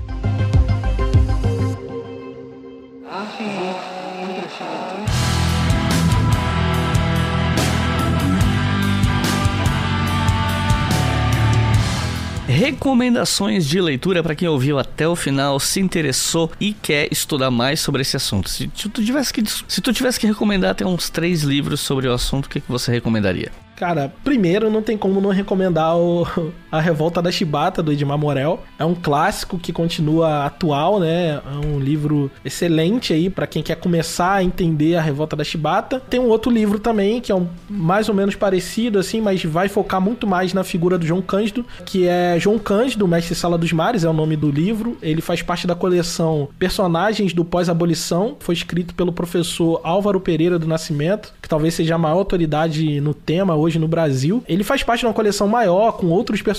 Recomendações de leitura para quem ouviu até o final, se interessou e quer estudar mais sobre esse assunto. Se tu tivesse que, se tu tivesse que recomendar até uns três livros sobre o assunto, o que, que você recomendaria? Cara, primeiro não tem como não recomendar o, A Revolta da Chibata, do Edmar Morel. É um clássico que continua atual, né? É um livro excelente aí para quem quer começar a entender a Revolta da Chibata. Tem um outro livro também, que é um, mais ou menos parecido, assim, mas vai focar muito mais na figura do João Cândido, que é João Cândido, Mestre Sala dos Mares, é o nome do livro. Ele faz parte da coleção Personagens do Pós-Abolição. Foi escrito pelo professor Álvaro Pereira do Nascimento, que talvez seja a maior autoridade no tema hoje no Brasil. Ele faz parte de uma coleção maior com outros personagens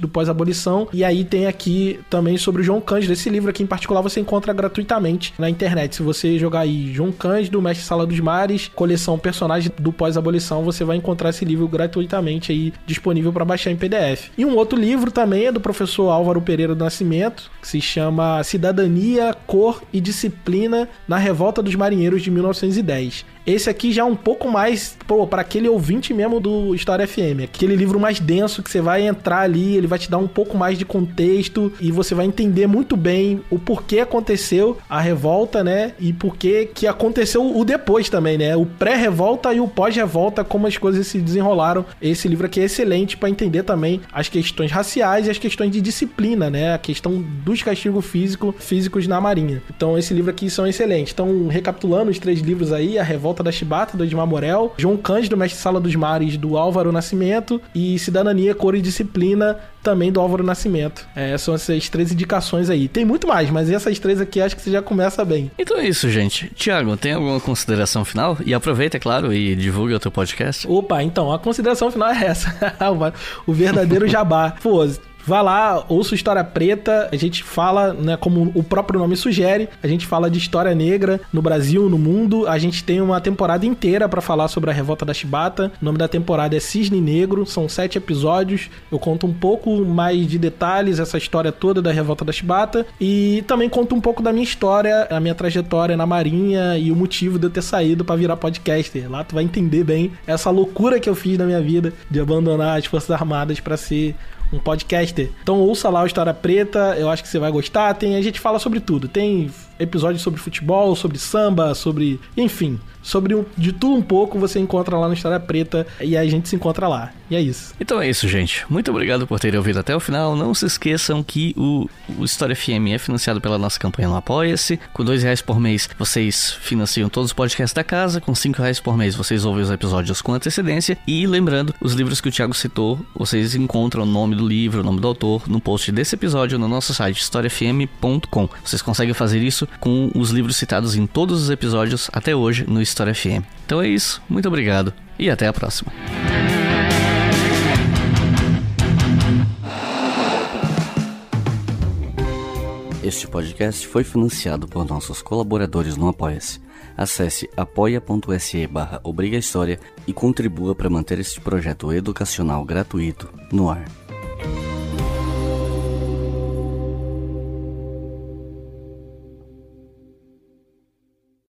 do pós-abolição. E aí tem aqui também sobre o João Cândido. Esse livro aqui em particular você encontra gratuitamente na internet. Se você jogar aí João Cândido, Mestre Sala dos Mares, coleção personagens do pós-abolição, você vai encontrar esse livro gratuitamente aí disponível para baixar em PDF. E um outro livro também é do professor Álvaro Pereira do Nascimento, que se chama Cidadania, Cor e Disciplina na Revolta dos Marinheiros de 1910. Esse aqui já é um pouco mais, pô, para aquele ouvinte mesmo do História FM. Aquele livro mais denso que você vai entrar ali, ele vai te dar um pouco mais de contexto e você vai entender muito bem o porquê aconteceu a revolta, né? E porquê que aconteceu o depois também, né? O pré-revolta e o pós-revolta, como as coisas se desenrolaram. Esse livro aqui é excelente para entender também as questões raciais e as questões de disciplina, né? A questão dos castigos físico, físicos na Marinha. Então, esse livro aqui são excelentes. Então, recapitulando os três livros aí, a revolta Volta da Chibata, do Edmar Morel, João Cândido, Mestre Sala dos Mares, do Álvaro Nascimento, e Cidadania, Cor e Disciplina, também do Álvaro Nascimento. É, são essas três indicações aí. Tem muito mais, mas essas três aqui acho que você já começa bem. Então é isso, gente. Tiago, tem alguma consideração final? E aproveita, é claro, e divulgue o teu podcast. Opa, então, a consideração final é essa. o verdadeiro jabá. Pô, Vá lá, ouça História Preta. A gente fala, né, como o próprio nome sugere, a gente fala de história negra no Brasil, no mundo. A gente tem uma temporada inteira para falar sobre a revolta da Chibata. O nome da temporada é Cisne Negro, são sete episódios. Eu conto um pouco mais de detalhes, essa história toda da revolta da Chibata. E também conto um pouco da minha história, a minha trajetória na Marinha e o motivo de eu ter saído para virar podcaster. Lá tu vai entender bem essa loucura que eu fiz na minha vida de abandonar as Forças Armadas para ser um podcaster. Então ouça lá o História Preta, eu acho que você vai gostar. Tem, a gente fala sobre tudo. Tem episódios sobre futebol, sobre samba, sobre. Enfim, sobre um, de tudo um pouco você encontra lá no História Preta e a gente se encontra lá. E é isso. Então é isso, gente. Muito obrigado por terem ouvido até o final. Não se esqueçam que o, o História FM é financiado pela nossa campanha no Apoia-se. Com dois reais por mês vocês financiam todos os podcasts da casa. Com cinco reais por mês vocês ouvem os episódios com antecedência. E lembrando, os livros que o Thiago citou, vocês encontram o nome do livro, o nome do autor, no post desse episódio no nosso site historiafm.com. Vocês conseguem fazer isso com os livros citados em todos os episódios até hoje no História FM. Então é isso, muito obrigado e até a próxima. Este podcast foi financiado por nossos colaboradores no Apoia-se. Acesse apoia.se barra e contribua para manter este projeto educacional gratuito no ar.